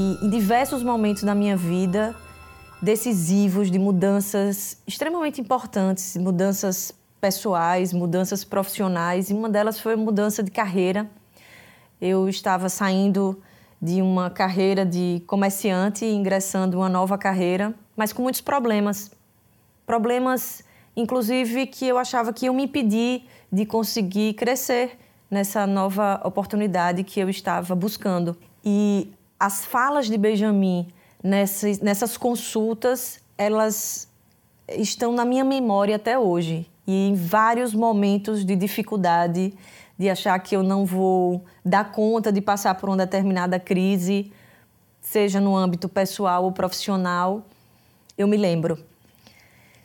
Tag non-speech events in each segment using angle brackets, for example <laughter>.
E em diversos momentos da minha vida, decisivos, de mudanças extremamente importantes, mudanças pessoais, mudanças profissionais, e uma delas foi a mudança de carreira. Eu estava saindo de uma carreira de comerciante e ingressando uma nova carreira, mas com muitos problemas. Problemas, inclusive, que eu achava que iam me impedir de conseguir crescer nessa nova oportunidade que eu estava buscando. E as falas de Benjamin nessas, nessas consultas, elas estão na minha memória até hoje. E em vários momentos de dificuldade, de achar que eu não vou dar conta de passar por uma determinada crise, seja no âmbito pessoal ou profissional, eu me lembro.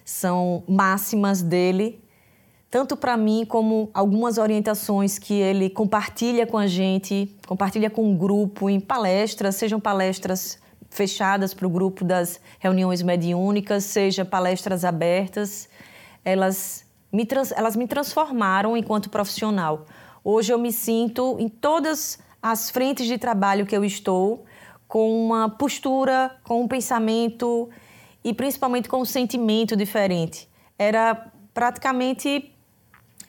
São máximas dele, tanto para mim como algumas orientações que ele compartilha com a gente, compartilha com o grupo em palestras, sejam palestras fechadas para o grupo das reuniões mediúnicas, seja palestras abertas, elas me, elas me transformaram enquanto profissional. Hoje eu me sinto em todas as frentes de trabalho que eu estou com uma postura, com um pensamento e principalmente com um sentimento diferente. Era praticamente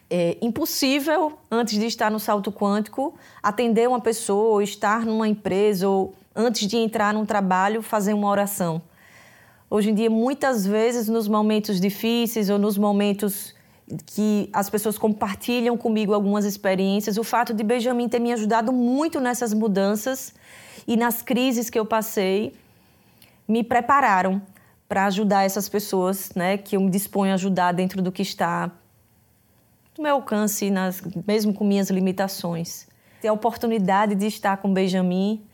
é, impossível, antes de estar no salto quântico, atender uma pessoa, ou estar numa empresa, ou antes de entrar num trabalho, fazer uma oração. Hoje em dia, muitas vezes, nos momentos difíceis ou nos momentos que as pessoas compartilham comigo algumas experiências, o fato de Benjamin ter me ajudado muito nessas mudanças e nas crises que eu passei, me prepararam para ajudar essas pessoas, né, que eu me disponho a ajudar dentro do que está no meu alcance, nas, mesmo com minhas limitações. Ter a oportunidade de estar com Benjamin,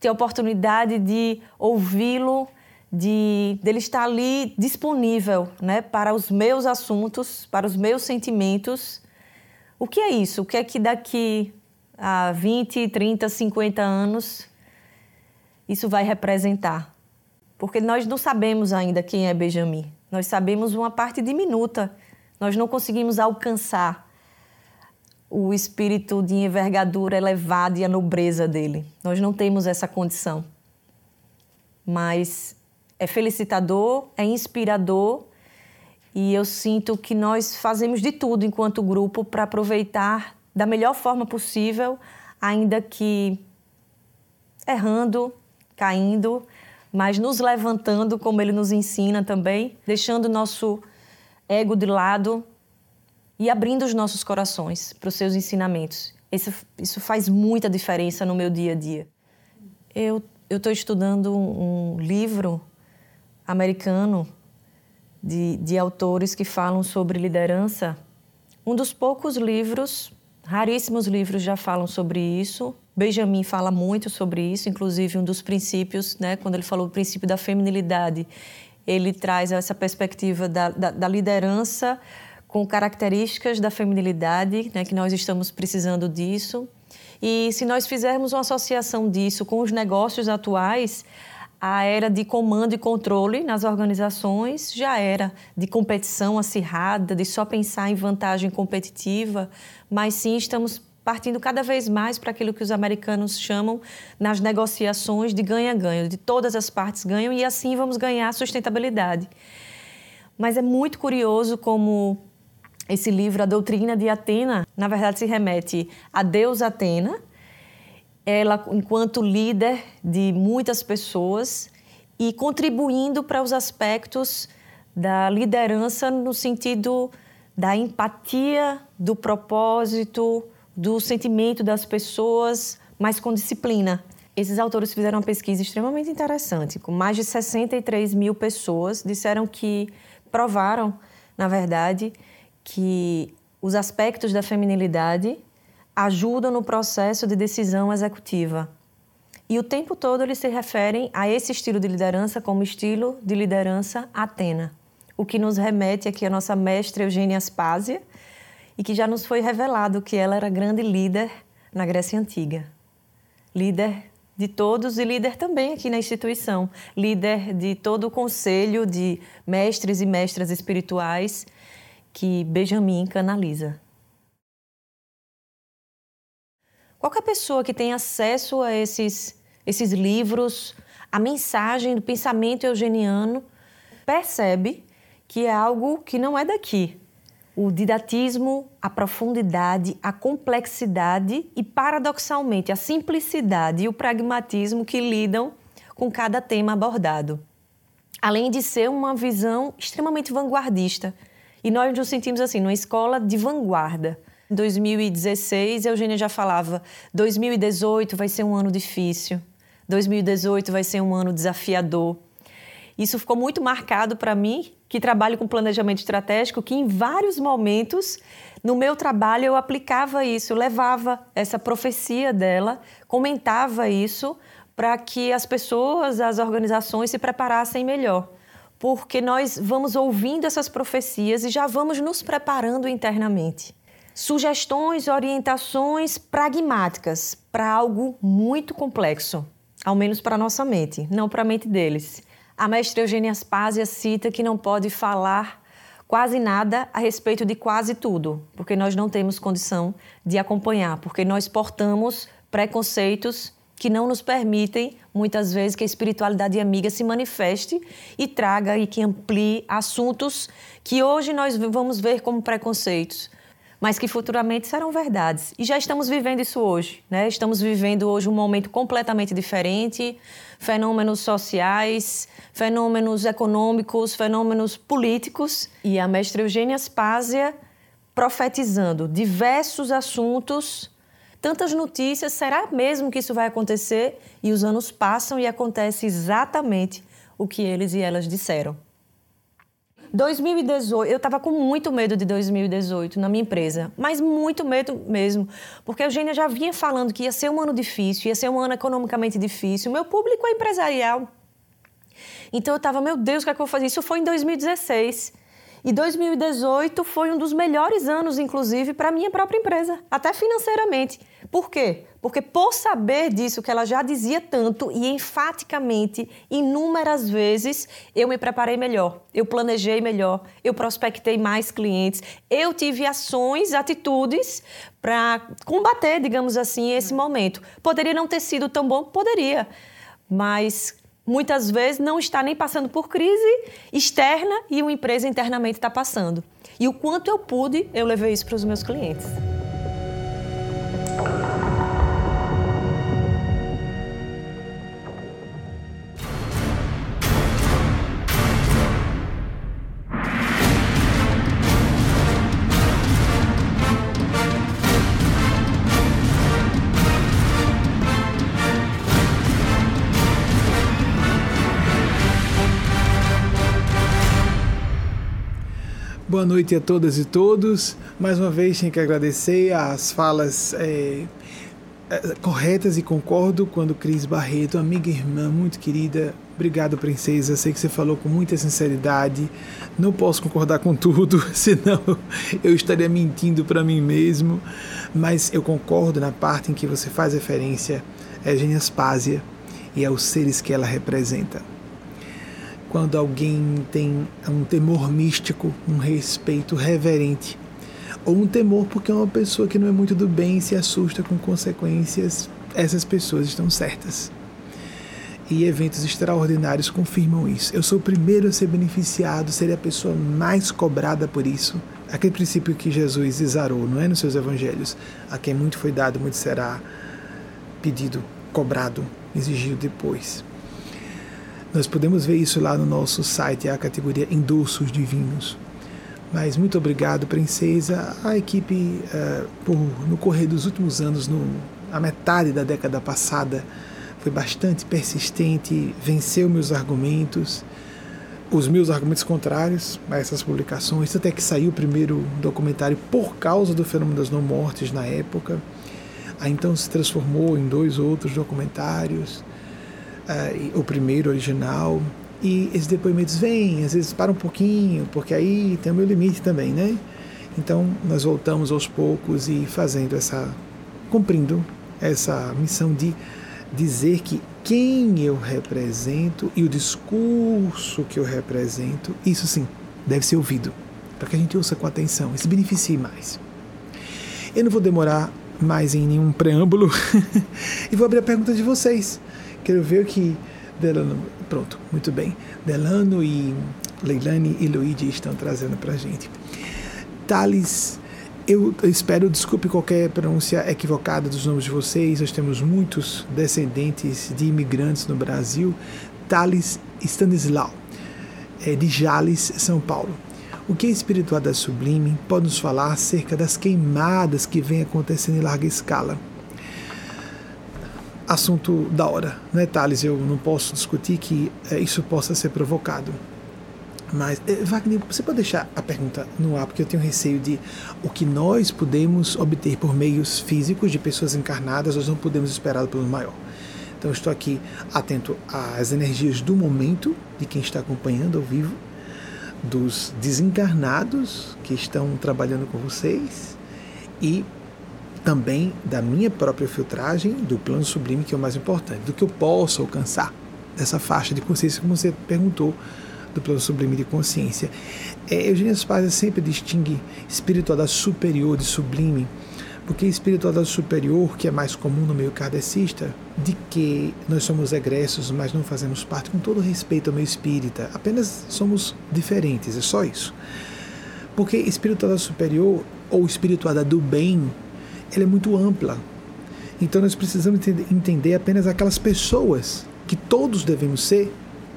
ter a oportunidade de ouvi-lo, de dele estar ali disponível, né, para os meus assuntos, para os meus sentimentos. O que é isso? O que é que daqui a 20, 30, 50 anos isso vai representar? Porque nós não sabemos ainda quem é Benjamin. Nós sabemos uma parte diminuta. Nós não conseguimos alcançar o espírito de envergadura elevada e a nobreza dele. Nós não temos essa condição. Mas é felicitador, é inspirador e eu sinto que nós fazemos de tudo enquanto grupo para aproveitar da melhor forma possível, ainda que errando, caindo, mas nos levantando como ele nos ensina também, deixando nosso ego de lado e abrindo os nossos corações para os seus ensinamentos. Isso, isso faz muita diferença no meu dia a dia. Eu estou estudando um, livro americano de, de autores que falam sobre liderança. Um dos poucos livros, raríssimos livros já falam sobre isso. Benjamin fala muito sobre isso, inclusive um dos princípios, né, quando ele falou o princípio da feminilidade, ele traz essa perspectiva da, da, da liderança com características da feminilidade, né, que nós estamos precisando disso. E se nós fizermos uma associação disso com os negócios atuais, a era de comando e controle nas organizações já era de competição acirrada, de só pensar em vantagem competitiva, mas sim estamos partindo cada vez mais para aquilo que os americanos chamam nas negociações de ganha-ganha, de todas as partes ganham e assim vamos ganhar sustentabilidade. Mas é muito curioso como esse livro, A Doutrina de Atena, na verdade se remete a Deus Atena, ela enquanto líder de muitas pessoas e contribuindo para os aspectos da liderança no sentido da empatia, do propósito, do sentimento das pessoas, mas com disciplina. Esses autores fizeram uma pesquisa extremamente interessante, com mais de 63 mil pessoas, disseram que provaram, na verdade, que os aspectos da feminilidade ajudam no processo de decisão executiva. E o tempo todo eles se referem a esse estilo de liderança como estilo de liderança Atena, o que nos remete aqui à nossa mestra Eugênia Aspásia, e que já nos foi revelado que ela era grande líder na Grécia Antiga. Líder de todos e líder também aqui na instituição, líder de todo o conselho de mestres e mestras espirituais que Benjamin canaliza. Qualquer pessoa que tem acesso a esses esses livros, a mensagem do pensamento eugeniano, percebe que é algo que não é daqui. O didatismo, a profundidade, a complexidade e, paradoxalmente, a simplicidade e o pragmatismo que lidam com cada tema abordado. Além de ser uma visão extremamente vanguardista. E nós nos sentimos assim, numa escola de vanguarda. Em 2016, a Eugênia já falava: 2018 vai ser um ano difícil, 2018 vai ser um ano desafiador. Isso ficou muito marcado para mim, que trabalho com planejamento estratégico, que em vários momentos no meu trabalho eu aplicava isso, eu levava essa profecia dela, comentava isso para que as pessoas, as organizações se preparassem melhor. Porque nós vamos ouvindo essas profecias e já vamos nos preparando internamente sugestões, orientações pragmáticas para algo muito complexo, ao menos para nossa mente, não para a mente deles. A mestra Eugênia Aspásia cita que não pode falar quase nada a respeito de quase tudo, porque nós não temos condição de acompanhar, porque nós portamos preconceitos que não nos permitem, muitas vezes, que a espiritualidade amiga se manifeste e traga e que amplie assuntos que hoje nós vamos ver como preconceitos, mas que futuramente serão verdades. E já estamos vivendo isso hoje, né? Estamos vivendo hoje um momento completamente diferente, fenômenos sociais, fenômenos econômicos, fenômenos políticos, e a mestra Eugênia Spásia profetizando diversos assuntos, tantas notícias, será mesmo que isso vai acontecer? E os anos passam e acontece exatamente o que eles e elas disseram. 2018, eu estava com muito medo de 2018 na minha empresa, mas muito medo mesmo, porque a Eugênia já vinha falando que ia ser um ano difícil, ia ser um ano economicamente difícil. Meu público é empresarial. Então eu estava, meu Deus, o que é que eu vou fazer? Isso foi em 2016. E 2018 foi um dos melhores anos, inclusive, para a minha própria empresa, até financeiramente. Por quê? Porque por saber disso que ela já dizia tanto e enfaticamente, inúmeras vezes, eu me preparei melhor, eu planejei melhor, eu prospectei mais clientes, eu tive ações, atitudes para combater, digamos assim, esse momento. Poderia não ter sido tão bom? Poderia. Mas muitas vezes não está nem passando por crise externa e uma empresa internamente está passando. E o quanto eu pude, eu levei isso para os meus clientes. Boa noite a todas e todos. Mais uma vez, tenho que agradecer as falas é, é, corretas e concordo quando Cris Barreto, amiga e irmã, muito querida. Obrigado, princesa. Sei que você falou com muita sinceridade. Não posso concordar com tudo, <laughs> senão eu estaria mentindo para mim mesmo. Mas eu concordo na parte em que você faz referência a Eugênia Spásia e aos seres que ela representa quando alguém tem um temor místico, um respeito reverente, ou um temor porque é uma pessoa que não é muito do bem e se assusta com consequências, essas pessoas estão certas. E eventos extraordinários confirmam isso. Eu sou o primeiro a ser beneficiado, seria a pessoa mais cobrada por isso. Aquele princípio que Jesus exarou, não é nos seus evangelhos? A quem muito foi dado, muito será pedido, cobrado, exigido depois. Nós podemos ver isso lá no nosso site, a categoria Endossos Divinos. Mas muito obrigado, princesa. A equipe, uh, por, no correr dos últimos anos, no, a metade da década passada, foi bastante persistente, venceu meus argumentos, os meus argumentos contrários a essas publicações, até que saiu o primeiro documentário por causa do fenômeno das não mortes na época. Aí então se transformou em dois outros documentários uh, o primeiro original. E esses depoimentos vêm, às vezes para um pouquinho, porque aí tem o meu limite também, né? Então nós voltamos aos poucos e fazendo essa, cumprindo essa missão de dizer que quem eu represento e o discurso que eu represento, isso sim, deve ser ouvido, para que a gente ouça com atenção e se beneficie mais. Eu não vou demorar mais em nenhum preâmbulo <laughs> e vou abrir a pergunta de vocês Quero ver o que Delano. Pronto, muito bem. Delano e Leilani e Luigi estão trazendo para gente. Thales, eu espero, desculpe qualquer pronúncia equivocada dos nomes de vocês, nós temos muitos descendentes de imigrantes no Brasil. Thales Stanislau, é, de Jales, São Paulo. O que a espiritualidade sublime pode nos falar acerca das queimadas que vêm acontecendo em larga escala? Assunto da hora, né, Thales? Eu não posso discutir que é, isso possa ser provocado. Mas, é, Wagner, você pode deixar a pergunta no ar, porque eu tenho receio de o que nós podemos obter por meios físicos de pessoas encarnadas, nós não podemos esperar pelo maior. Então, estou aqui atento às energias do momento de quem está acompanhando ao vivo dos desencarnados que estão trabalhando com vocês e também da minha própria filtragem, do plano sublime, que é o mais importante, do que eu posso alcançar dessa faixa de consciência, como você perguntou, do plano sublime de consciência. É, Eugênio Spazia sempre distingue espiritualidade superior de sublime, porque espiritualidade superior, que é mais comum no meio kardecista, de que nós somos egressos, mas não fazemos parte, com todo respeito ao meio espírita, apenas somos diferentes, é só isso. Porque espiritualidade superior, ou espiritualidade do bem, ela é muito ampla. Então nós precisamos entender apenas aquelas pessoas que todos devemos ser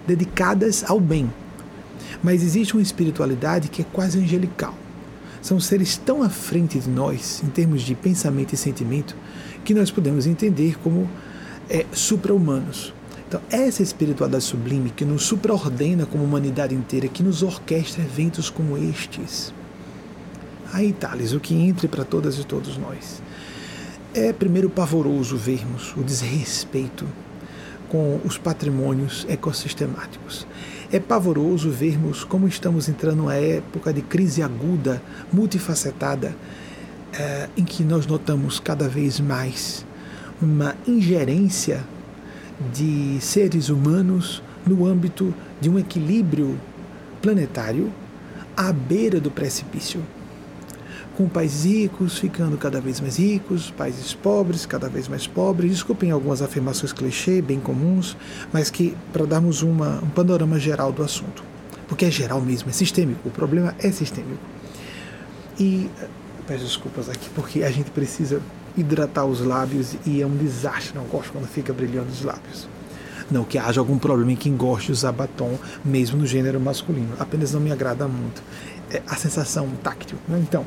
dedicadas ao bem. Mas existe uma espiritualidade que é quase angelical são seres tão à frente de nós, em termos de pensamento e sentimento, que nós podemos entender como é, supra-humanos. Então, essa espiritualidade sublime que nos supraordena como humanidade inteira, que nos orquestra eventos como estes. Aí, Thales, o que entre para todas e todos nós. É primeiro pavoroso vermos o desrespeito com os patrimônios ecossistemáticos. É pavoroso vermos como estamos entrando numa época de crise aguda, multifacetada, é, em que nós notamos cada vez mais uma ingerência de seres humanos no âmbito de um equilíbrio planetário à beira do precipício com países ricos ficando cada vez mais ricos, países pobres cada vez mais pobres. Desculpem algumas afirmações clichê, bem comuns, mas que para darmos uma, um panorama geral do assunto. Porque é geral mesmo, é sistêmico, o problema é sistêmico. E peço desculpas aqui, porque a gente precisa hidratar os lábios e é um desastre, não gosto quando fica brilhando os lábios. Não que haja algum problema em quem goste de usar batom, mesmo no gênero masculino, apenas não me agrada muito. É a sensação táctil. Né? Então,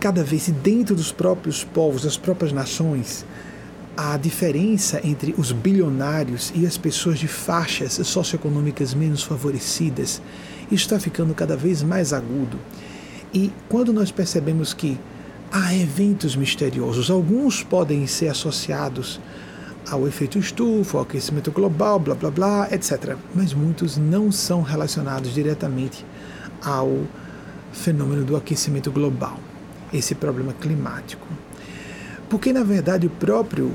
cada vez dentro dos próprios povos, das próprias nações, a diferença entre os bilionários e as pessoas de faixas socioeconômicas menos favorecidas está ficando cada vez mais agudo. E quando nós percebemos que há eventos misteriosos, alguns podem ser associados ao efeito estufa, ao aquecimento global, blá blá blá, etc. Mas muitos não são relacionados diretamente ao fenômeno do aquecimento global esse problema climático. Porque, na verdade, o próprio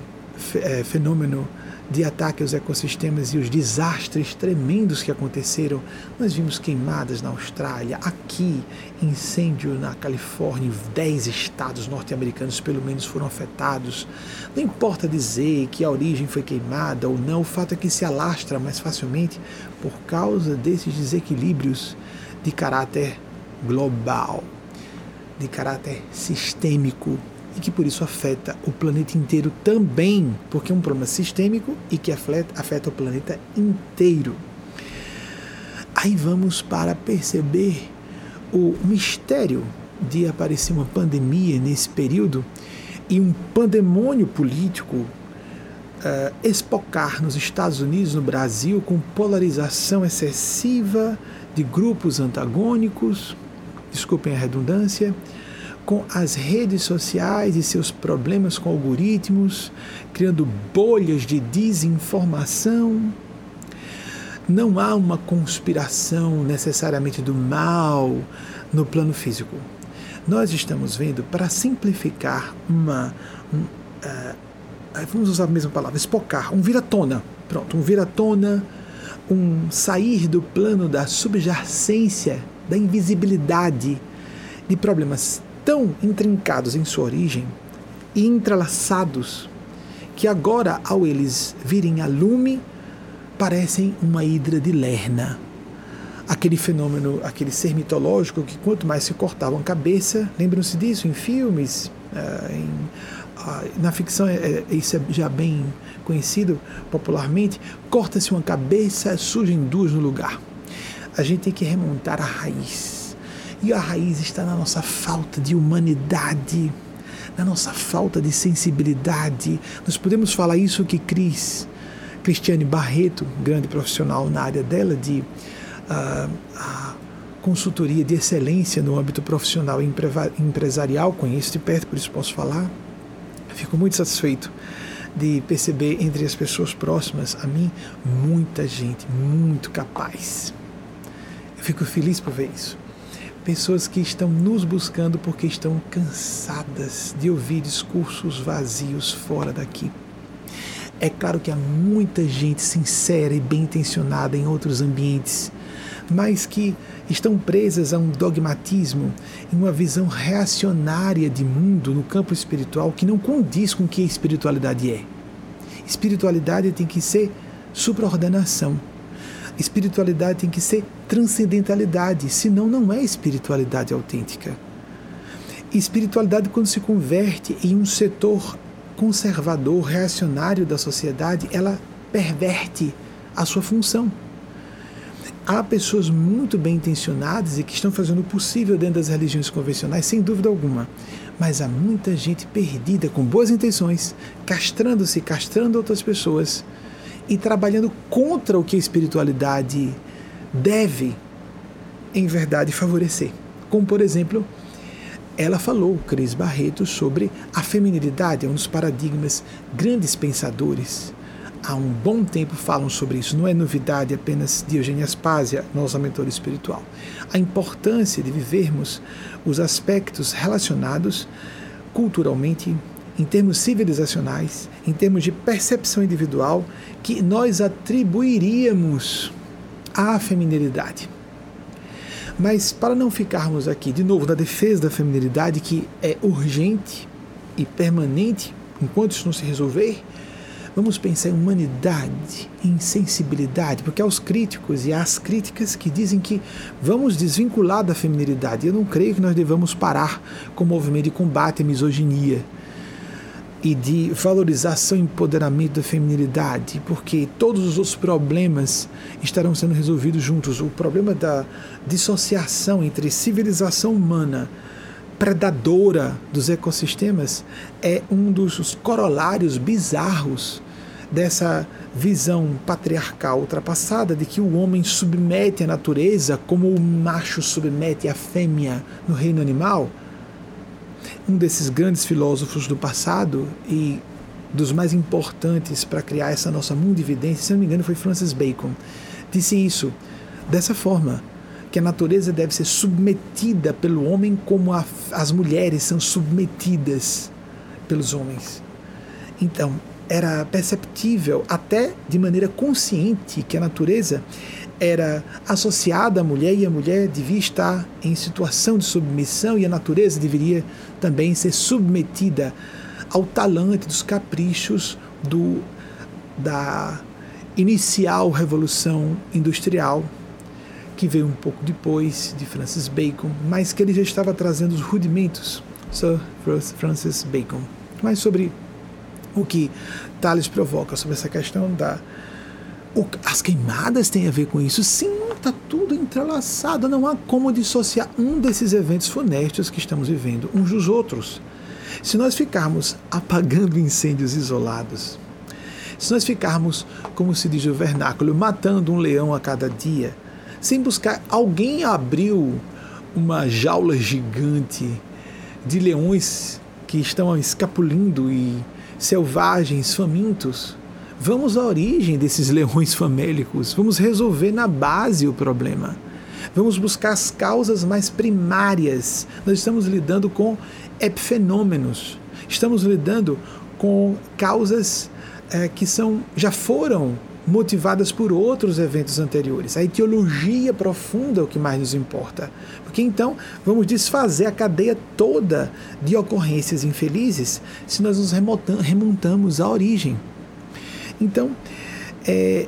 é, fenômeno de ataque aos ecossistemas e os desastres tremendos que aconteceram. Nós vimos queimadas na Austrália, aqui, incêndio na Califórnia, 10 estados norte-americanos pelo menos foram afetados. Não importa dizer que a origem foi queimada ou não, o fato é que se alastra mais facilmente por causa desses desequilíbrios de caráter global de caráter sistêmico e que por isso afeta o planeta inteiro também, porque é um problema sistêmico e que afeta, afeta o planeta inteiro. Aí vamos para perceber o mistério de aparecer uma pandemia nesse período e um pandemônio político uh, espocar nos Estados Unidos, no Brasil, com polarização excessiva de grupos antagônicos, desculpem a redundância, com as redes sociais e seus problemas com algoritmos, criando bolhas de desinformação. Não há uma conspiração necessariamente do mal no plano físico. Nós estamos vendo, para simplificar, uma. Um, uh, vamos usar a mesma palavra, espocar, um viratona. Pronto, um viratona, um sair do plano da subjacência da invisibilidade de problemas tão intrincados em sua origem e entrelaçados que agora, ao eles virem a lume, parecem uma hidra de lerna. Aquele fenômeno, aquele ser mitológico que quanto mais se cortavam a cabeça, lembram-se disso em filmes, uh, em, uh, na ficção é, é, isso é já bem conhecido popularmente, corta-se uma cabeça, surgem duas no lugar. A gente tem que remontar a raiz. E a raiz está na nossa falta de humanidade, na nossa falta de sensibilidade. Nós podemos falar isso que Cris, Cristiane Barreto, grande profissional na área dela de uh, consultoria de excelência no âmbito profissional e empresarial, conheço de perto, por isso posso falar. Fico muito satisfeito de perceber entre as pessoas próximas a mim muita gente muito capaz. Fico feliz por ver isso. Pessoas que estão nos buscando porque estão cansadas de ouvir discursos vazios fora daqui. É claro que há muita gente sincera e bem intencionada em outros ambientes, mas que estão presas a um dogmatismo e uma visão reacionária de mundo no campo espiritual que não condiz com o que a espiritualidade é. Espiritualidade tem que ser supraordenação. Espiritualidade tem que ser transcendentalidade, senão não é espiritualidade autêntica. Espiritualidade, quando se converte em um setor conservador, reacionário da sociedade, ela perverte a sua função há pessoas muito bem intencionadas e que estão fazendo o possível dentro das religiões convencionais, sem dúvida alguma. Mas há muita gente perdida com boas intenções, castrando-se, castrando outras pessoas e trabalhando contra o que a espiritualidade deve, em verdade, favorecer. Como, por exemplo, ela falou, Cris Barreto, sobre a feminilidade, é um dos paradigmas grandes pensadores há um bom tempo falam sobre isso, não é novidade apenas de Eugênia Aspásia, nossa mentora espiritual. A importância de vivermos os aspectos relacionados culturalmente, em termos civilizacionais, em termos de percepção individual, que nós atribuiríamos à feminilidade. Mas para não ficarmos aqui de novo na defesa da feminilidade, que é urgente e permanente, enquanto isso não se resolver, Vamos pensar em humanidade, em sensibilidade, porque há os críticos e há as críticas que dizem que vamos desvincular da feminilidade. Eu não creio que nós devamos parar com o movimento de combate à misoginia e de valorização e empoderamento da feminilidade, porque todos os outros problemas estarão sendo resolvidos juntos. O problema da dissociação entre civilização humana predadora dos ecossistemas é um dos corolários bizarros dessa visão patriarcal ultrapassada de que o homem submete a natureza como o macho submete a fêmea no reino animal. Um desses grandes filósofos do passado e dos mais importantes para criar essa nossa mundividência, se não me engano, foi Francis Bacon. Disse isso dessa forma, que a natureza deve ser submetida pelo homem como a, as mulheres são submetidas pelos homens. Então, era perceptível, até de maneira consciente, que a natureza era associada à mulher e a mulher devia estar em situação de submissão e a natureza deveria também ser submetida ao talante dos caprichos do, da inicial revolução industrial que veio um pouco depois de Francis Bacon, mas que ele já estava trazendo os rudimentos, Sir Francis Bacon. Mas sobre o que Tales provoca sobre essa questão da. O, as queimadas têm a ver com isso? Sim, está tudo entrelaçado. Não há como dissociar um desses eventos funestos que estamos vivendo uns dos outros. Se nós ficarmos apagando incêndios isolados, se nós ficarmos, como se diz o vernáculo, matando um leão a cada dia, sem buscar. Alguém abriu uma jaula gigante de leões que estão escapulindo e selvagens, famintos. Vamos à origem desses leões famélicos, vamos resolver na base o problema. Vamos buscar as causas mais primárias. Nós estamos lidando com epifenômenos, estamos lidando com causas é, que são já foram motivadas por outros eventos anteriores. A etiologia profunda é o que mais nos importa. Porque então vamos desfazer a cadeia toda de ocorrências infelizes se nós nos remontamos à origem. Então, é,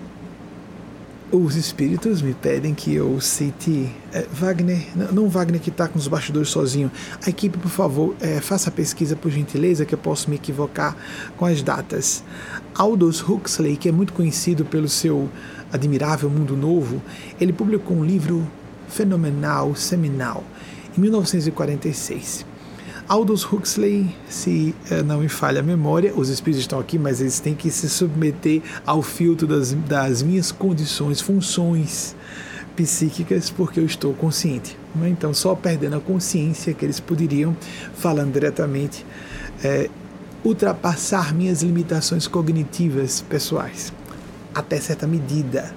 os espíritos me pedem que eu cite é, Wagner, não, não Wagner que está com os bastidores sozinho. A equipe, por favor, é, faça a pesquisa por gentileza, que eu posso me equivocar com as datas. Aldous Huxley, que é muito conhecido pelo seu admirável Mundo Novo, ele publicou um livro fenomenal, seminal, em 1946. Aldous Huxley, se uh, não me falha a memória, os espíritos estão aqui, mas eles têm que se submeter ao filtro das, das minhas condições, funções psíquicas, porque eu estou consciente. Né? Então, só perdendo a consciência que eles poderiam, falando diretamente, é, ultrapassar minhas limitações cognitivas pessoais, até certa medida,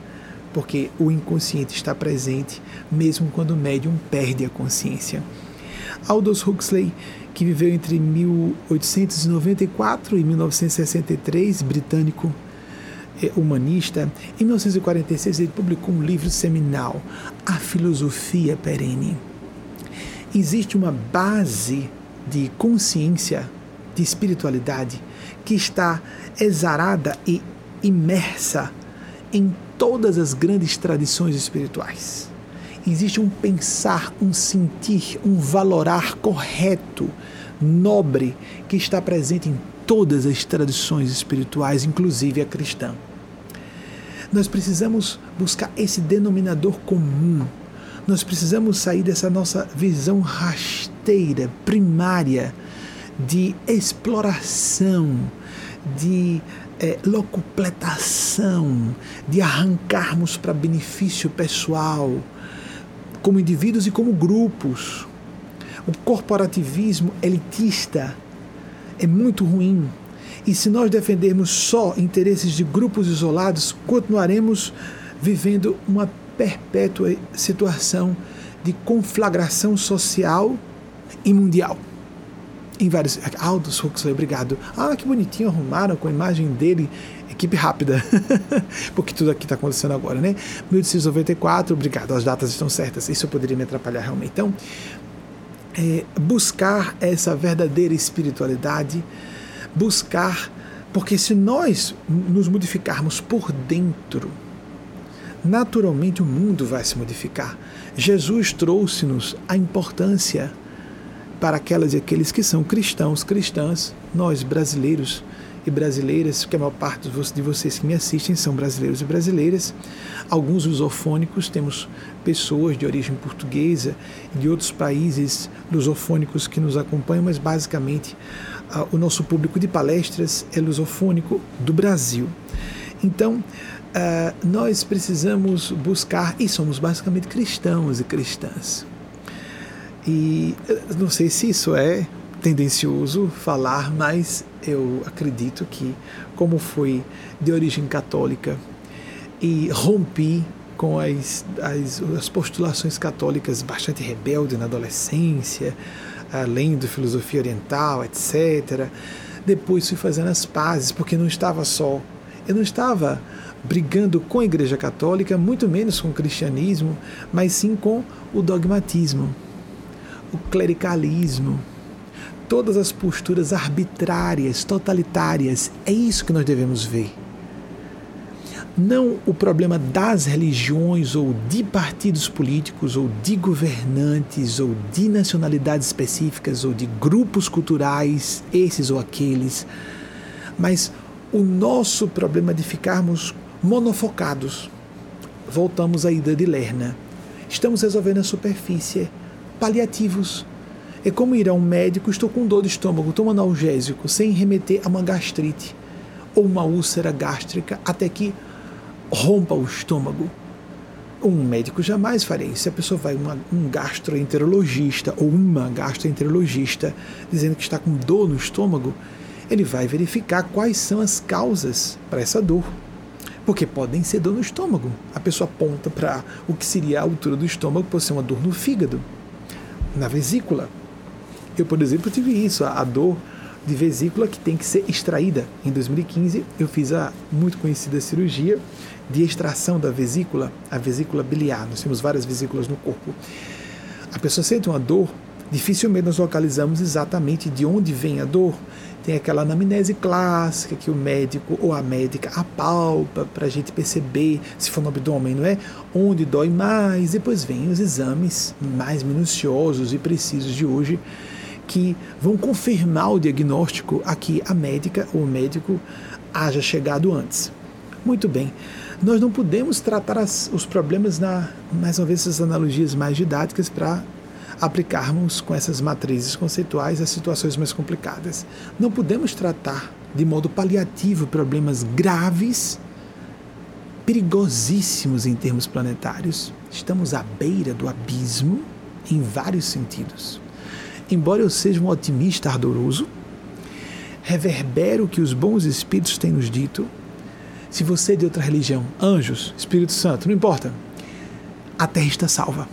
porque o inconsciente está presente mesmo quando o médium perde a consciência. Aldous Huxley que viveu entre 1894 e 1963, britânico é, humanista. Em 1946, ele publicou um livro seminal, A Filosofia Perene. Existe uma base de consciência, de espiritualidade, que está exarada e imersa em todas as grandes tradições espirituais existe um pensar, um sentir, um valorar correto, nobre, que está presente em todas as tradições espirituais, inclusive a cristã. Nós precisamos buscar esse denominador comum. Nós precisamos sair dessa nossa visão rasteira, primária, de exploração, de é, locupletação, de arrancarmos para benefício pessoal, como indivíduos e como grupos. O corporativismo elitista é muito ruim. E se nós defendermos só interesses de grupos isolados, continuaremos vivendo uma perpétua situação de conflagração social e mundial. Em vários. Aldous Huxley, obrigado. Ah, que bonitinho arrumaram com a imagem dele equipe rápida, <laughs> porque tudo aqui está acontecendo agora, né? 1894, obrigado, as datas estão certas, isso poderia me atrapalhar realmente. Então, é, buscar essa verdadeira espiritualidade, buscar, porque se nós nos modificarmos por dentro, naturalmente o mundo vai se modificar. Jesus trouxe-nos a importância para aquelas e aqueles que são cristãos, cristãs, nós brasileiros, e brasileiras, que a maior parte de vocês que me assistem são brasileiros e brasileiras. Alguns lusofônicos, temos pessoas de origem portuguesa de outros países lusofônicos que nos acompanham, mas basicamente o nosso público de palestras é lusofônico do Brasil. Então, nós precisamos buscar, e somos basicamente cristãos e cristãs. E não sei se isso é tendencioso falar, mas eu acredito que, como fui de origem católica e rompi com as, as, as postulações católicas bastante rebelde na adolescência, além da filosofia oriental, etc. Depois fui fazendo as pazes, porque não estava só. Eu não estava brigando com a Igreja Católica, muito menos com o cristianismo, mas sim com o dogmatismo, o clericalismo, todas as posturas arbitrárias, totalitárias. É isso que nós devemos ver. Não o problema das religiões ou de partidos políticos ou de governantes ou de nacionalidades específicas ou de grupos culturais, esses ou aqueles, mas o nosso problema de ficarmos monofocados. Voltamos à ida de Lerna. Estamos resolvendo a superfície, paliativos, é como ir a um médico, estou com dor de estômago, toma analgésico, sem remeter a uma gastrite ou uma úlcera gástrica até que rompa o estômago. Um médico jamais faria isso. Se a pessoa vai uma, um gastroenterologista ou uma gastroenterologista dizendo que está com dor no estômago, ele vai verificar quais são as causas para essa dor. Porque podem ser dor no estômago. A pessoa aponta para o que seria a altura do estômago, pode ser uma dor no fígado, na vesícula, eu, por exemplo, tive isso, a, dor de vesícula que tem que ser extraída. Em 2015, eu fiz a muito conhecida cirurgia de extração da vesícula, a vesícula biliar. Nós temos várias vesículas no corpo. A pessoa sente uma dor, dificilmente nós localizamos exatamente de onde vem a dor. Tem aquela anamnese clássica que o médico ou a médica apalpa para a gente perceber, se for no abdômen, não é? Onde dói mais. Depois vem os exames mais minuciosos e precisos de hoje que vão confirmar o diagnóstico a que a médica ou o médico haja chegado antes. Muito bem, nós não podemos tratar as, os problemas na, mais uma vez, essas analogias mais didáticas para aplicarmos com essas matrizes conceituais as situações mais complicadas. Não podemos tratar de modo paliativo problemas graves, perigosíssimos em termos planetários. Estamos à beira do abismo em vários sentidos. Embora eu seja um otimista ardoroso, reverbero o que os bons espíritos têm nos dito. Se você é de outra religião, anjos, Espírito Santo, não importa, a Terra está salva.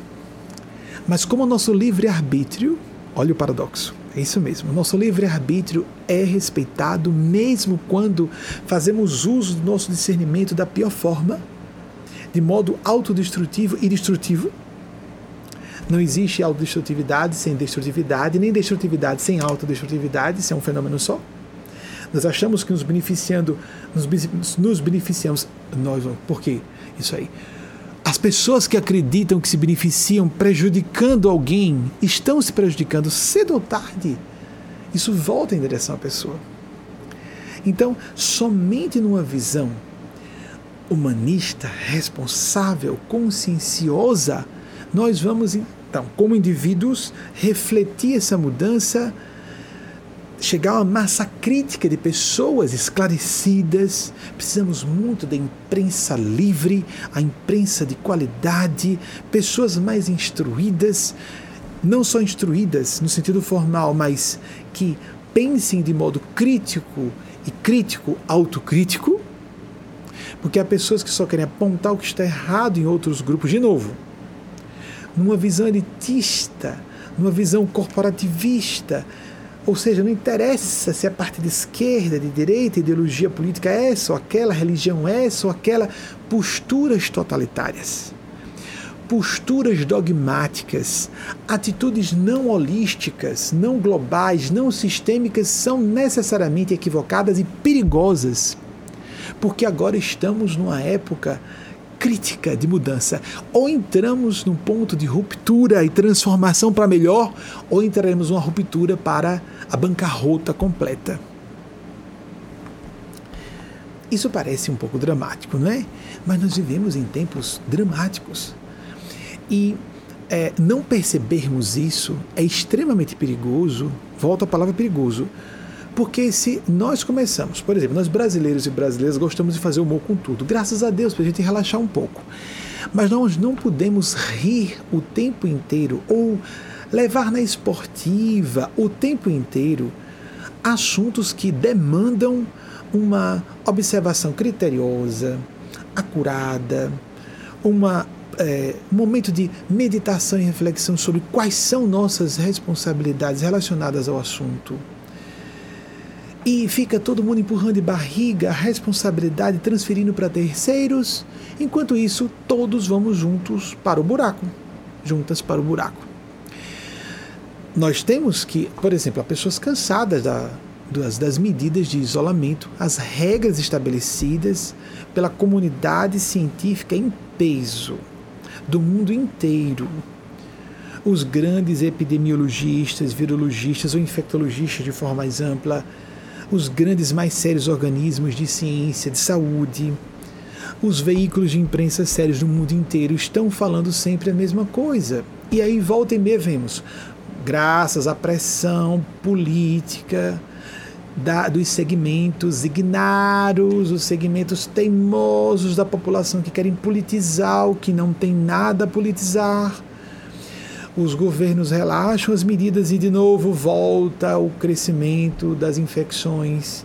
Mas como o nosso livre-arbítrio, olha o paradoxo, é isso mesmo, o nosso livre-arbítrio é respeitado mesmo quando fazemos uso do nosso discernimento da pior forma, de modo autodestrutivo e destrutivo. Não existe autodestrutividade sem destrutividade, nem destrutividade sem autodestrutividade, isso é um fenômeno só. Nós achamos que nos beneficiando, nos, nos beneficiamos, nós, por quê? Isso aí as pessoas que acreditam que se beneficiam prejudicando alguém estão se prejudicando cedo ou tarde. Isso volta em direção à pessoa. Então, somente numa visão humanista, responsável, conscienciosa, nós vamos, então, como indivíduos, refletir essa mudança chegar a uma massa crítica de pessoas esclarecidas. Precisamos muito da imprensa livre, a imprensa de qualidade, pessoas mais instruídas, não só instruídas no sentido formal, mas que pensem de modo crítico e crítico, autocrítico, porque há pessoas que só querem apontar o que está errado em outros grupos, de novo, numa visão elitista, numa visão corporativista, ou seja, não interessa se é parte de esquerda, de direita, ideologia política é essa ou aquela, religião é essa ou aquela, posturas totalitárias, posturas dogmáticas, atitudes não holísticas, não globais, não sistêmicas são necessariamente equivocadas e perigosas, porque agora estamos numa época crítica de mudança. Ou entramos num ponto de ruptura e transformação para melhor, ou entraremos numa ruptura para a bancarrota completa. Isso parece um pouco dramático, não é? Mas nós vivemos em tempos dramáticos. E é, não percebermos isso é extremamente perigoso. Volta a palavra perigoso porque se nós começamos, por exemplo, nós brasileiros e brasileiras gostamos de fazer humor com tudo, graças a Deus, para a gente relaxar um pouco. Mas nós não podemos rir o tempo inteiro ou levar na esportiva o tempo inteiro assuntos que demandam uma observação criteriosa, acurada, uma é, momento de meditação e reflexão sobre quais são nossas responsabilidades relacionadas ao assunto e fica todo mundo empurrando de barriga a responsabilidade transferindo para terceiros. Enquanto isso, todos vamos juntos para o buraco, juntas para o buraco. Nós temos que, por exemplo, há pessoas cansadas da, das, das medidas de isolamento, as regras estabelecidas pela comunidade científica em peso do mundo inteiro. Os grandes epidemiologistas, virologistas ou infectologistas de forma mais ampla os grandes mais sérios organismos de ciência, de saúde, os veículos de imprensa sérios do mundo inteiro estão falando sempre a mesma coisa. E aí volta e meia vemos, graças à pressão política da, dos segmentos ignaros, os segmentos teimosos da população que querem politizar o que não tem nada a politizar, os governos relaxam as medidas e de novo volta o crescimento das infecções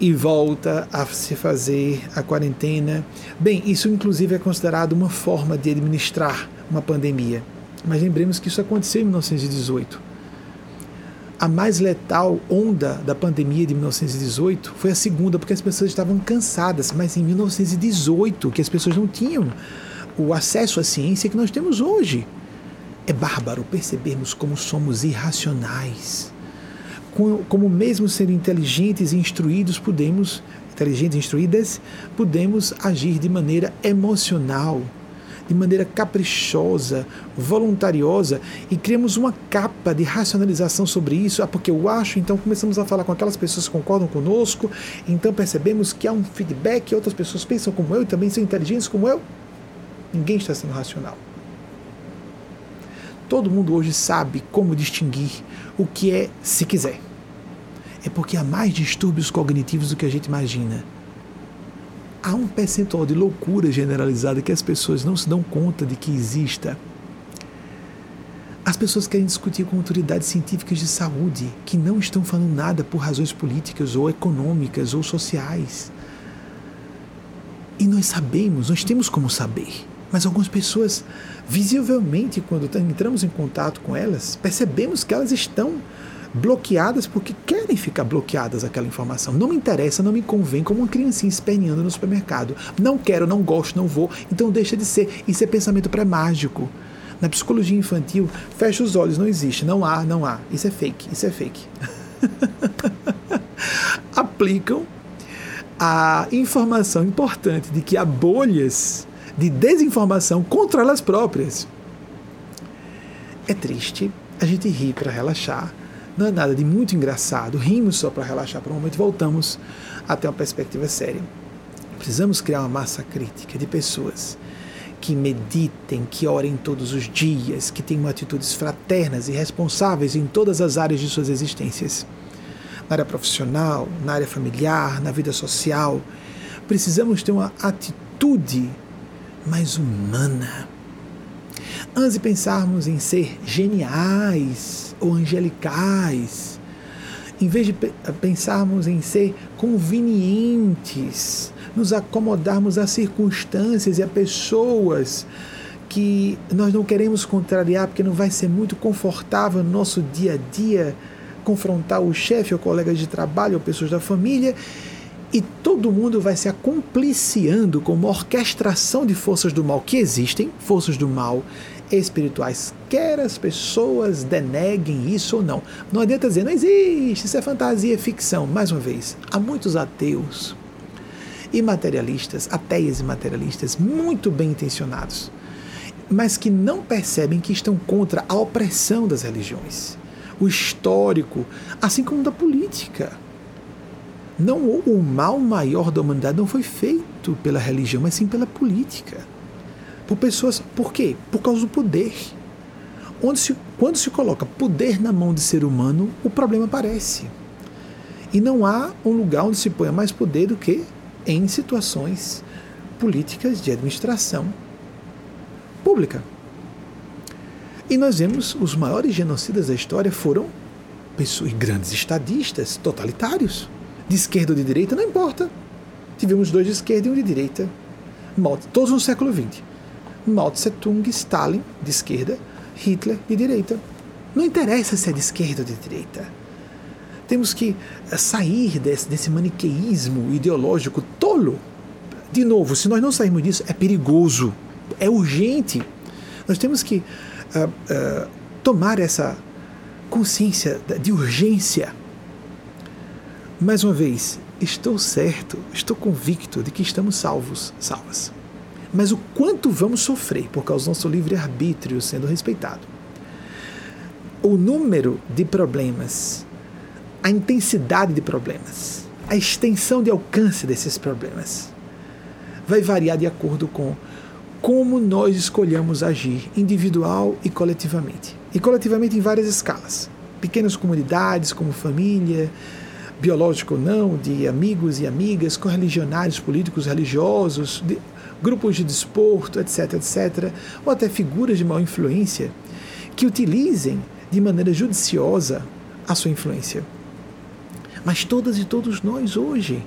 e volta a se fazer a quarentena. Bem, isso inclusive é considerado uma forma de administrar uma pandemia. Mas lembremos que isso aconteceu em 1918. a mais letal onda da pandemia de 1918 foi a segunda, porque as pessoas estavam cansadas, mas em 1918, que as pessoas não tinham o acesso à ciência que nós temos hoje. É bárbaro percebermos como somos irracionais. Como, mesmo sendo inteligentes e instruídos, podemos, inteligentes e instruídas, podemos agir de maneira emocional, de maneira caprichosa, voluntariosa e criamos uma capa de racionalização sobre isso. Ah, porque eu acho, então começamos a falar com aquelas pessoas que concordam conosco, então percebemos que há um feedback, outras pessoas pensam como eu e também são inteligentes como eu. Ninguém está sendo racional. Todo mundo hoje sabe como distinguir o que é se quiser. É porque há mais distúrbios cognitivos do que a gente imagina. Há um percentual de loucura generalizada que as pessoas não se dão conta de que exista. As pessoas querem discutir com autoridades científicas de saúde que não estão falando nada por razões políticas ou econômicas ou sociais. E nós sabemos, nós temos como saber. Mas algumas pessoas, visivelmente, quando entramos em contato com elas, percebemos que elas estão bloqueadas porque querem ficar bloqueadas aquela informação. Não me interessa, não me convém, como uma criancinha esperneando no supermercado. Não quero, não gosto, não vou. Então deixa de ser. Isso é pensamento pré-mágico. Na psicologia infantil, fecha os olhos, não existe, não há, não há. Isso é fake, isso é fake. <laughs> Aplicam a informação importante de que há bolhas de desinformação contra elas próprias. É triste, a gente ri para relaxar, não é nada de muito engraçado, rimos só para relaxar por um momento e voltamos até uma perspectiva séria. Precisamos criar uma massa crítica de pessoas que meditem, que orem todos os dias, que tenham atitudes fraternas e responsáveis em todas as áreas de suas existências. Na área profissional, na área familiar, na vida social. Precisamos ter uma atitude mais humana. Antes de pensarmos em ser geniais ou angelicais, em vez de pensarmos em ser convenientes, nos acomodarmos às circunstâncias e a pessoas que nós não queremos contrariar porque não vai ser muito confortável no nosso dia a dia confrontar o chefe ou colegas de trabalho ou pessoas da família, e todo mundo vai se acompliciando com uma orquestração de forças do mal que existem, forças do mal espirituais, quer as pessoas deneguem isso ou não. Não adianta dizer, não existe, isso é fantasia, é ficção. Mais uma vez, há muitos ateus e materialistas, ateias e materialistas, muito bem intencionados, mas que não percebem que estão contra a opressão das religiões, o histórico, assim como da política. Não o mal maior da humanidade não foi feito pela religião, mas sim pela política. Por pessoas, por quê? Por causa do poder. Onde se, quando se coloca poder na mão de ser humano, o problema aparece. E não há um lugar onde se ponha mais poder do que em situações políticas de administração pública. E nós vemos os maiores genocidas da história foram pessoas grandes estadistas, totalitários de esquerda ou de direita, não importa. Tivemos dois de esquerda e um de direita. Todos no século XX. Mao Tse Tung, Stalin, de esquerda, Hitler, de direita. Não interessa se é de esquerda ou de direita. Temos que eh, sair desse, desse maniqueísmo ideológico tolo. De novo, se nós não sairmos disso, é perigoso, é urgente. Nós temos que uh, uh, tomar essa consciência de urgência mais uma vez, estou certo, estou convicto de que estamos salvos, salvas. Mas o quanto vamos sofrer por causa do nosso livre-arbítrio sendo respeitado? O número de problemas, a intensidade de problemas, a extensão de alcance desses problemas vai variar de acordo com como nós escolhemos agir individual e coletivamente. E coletivamente em várias escalas. Pequenas comunidades, como família, biológico ou não, de amigos e amigas, correligionários políticos religiosos, de grupos de desporto, etc., etc., ou até figuras de maior influência que utilizem de maneira judiciosa a sua influência. Mas todas e todos nós hoje,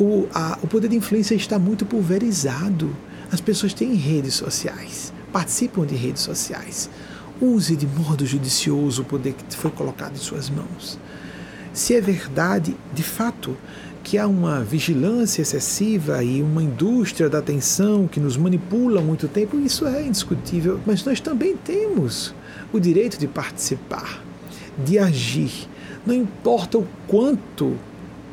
o, a, o poder de influência está muito pulverizado. As pessoas têm redes sociais, participam de redes sociais. use de modo judicioso o poder que foi colocado em suas mãos. Se é verdade, de fato, que há uma vigilância excessiva e uma indústria da atenção que nos manipula há muito tempo, isso é indiscutível, mas nós também temos o direito de participar, de agir. Não importa o quanto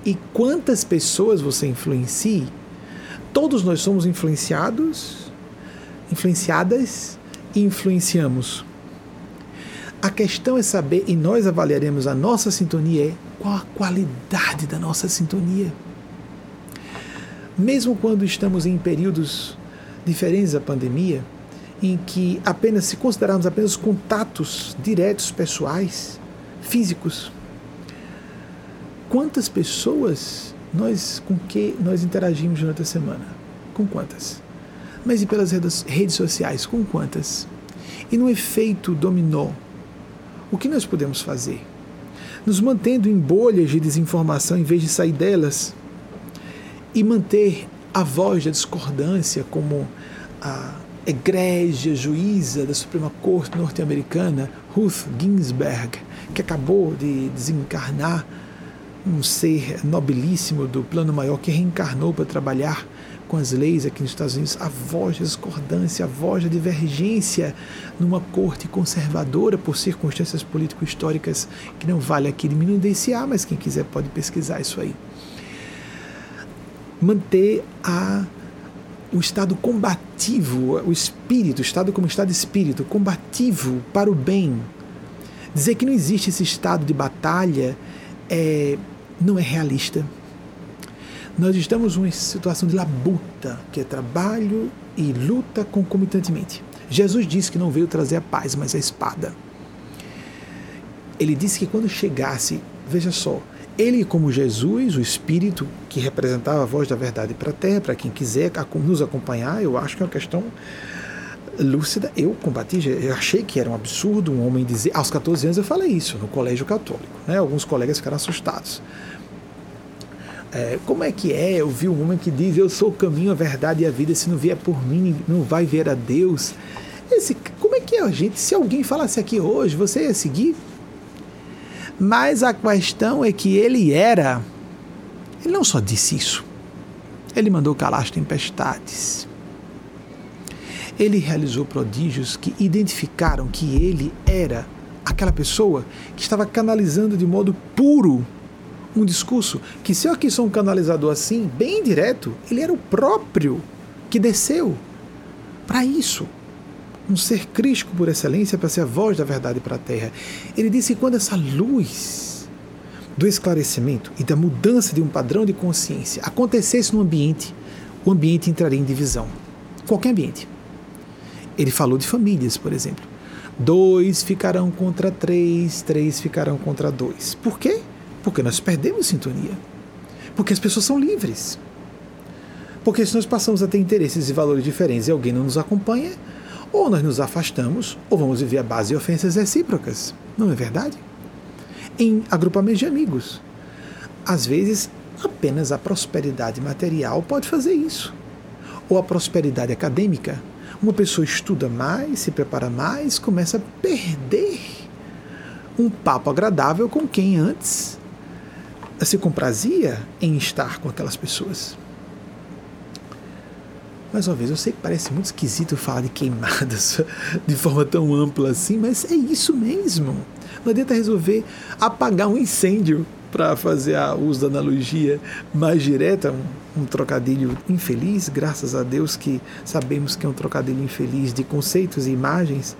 e quantas pessoas você influencie, todos nós somos influenciados, influenciadas e influenciamos. A questão é saber, e nós avaliaremos a nossa sintonia, qual a qualidade da nossa sintonia. Mesmo quando estamos em períodos diferentes da pandemia, em que apenas se considerarmos apenas contatos diretos pessoais, físicos, quantas pessoas nós com que nós interagimos durante a semana? Com quantas? Mas e pelas redes sociais? Com quantas? E no efeito dominó, o que nós podemos fazer? Nos mantendo em bolhas de desinformação em vez de sair delas e manter a voz da discordância como a egrégia juíza da Suprema Corte norte-americana, Ruth Ginsburg, que acabou de desencarnar um ser nobilíssimo do plano maior que reencarnou para trabalhar com as leis aqui nos Estados Unidos, a voz da discordância, a voz da divergência numa corte conservadora por circunstâncias político-históricas que não vale aqui diminuir, mas quem quiser pode pesquisar isso aí. Manter a o estado combativo, o espírito, o estado como estado espírito, combativo para o bem. Dizer que não existe esse estado de batalha é, não é realista. Nós estamos numa situação de labuta, que é trabalho e luta concomitantemente. Jesus disse que não veio trazer a paz, mas a espada. Ele disse que quando chegasse, veja só, ele, como Jesus, o Espírito que representava a voz da verdade para a terra, para quem quiser nos acompanhar, eu acho que é uma questão lúcida. Eu combati, eu achei que era um absurdo um homem dizer. Aos 14 anos eu falei isso no colégio católico. Né? Alguns colegas ficaram assustados. É, como é que é? Eu vi um homem que diz: Eu sou o caminho, a verdade e a vida. Se não vier por mim, não vai ver a Deus. Esse, como é que é, gente? Se alguém falasse aqui hoje, você ia seguir? Mas a questão é que ele era. Ele não só disse isso. Ele mandou calar as tempestades. Ele realizou prodígios que identificaram que ele era aquela pessoa que estava canalizando de modo puro um discurso que, se eu aqui sou um canalizador assim, bem direto, ele era o próprio que desceu para isso. Um ser crístico por excelência para ser a voz da verdade para a terra. Ele disse que quando essa luz do esclarecimento e da mudança de um padrão de consciência acontecesse no ambiente, o ambiente entraria em divisão. Qualquer ambiente. Ele falou de famílias, por exemplo. Dois ficarão contra três, três ficarão contra dois. Por quê? Porque nós perdemos sintonia. Porque as pessoas são livres. Porque se nós passamos a ter interesses e valores diferentes e alguém não nos acompanha, ou nós nos afastamos, ou vamos viver a base de ofensas recíprocas. Não é verdade? Em agrupamentos de amigos. Às vezes, apenas a prosperidade material pode fazer isso. Ou a prosperidade acadêmica. Uma pessoa estuda mais, se prepara mais, começa a perder um papo agradável com quem antes se comprazia em estar com aquelas pessoas. Mais uma vez, eu sei que parece muito esquisito falar de queimadas <laughs> de forma tão ampla assim, mas é isso mesmo. Não adianta resolver apagar um incêndio para fazer o uso da analogia mais direta, um, um, trocadilho infeliz, graças a Deus que sabemos que é um trocadilho infeliz de conceitos e imagens.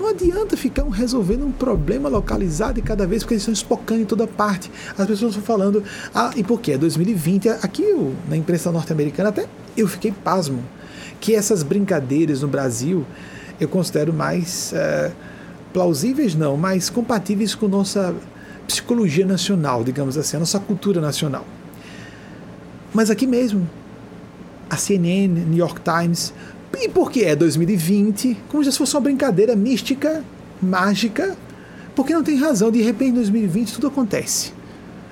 Não adianta ficar resolvendo um problema localizado e cada vez porque eles estão espocando em toda parte. As pessoas estão falando, ah, e por quê? 2020, aqui na imprensa norte-americana, até eu fiquei pasmo, que essas brincadeiras no Brasil eu considero mais é, plausíveis, não, mais compatíveis com nossa psicologia nacional, digamos assim, a nossa cultura nacional. Mas aqui mesmo, a CNN, New York Times, e porque é 2020, como se fosse uma brincadeira mística, mágica, porque não tem razão, de repente em 2020 tudo acontece.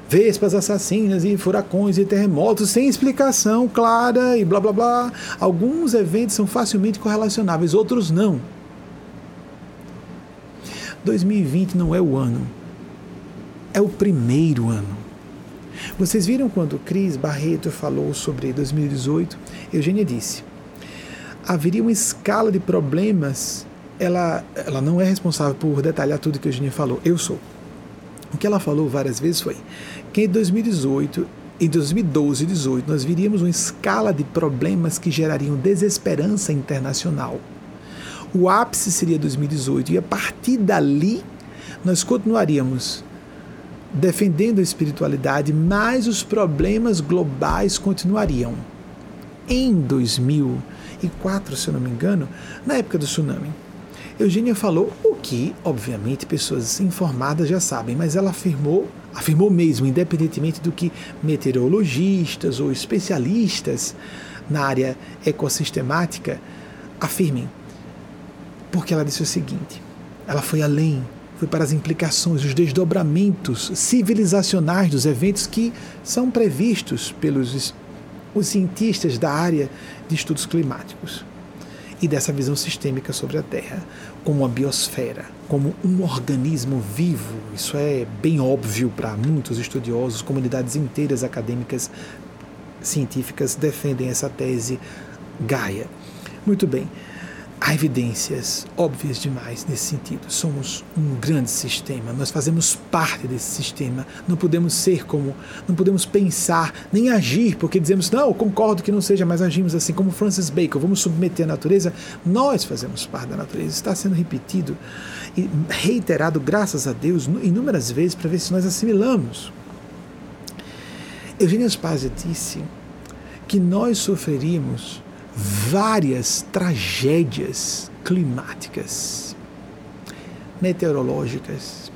Vespas assassinas e furacões e terremotos sem explicação clara e blá blá blá. Alguns eventos são facilmente correlacionáveis, outros não. 2020 não é o ano, é o primeiro ano. Vocês viram quando Cris Barreto falou sobre 2018? Eugênia disse: haveria uma escala de problemas. Ela, ela não é responsável por detalhar tudo que a Eugênia falou, eu sou. O que ela falou várias vezes foi que em 2018 em 2012 e 2018 nós viríamos uma escala de problemas que gerariam desesperança internacional. O ápice seria 2018 e a partir dali nós continuaríamos defendendo a espiritualidade, mas os problemas globais continuariam. Em 2004, se eu não me engano, na época do tsunami, Eugênia falou o que, obviamente, pessoas informadas já sabem, mas ela afirmou, afirmou mesmo, independentemente do que meteorologistas ou especialistas na área ecossistemática afirmem. Porque ela disse o seguinte: ela foi além, foi para as implicações, os desdobramentos civilizacionais dos eventos que são previstos pelos os cientistas da área de estudos climáticos e dessa visão sistêmica sobre a Terra, como a biosfera, como um organismo vivo. Isso é bem óbvio para muitos estudiosos, comunidades inteiras acadêmicas científicas defendem essa tese Gaia. Muito bem. Há evidências óbvias demais nesse sentido. Somos um grande sistema, nós fazemos parte desse sistema. Não podemos ser como, não podemos pensar nem agir porque dizemos, não, concordo que não seja, mas agimos assim, como Francis Bacon, vamos submeter a natureza. Nós fazemos parte da natureza. Está sendo repetido e reiterado, graças a Deus, inúmeras vezes para ver se nós assimilamos. Eugênia Spazia disse que nós sofreríamos várias tragédias climáticas, meteorológicas,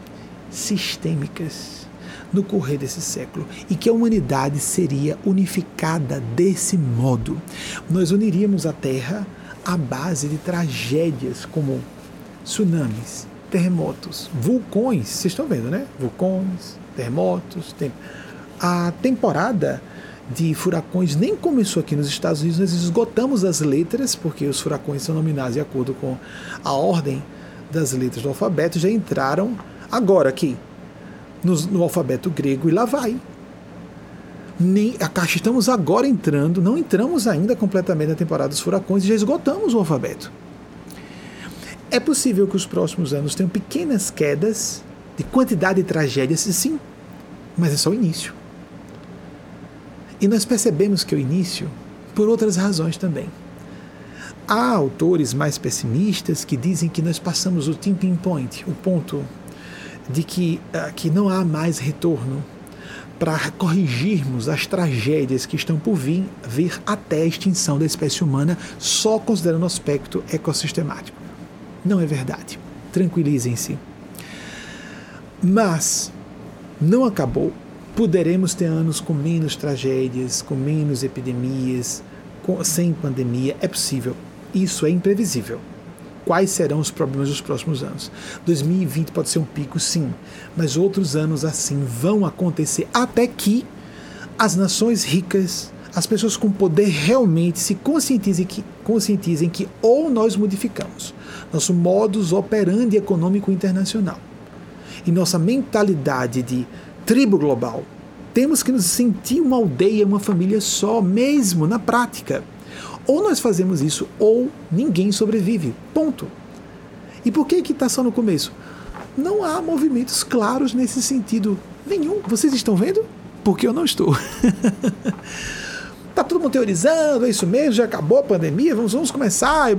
sistêmicas no correr desse século e que a humanidade seria unificada desse modo. Nós uniríamos a Terra à base de tragédias como tsunamis, terremotos, vulcões. Vocês estão vendo, né? Vulcões, terremotos. Tem... A temporada de furacões nem começou aqui nos Estados Unidos, nós esgotamos as letras, porque os furacões são nominados de acordo com a ordem das letras do alfabeto, já entraram agora aqui no, no alfabeto grego e lá vai. Nem, a caixa estamos agora entrando, não entramos ainda completamente na temporada dos furacões e já esgotamos o alfabeto. É possível que os próximos anos tenham pequenas quedas de quantidade de tragédias, sim, mas é só o início. E nós percebemos que o início, por outras razões também. Há autores mais pessimistas que dizem que nós passamos o tipping point, o ponto de que, uh, que não há mais retorno para corrigirmos as tragédias que estão por vir, vir até a extinção da espécie humana, só considerando o aspecto ecossistemático. Não é verdade. Tranquilizem-se. Mas não acabou Poderemos ter anos com menos tragédias, com menos epidemias, com, sem pandemia. É possível. Isso é imprevisível. Quais serão os problemas dos próximos anos? 2020 pode ser um pico, sim, mas outros anos assim vão acontecer até que as nações ricas, as pessoas com poder realmente se conscientizem que, conscientizem que ou nós modificamos nosso modus operandi econômico internacional e nossa mentalidade de tribo global. Temos que nos sentir uma aldeia, uma família só, mesmo na prática. Ou nós fazemos isso, ou ninguém sobrevive. Ponto. E por que que está só no começo? Não há movimentos claros nesse sentido nenhum. Vocês estão vendo? Porque eu não estou. <laughs> tá todo mundo teorizando, é isso mesmo, já acabou a pandemia, vamos, vamos começar.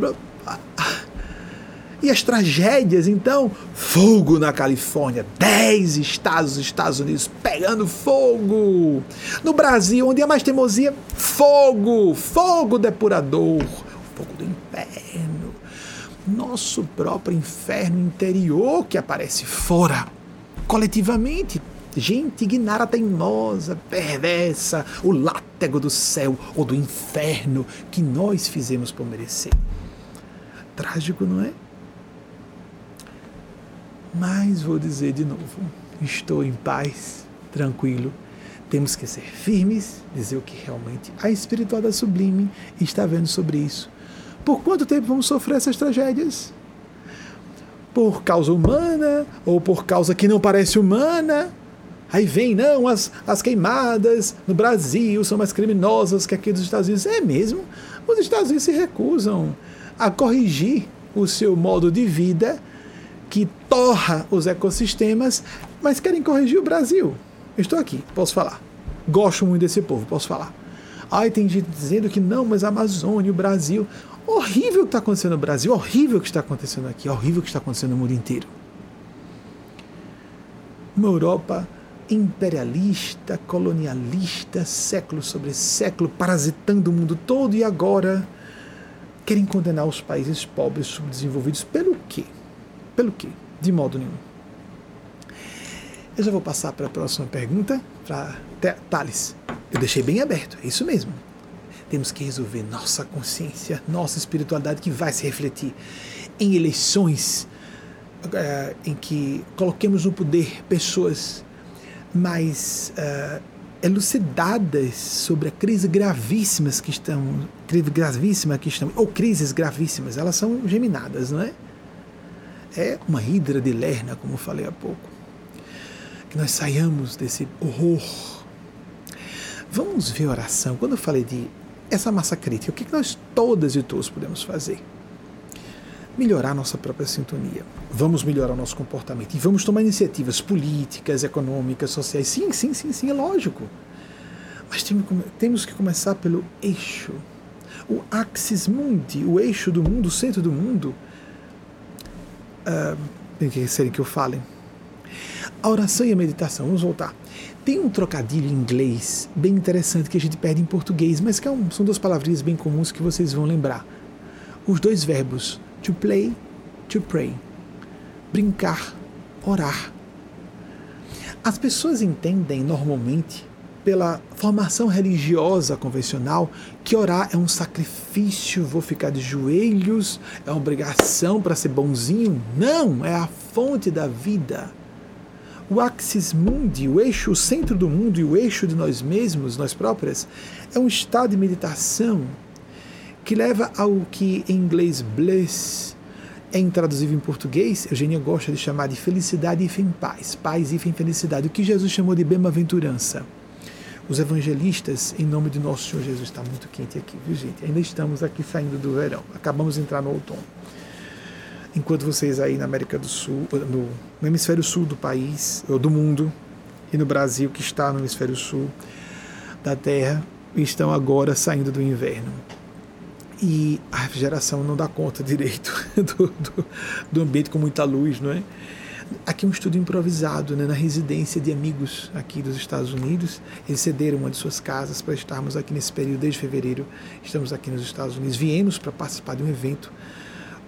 E as tragédias, então, fogo na Califórnia, 10 estados dos Estados Unidos pegando fogo. No Brasil, onde é mais teimosia, fogo, fogo depurador, fogo do inferno. Nosso próprio inferno interior que aparece fora, coletivamente. Gente ignara, teimosa, perversa, o látego do céu ou do inferno que nós fizemos por merecer. Trágico, não é? Mas vou dizer de novo: estou em paz, tranquilo. Temos que ser firmes, dizer o que realmente a espiritualidade sublime está vendo sobre isso. Por quanto tempo vamos sofrer essas tragédias? por causa humana ou por causa que não parece humana. Aí vem, não, as, as queimadas no Brasil são mais criminosas que aqui dos Estados Unidos. É mesmo? Os Estados Unidos se recusam a corrigir o seu modo de vida que torra os ecossistemas, mas querem corrigir o Brasil. estou aqui, posso falar. Gosto muito desse povo, posso falar. Ai, tem gente dizendo que não, mas a Amazônia, o Brasil. Horrível o que está acontecendo no Brasil, horrível o que está acontecendo aqui, horrível o que está acontecendo no mundo inteiro. Uma Europa imperialista, colonialista, século sobre século, parasitando o mundo todo e agora querem condenar os países pobres subdesenvolvidos pelo quê? Pelo quê? De modo nenhum. Eu já vou passar para a próxima pergunta, para Thales. Eu deixei bem aberto, é isso mesmo. Temos que resolver nossa consciência, nossa espiritualidade que vai se refletir em eleições uh, em que coloquemos no poder pessoas mais uh, elucidadas sobre a crise gravíssimas que estão, crise gravíssima que estão, ou crises gravíssimas, elas são geminadas, não é? É uma hidra de lerna, como falei há pouco. Que nós saiamos desse horror. Vamos ver oração. Quando eu falei de essa massa crítica, o que nós todas e todos podemos fazer? melhorar nossa própria sintonia. Vamos melhorar o nosso comportamento e vamos tomar iniciativas políticas, econômicas, sociais. Sim, sim, sim, sim, é lógico. Mas temos que começar pelo eixo. O axis mundi, o eixo do mundo, o centro do mundo. Uh, tem que ser que eu fale. A oração e a meditação, vamos voltar. Tem um trocadilho em inglês bem interessante que a gente perde em português, mas que é um, são duas palavrinhas bem comuns que vocês vão lembrar. Os dois verbos To play, to pray. Brincar, orar. As pessoas entendem normalmente, pela formação religiosa convencional, que orar é um sacrifício, vou ficar de joelhos, é uma obrigação para ser bonzinho. Não, é a fonte da vida. O axis mundi, o eixo, o centro do mundo e o eixo de nós mesmos, nós próprias, é um estado de meditação, que leva ao que em inglês bliss é intraduzível em português, Eugênia gosta de chamar de felicidade e em paz, paz e felicidade, o que Jesus chamou de bem-aventurança. Os evangelistas, em nome de nosso Senhor Jesus, está muito quente aqui, viu gente? Ainda estamos aqui saindo do verão, acabamos de entrar no outono. Enquanto vocês aí na América do Sul, no, no hemisfério sul do país, ou do mundo, e no Brasil, que está no hemisfério sul da Terra, estão agora saindo do inverno e a refrigeração não dá conta direito <laughs> do, do, do, ambiente com muita luz, não é? Aqui um estudo improvisado, né, na residência de amigos aqui dos Estados Unidos. Eles cederam uma de suas casas para estarmos aqui nesse período, desde fevereiro. Estamos aqui nos Estados Unidos. Viemos para participar de um evento.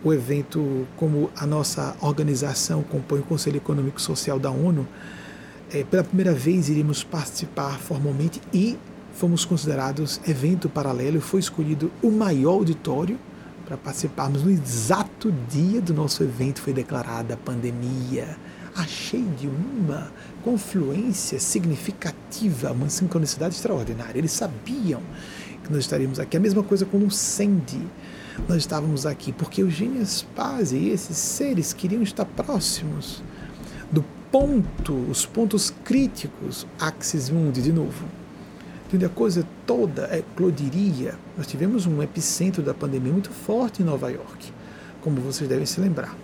O evento, como a nossa organização compõe o Conselho Econômico e Social da ONU, é, pela primeira vez iríamos participar formalmente e fomos considerados evento paralelo, foi escolhido o maior auditório para participarmos no exato dia do nosso evento foi declarada a pandemia. Achei de uma confluência significativa, uma sincronicidade extraordinária. Eles sabiam que nós estaríamos aqui. A mesma coisa com o Sandy. Nós estávamos aqui porque Eugênia Spaz e esses seres queriam estar próximos do ponto, os pontos críticos, axis mundi, de novo onde a coisa toda eclodiria. Nós tivemos um epicentro da pandemia muito forte em Nova York, como vocês devem se lembrar,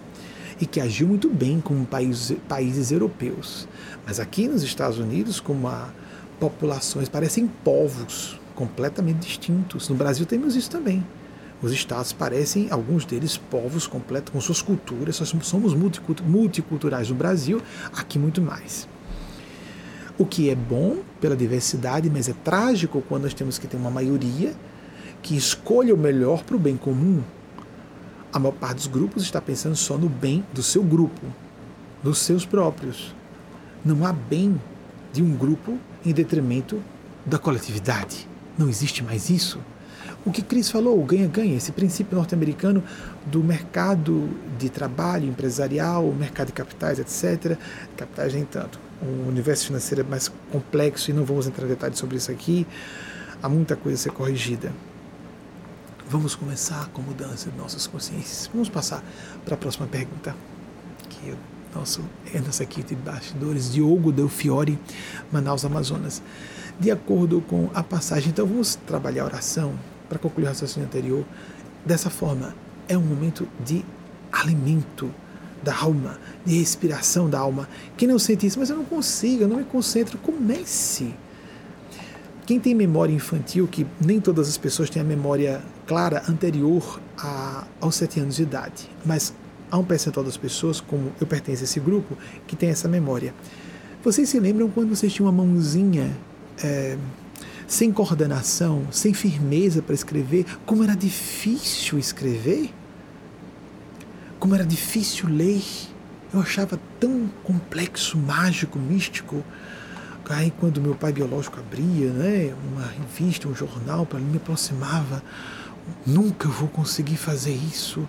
e que agiu muito bem como países, países europeus. Mas aqui nos Estados Unidos, como a populações parecem povos completamente distintos. No Brasil temos isso também. Os estados parecem, alguns deles, povos completos, com suas culturas, nós somos multiculturais no Brasil, aqui muito mais. O que é bom pela diversidade, mas é trágico quando nós temos que ter uma maioria que escolha o melhor para o bem comum. A maior parte dos grupos está pensando só no bem do seu grupo, dos seus próprios. Não há bem de um grupo em detrimento da coletividade. Não existe mais isso. O que Cris falou, ganha-ganha, esse princípio norte-americano do mercado de trabalho empresarial, mercado de capitais, etc. Capitais nem tanto o universo financeiro é mais complexo e não vamos entrar em detalhes sobre isso aqui. Há muita coisa a ser corrigida. Vamos começar com mudança de nossas consciências. Vamos passar para a próxima pergunta. aqui, nosso, é nossa equipe de bastidores, Diogo Del Fiore, Manaus, Amazonas. De acordo com a passagem, então vamos trabalhar a oração para concluir o raciocínio anterior. Dessa forma, é um momento de alimento da alma, de respiração da alma. Quem não sente isso, mas eu não consigo, eu não me concentro, comece. Quem tem memória infantil, que nem todas as pessoas têm a memória clara anterior a, aos sete anos de idade, mas há um percentual das pessoas, como eu pertenço a esse grupo, que tem essa memória. Vocês se lembram quando vocês tinham uma mãozinha é, sem coordenação, sem firmeza para escrever? Como era difícil escrever? Como era difícil ler? Eu achava tão complexo, mágico, místico. Aí, quando meu pai biológico abria né, uma revista, um jornal para mim, me aproximava. Nunca vou conseguir fazer isso.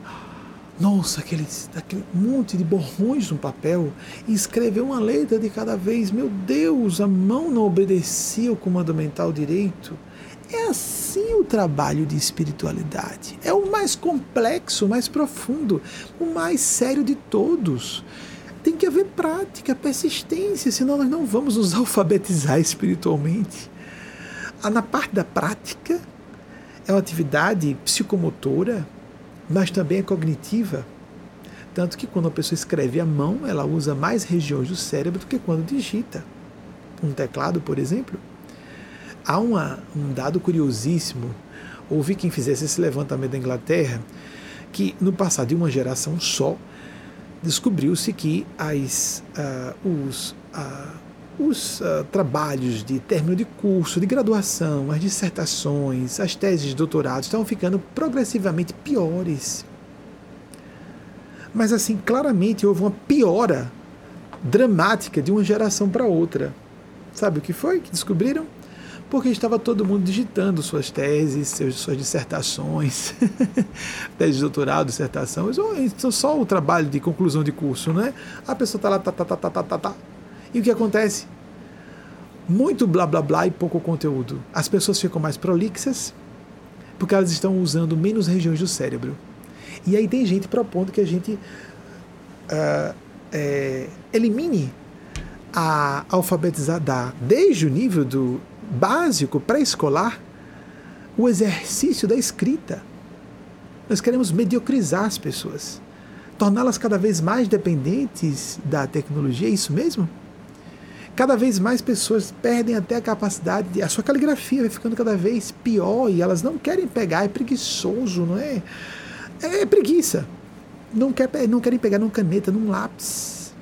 Nossa, aquele, aquele monte de borrões no papel e escrever uma letra de cada vez. Meu Deus, a mão não obedecia o comando mental direito. É assim o trabalho de espiritualidade. É o mais complexo, o mais profundo, o mais sério de todos. Tem que haver prática, persistência, senão nós não vamos nos <laughs> alfabetizar espiritualmente. Ah, na parte da prática, é uma atividade psicomotora, mas também é cognitiva. Tanto que quando a pessoa escreve à mão, ela usa mais regiões do cérebro do que quando digita. Um teclado, por exemplo. Há uma, um dado curiosíssimo. Ouvi quem fizesse esse levantamento da Inglaterra, que no passado de uma geração só, descobriu-se que as, uh, os, uh, os uh, trabalhos de término de curso, de graduação, as dissertações, as teses de doutorado estavam ficando progressivamente piores. Mas, assim, claramente houve uma piora dramática de uma geração para outra. Sabe o que foi que descobriram? Porque estava todo mundo digitando suas teses, seus, suas dissertações, <laughs> tese de doutorado, dissertação, isso é só o trabalho de conclusão de curso, né? A pessoa está lá, tá, tá, tá, tá, tá, tá, tá. E o que acontece? Muito blá blá blá e pouco conteúdo. As pessoas ficam mais prolixas porque elas estão usando menos regiões do cérebro. E aí tem gente propondo que a gente uh, é, elimine a alfabetizada desde o nível do básico, pré-escolar, o exercício da escrita. Nós queremos mediocrizar as pessoas, torná-las cada vez mais dependentes da tecnologia, é isso mesmo? Cada vez mais pessoas perdem até a capacidade de. A sua caligrafia vai ficando cada vez pior e elas não querem pegar, é preguiçoso, não é? É, preguiça. Não, quer, não querem pegar numa caneta, num lápis.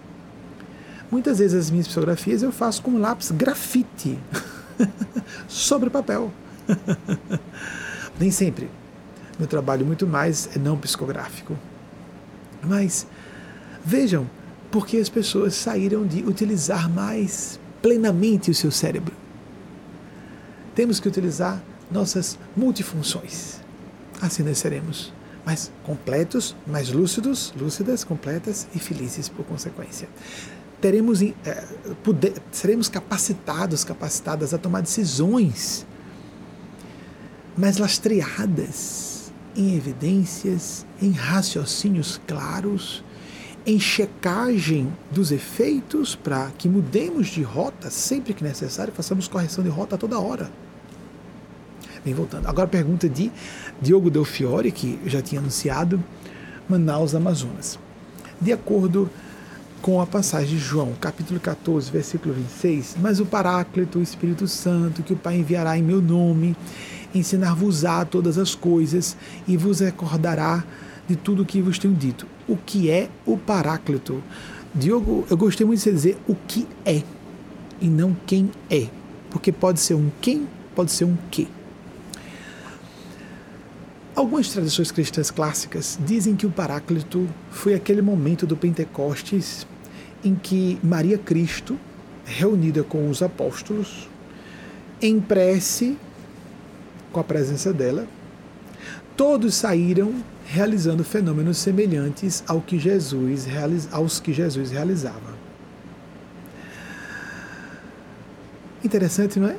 Muitas vezes as minhas psicografias eu faço com lápis grafite. <laughs> <laughs> sobre papel. <laughs> Nem sempre. Meu trabalho muito mais é não psicográfico. Mas vejam porque as pessoas saíram de utilizar mais plenamente o seu cérebro. Temos que utilizar nossas multifunções. Assim nós seremos mais completos, mais lúcidos, lúcidas, completas e felizes por consequência teremos, é, poder, seremos capacitados, capacitadas a tomar decisões mais lastreadas em evidências, em raciocínios claros, em checagem dos efeitos para que mudemos de rota sempre que necessário, façamos correção de rota toda hora. Bem, voltando. Agora a pergunta de Diogo Del Fiore, que já tinha anunciado, Manaus, Amazonas. De acordo com a passagem de João, capítulo 14, versículo 26, mas o Paráclito, o Espírito Santo, que o Pai enviará em meu nome, ensinar-vos-á todas as coisas e vos recordará de tudo o que vos tenho dito. O que é o Paráclito? Diogo, eu gostei muito de dizer o que é e não quem é, porque pode ser um quem, pode ser um que. Algumas tradições cristãs clássicas dizem que o Paráclito foi aquele momento do Pentecostes em que Maria Cristo, reunida com os apóstolos, em prece, com a presença dela, todos saíram realizando fenômenos semelhantes ao que Jesus, aos que Jesus realizava. Interessante, não é?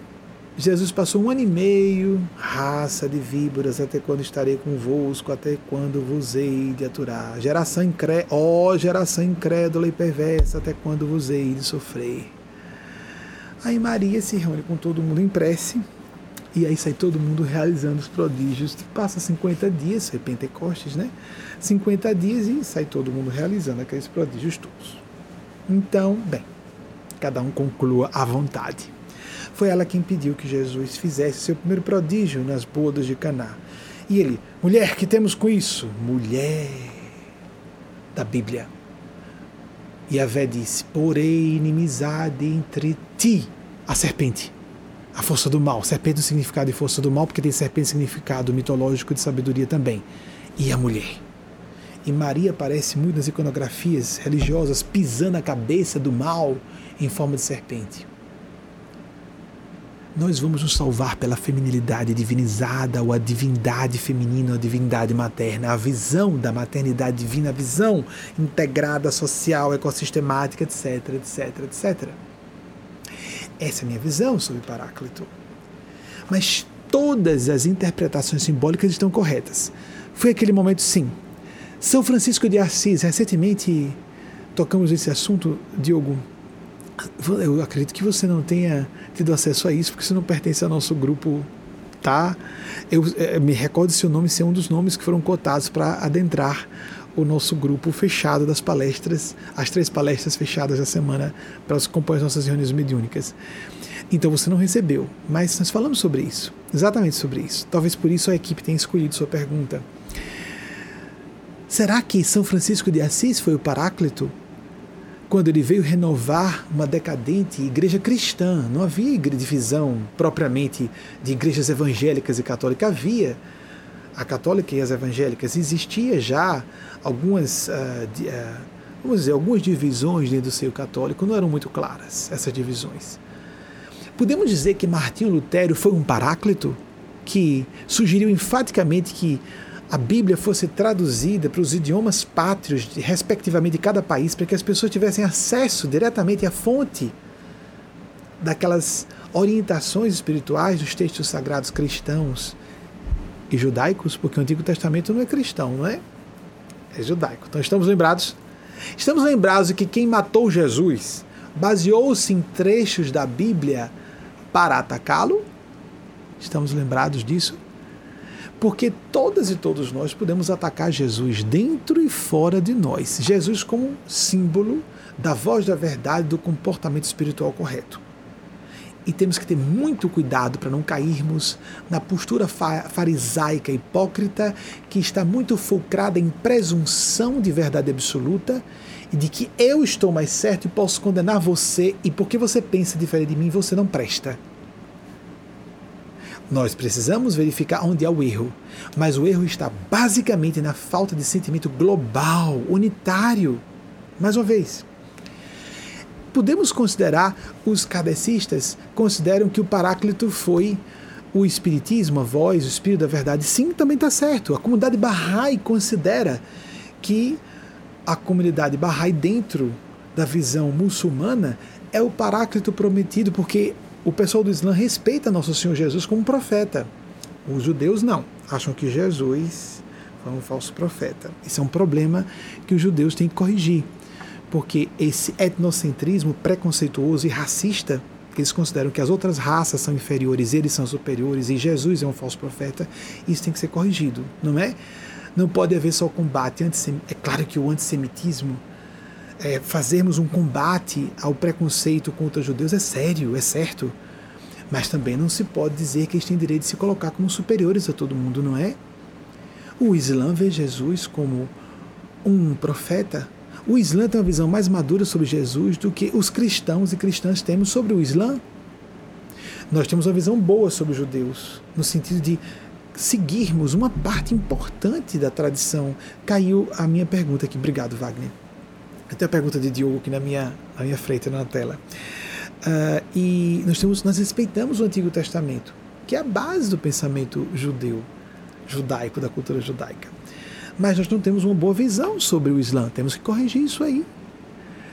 Jesus passou um ano e meio, raça de víboras, até quando estarei convosco, até quando vos hei de aturar. Geração incré, ó oh, geração incrédula e perversa, até quando vos hei de sofrer. Aí Maria se reúne com todo mundo em prece, e aí sai todo mundo realizando os prodígios. Passa 50 dias, foi Pentecostes, né? 50 dias e sai todo mundo realizando aqueles prodígios todos. Então, bem, cada um conclua à vontade. Foi ela quem pediu que Jesus fizesse seu primeiro prodígio nas bodas de Caná. E ele, mulher, que temos com isso? Mulher da Bíblia. E a Vé disse: Porém, inimizade entre ti, a serpente, a força do mal. Serpente no significado de força do mal, porque tem serpente significado mitológico de sabedoria também. E a mulher. E Maria aparece muito nas iconografias religiosas, pisando a cabeça do mal em forma de serpente. Nós vamos nos salvar pela feminilidade divinizada, ou a divindade feminina, ou a divindade materna, a visão da maternidade divina, a visão integrada, social, ecossistemática, etc, etc, etc. Essa é a minha visão sobre Paráclito. Mas todas as interpretações simbólicas estão corretas. Foi aquele momento, sim. São Francisco de Assis, recentemente tocamos esse assunto, Diogo, eu acredito que você não tenha tido acesso a isso, porque você não pertence ao nosso grupo, tá? Eu, é, me recordo seu nome ser um dos nomes que foram cotados para adentrar o nosso grupo fechado das palestras, as três palestras fechadas da semana para os as nossas reuniões mediúnicas. Então você não recebeu, mas nós falamos sobre isso, exatamente sobre isso. Talvez por isso a equipe tenha escolhido sua pergunta. Será que São Francisco de Assis foi o Paráclito quando ele veio renovar uma decadente igreja cristã. Não havia divisão propriamente de igrejas evangélicas e católicas. Havia a católica e as evangélicas. Existia já algumas, uh, de, uh, vamos dizer, algumas divisões dentro do seio católico. Não eram muito claras essas divisões. Podemos dizer que Martinho Lutero foi um paráclito que sugeriu enfaticamente que a Bíblia fosse traduzida para os idiomas pátrios, respectivamente, de cada país, para que as pessoas tivessem acesso diretamente à fonte daquelas orientações espirituais dos textos sagrados cristãos e judaicos, porque o Antigo Testamento não é cristão, não é? É judaico. Então estamos lembrados? Estamos lembrados de que quem matou Jesus baseou-se em trechos da Bíblia para atacá-lo? Estamos lembrados disso? Porque todas e todos nós podemos atacar Jesus dentro e fora de nós. Jesus como símbolo da voz da verdade, do comportamento espiritual correto. E temos que ter muito cuidado para não cairmos na postura farisaica hipócrita que está muito fulcrada em presunção de verdade absoluta e de que eu estou mais certo e posso condenar você e porque você pensa diferente de mim, você não presta. Nós precisamos verificar onde há o erro, mas o erro está basicamente na falta de sentimento global, unitário. Mais uma vez, podemos considerar, os kardecistas consideram que o Paráclito foi o Espiritismo, a voz, o Espírito da Verdade. Sim, também está certo. A comunidade Bahá'í considera que a comunidade Bahá'í, dentro da visão muçulmana, é o Paráclito prometido, porque o pessoal do Islã respeita nosso Senhor Jesus como profeta. Os judeus não, acham que Jesus foi um falso profeta. Isso é um problema que os judeus têm que corrigir, porque esse etnocentrismo preconceituoso e racista, que eles consideram que as outras raças são inferiores, eles são superiores e Jesus é um falso profeta, isso tem que ser corrigido, não é? Não pode haver só combate. É claro que o antissemitismo é, fazermos um combate ao preconceito contra judeus é sério, é certo. Mas também não se pode dizer que eles têm direito de se colocar como superiores a todo mundo, não é? O Islã vê Jesus como um profeta. O Islã tem uma visão mais madura sobre Jesus do que os cristãos e cristãs temos sobre o Islã. Nós temos uma visão boa sobre os judeus, no sentido de seguirmos uma parte importante da tradição. Caiu a minha pergunta aqui. Obrigado, Wagner. Até a pergunta de Diogo aqui na minha, na minha frente, na tela. Uh, e nós, temos, nós respeitamos o Antigo Testamento, que é a base do pensamento judeu, judaico, da cultura judaica. Mas nós não temos uma boa visão sobre o Islã, temos que corrigir isso aí.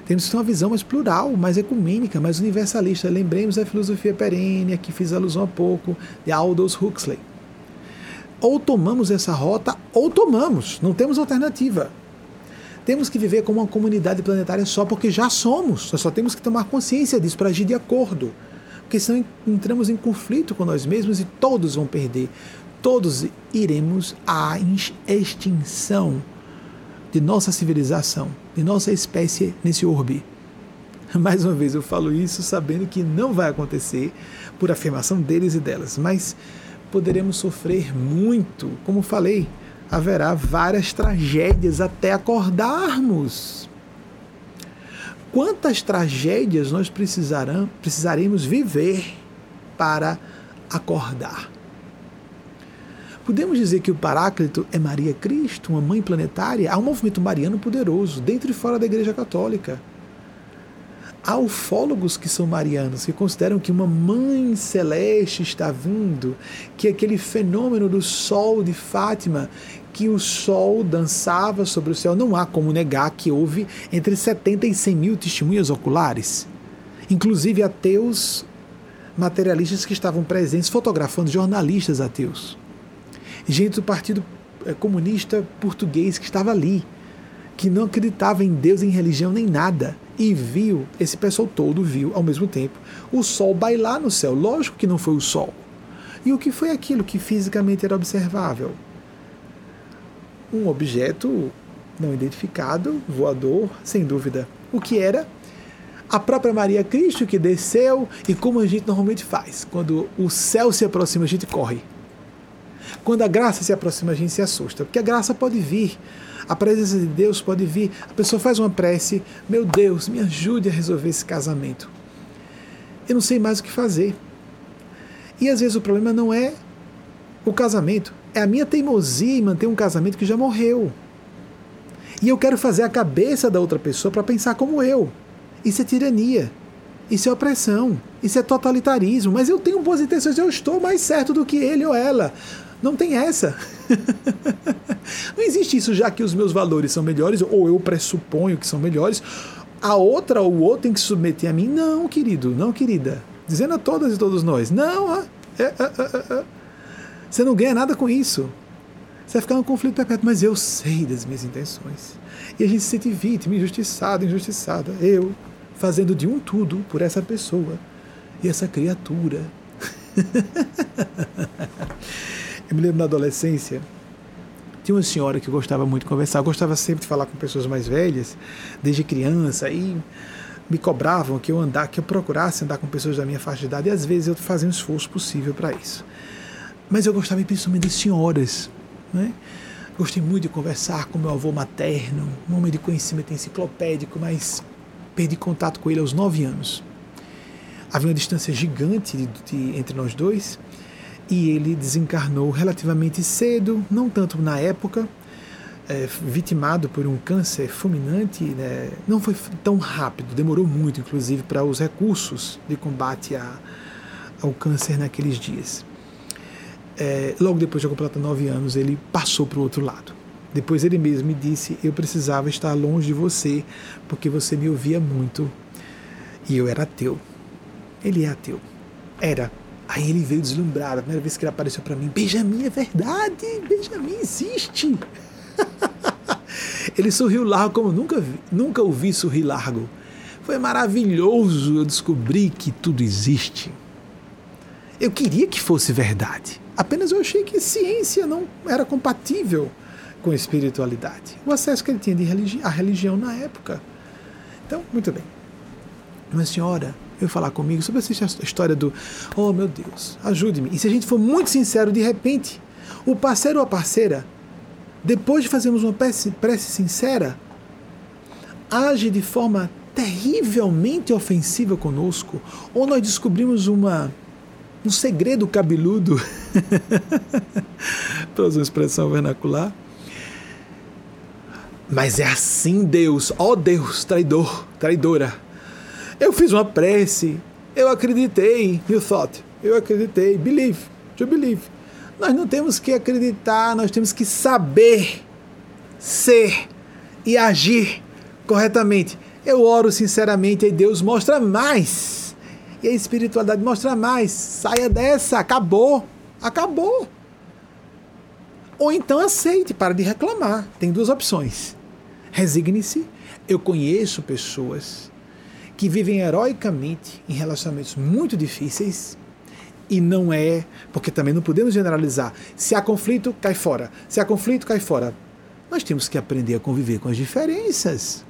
Temos que ter uma visão mais plural, mais ecumênica, mais universalista. Lembremos da filosofia perene, que fiz alusão há pouco, de Aldous Huxley. Ou tomamos essa rota, ou tomamos. Não temos alternativa. Temos que viver como uma comunidade planetária só porque já somos. Nós só temos que tomar consciência disso para agir de acordo. Porque senão entramos em conflito com nós mesmos e todos vão perder. Todos iremos à extinção de nossa civilização, de nossa espécie nesse orbe. <laughs> Mais uma vez eu falo isso sabendo que não vai acontecer por afirmação deles e delas, mas poderemos sofrer muito, como falei, haverá várias tragédias até acordarmos. Quantas tragédias nós precisaremos viver para acordar? Podemos dizer que o Paráclito é Maria Cristo, uma mãe planetária? Há um movimento mariano poderoso dentro e fora da Igreja Católica. Há ufólogos que são marianos, que consideram que uma mãe celeste está vindo, que aquele fenômeno do sol de Fátima, que o sol dançava sobre o céu, não há como negar que houve entre 70 e 100 mil testemunhas oculares. Inclusive ateus materialistas que estavam presentes fotografando jornalistas ateus gente do Partido eh, Comunista Português que estava ali, que não acreditava em Deus, em religião, nem nada, e viu, esse pessoal todo viu ao mesmo tempo, o sol bailar no céu. Lógico que não foi o sol. E o que foi aquilo que fisicamente era observável? Um objeto não identificado, voador, sem dúvida. O que era? A própria Maria Cristo que desceu, e como a gente normalmente faz, quando o céu se aproxima, a gente corre quando a graça se aproxima, a gente se assusta, porque a graça pode vir, a presença de Deus pode vir. A pessoa faz uma prece: Meu Deus, me ajude a resolver esse casamento. Eu não sei mais o que fazer. E às vezes o problema não é o casamento, é a minha teimosia em manter um casamento que já morreu. E eu quero fazer a cabeça da outra pessoa para pensar como eu. Isso é tirania. Isso é opressão. Isso é totalitarismo. Mas eu tenho boas intenções, eu estou mais certo do que ele ou ela. Não tem essa. <laughs> não existe isso, já que os meus valores são melhores, ou eu pressuponho que são melhores, a outra ou o outro tem que submeter a mim. Não, querido, não, querida. Dizendo a todas e todos nós: não, é, é, é, você não ganha nada com isso. Você vai ficar num conflito perpétuo, mas eu sei das minhas intenções. E a gente se sente vítima, injustiçado, injustiçada. Eu fazendo de um tudo por essa pessoa e essa criatura. <laughs> Eu me lembro na adolescência, tinha uma senhora que gostava muito de conversar, eu gostava sempre de falar com pessoas mais velhas, desde criança, e me cobravam que eu andar, que eu procurasse andar com pessoas da minha faixa de idade, e às vezes eu fazia um esforço possível para isso. Mas eu gostava principalmente de senhoras, né? Gostei muito de conversar com meu avô materno, um homem de conhecimento enciclopédico, mas perdi contato com ele aos nove anos. Havia uma distância gigante de, de, entre nós dois, e ele desencarnou relativamente cedo, não tanto na época, é, vitimado por um câncer fulminante, né? não foi tão rápido, demorou muito, inclusive, para os recursos de combate a, ao câncer naqueles dias. É, logo depois de completar nove anos, ele passou para o outro lado. Depois ele mesmo me disse: Eu precisava estar longe de você, porque você me ouvia muito e eu era ateu. Ele é ateu. Era Aí ele veio deslumbrado, a primeira vez que ele apareceu para mim, Benjamin é verdade, Benjamin existe. <laughs> ele sorriu largo como nunca nunca ouvi sorrir largo. Foi maravilhoso eu descobri que tudo existe. Eu queria que fosse verdade. Apenas eu achei que ciência não era compatível com espiritualidade. O acesso que ele tinha de religi à religião na época. Então, muito bem. Uma senhora veio falar comigo sobre essa história do oh meu Deus, ajude-me. E se a gente for muito sincero, de repente, o parceiro ou a parceira, depois de fazermos uma prece, prece sincera, age de forma terrivelmente ofensiva conosco, ou nós descobrimos uma um segredo cabeludo, <laughs> usar uma expressão vernacular. Mas é assim, Deus, ó oh Deus, traidor, traidora eu fiz uma prece, eu acreditei, you thought, eu acreditei, believe, to believe. Nós não temos que acreditar, nós temos que saber ser e agir corretamente. Eu oro sinceramente e Deus mostra mais. E a espiritualidade mostra mais. Saia dessa, acabou. Acabou. Ou então aceite, para de reclamar. Tem duas opções. Resigne-se. Eu conheço pessoas que vivem heroicamente em relacionamentos muito difíceis e não é, porque também não podemos generalizar. Se há conflito, cai fora. Se há conflito, cai fora. Nós temos que aprender a conviver com as diferenças.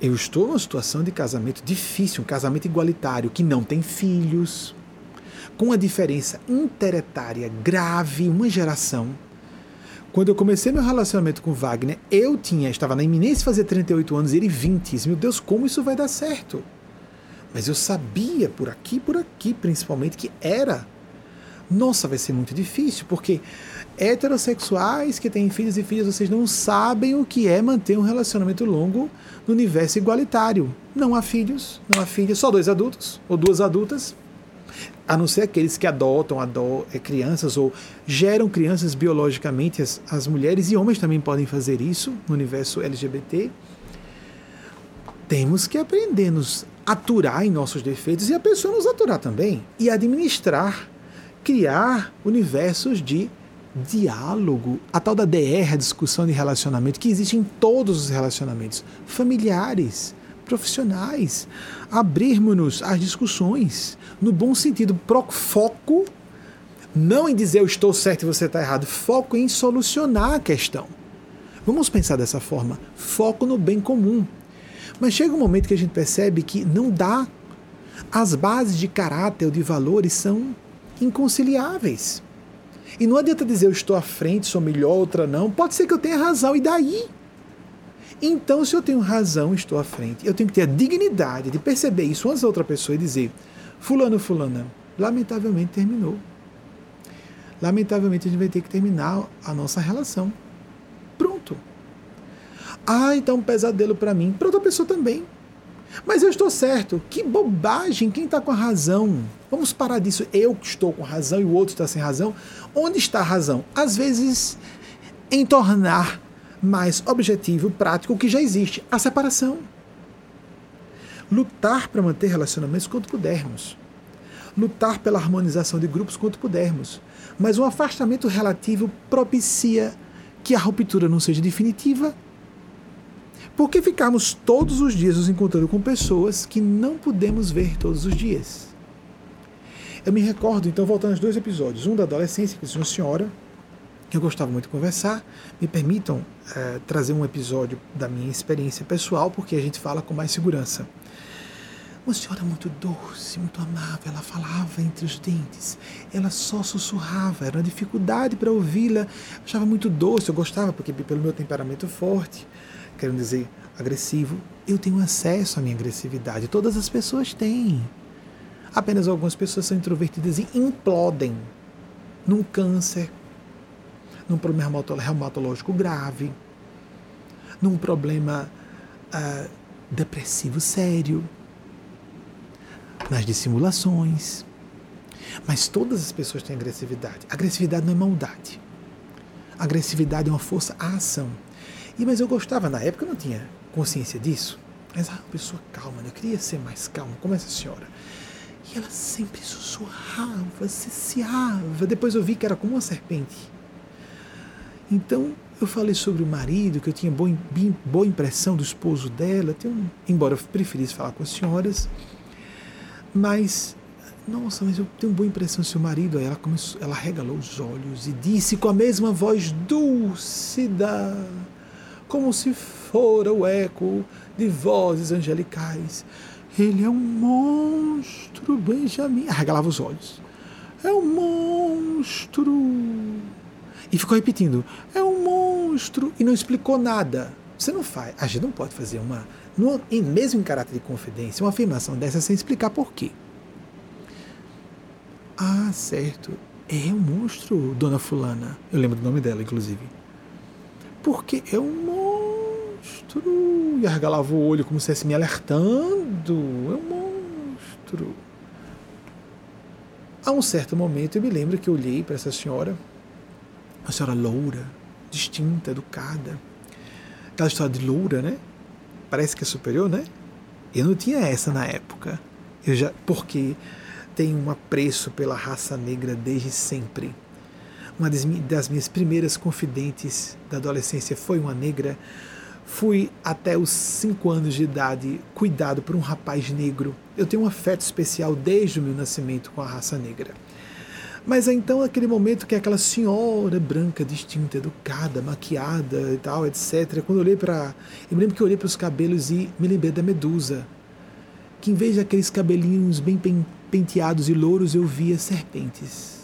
Eu estou numa situação de casamento difícil, um casamento igualitário, que não tem filhos, com uma diferença interetária grave, uma geração. Quando eu comecei meu relacionamento com Wagner, eu tinha, estava na iminência de fazer 38 anos ele 20. Meu Deus, como isso vai dar certo? Mas eu sabia por aqui, por aqui principalmente, que era. Nossa, vai ser muito difícil, porque heterossexuais que têm filhos e filhas, vocês não sabem o que é manter um relacionamento longo no universo igualitário. Não há filhos, não há filhas, só dois adultos ou duas adultas, a não ser aqueles que adotam ado é, crianças ou geram crianças biologicamente, as, as mulheres e homens também podem fazer isso no universo LGBT. Temos que aprender a nos aturar em nossos defeitos e a pessoa nos aturar também e administrar, criar universos de diálogo, a tal da DR, a discussão de relacionamento, que existe em todos os relacionamentos, familiares, profissionais, abrirmos-nos às discussões, no bom sentido, foco, não em dizer eu estou certo e você está errado, foco em solucionar a questão. Vamos pensar dessa forma, foco no bem comum. Mas chega um momento que a gente percebe que não dá. As bases de caráter ou de valores são inconciliáveis. E não adianta dizer eu estou à frente, sou melhor, outra não. Pode ser que eu tenha razão, e daí? Então, se eu tenho razão, estou à frente. Eu tenho que ter a dignidade de perceber isso antes da outra pessoa e dizer: Fulano, Fulana, lamentavelmente terminou. Lamentavelmente a gente vai ter que terminar a nossa relação. Pronto. Ah, então um pesadelo para mim. Para outra pessoa também. Mas eu estou certo. Que bobagem. Quem está com a razão? Vamos parar disso. Eu estou com razão e o outro está sem razão. Onde está a razão? Às vezes, em tornar mais objetivo, prático o que já existe: a separação. Lutar para manter relacionamentos quanto pudermos. Lutar pela harmonização de grupos quanto pudermos. Mas um afastamento relativo propicia que a ruptura não seja definitiva por que ficarmos todos os dias nos encontrando com pessoas que não podemos ver todos os dias? Eu me recordo, então, voltando aos dois episódios. Um da adolescência, que disse uma senhora, que eu gostava muito de conversar. Me permitam é, trazer um episódio da minha experiência pessoal, porque a gente fala com mais segurança. Uma senhora muito doce, muito amável, ela falava entre os dentes, ela só sussurrava, era uma dificuldade para ouvi-la. Achava muito doce, eu gostava, porque pelo meu temperamento forte, querendo dizer agressivo, eu tenho acesso à minha agressividade. Todas as pessoas têm. Apenas algumas pessoas são introvertidas e implodem num câncer, num problema reumatológico grave, num problema uh, depressivo sério, nas dissimulações. Mas todas as pessoas têm agressividade. Agressividade não é maldade. Agressividade é uma força à ação. E, mas eu gostava, na época eu não tinha consciência disso. Mas, ah, uma pessoa calma, né? eu queria ser mais calma, como essa senhora. E ela sempre sussurrava, cesseava. Depois eu vi que era como uma serpente. Então eu falei sobre o marido, que eu tinha boa, boa impressão do esposo dela, tenho, embora eu preferisse falar com as senhoras. Mas, nossa, mas eu tenho boa impressão do seu marido. Aí ela, começou, ela regalou os olhos e disse com a mesma voz dúcida como se fora o eco de vozes angelicais. Ele é um monstro, Benjamin. Arregalava os olhos. É um monstro. E ficou repetindo: é um monstro. E não explicou nada. Você não faz. A gente não pode fazer uma. No, mesmo em caráter de confidência, uma afirmação dessa sem explicar por quê. Ah, certo. É um monstro, dona Fulana. Eu lembro do nome dela, inclusive. Porque é um monstro. E arregalava o olho como se estivesse me alertando. É um monstro. A um certo momento eu me lembro que eu olhei para essa senhora, uma senhora loura, distinta, educada. Aquela história de loura, né? parece que é superior, né? Eu não tinha essa na época. Eu já, porque tenho um apreço pela raça negra desde sempre. Uma das minhas primeiras confidentes da adolescência foi uma negra. Fui até os cinco anos de idade cuidado por um rapaz negro. Eu tenho um afeto especial desde o meu nascimento com a raça negra. Mas é então aquele momento que aquela senhora branca, distinta, educada, maquiada e tal, etc. Quando eu olhei para. Eu me lembro que eu olhei para os cabelos e me lembrei da Medusa. Que em vez de aqueles cabelinhos bem penteados e louros, eu via serpentes.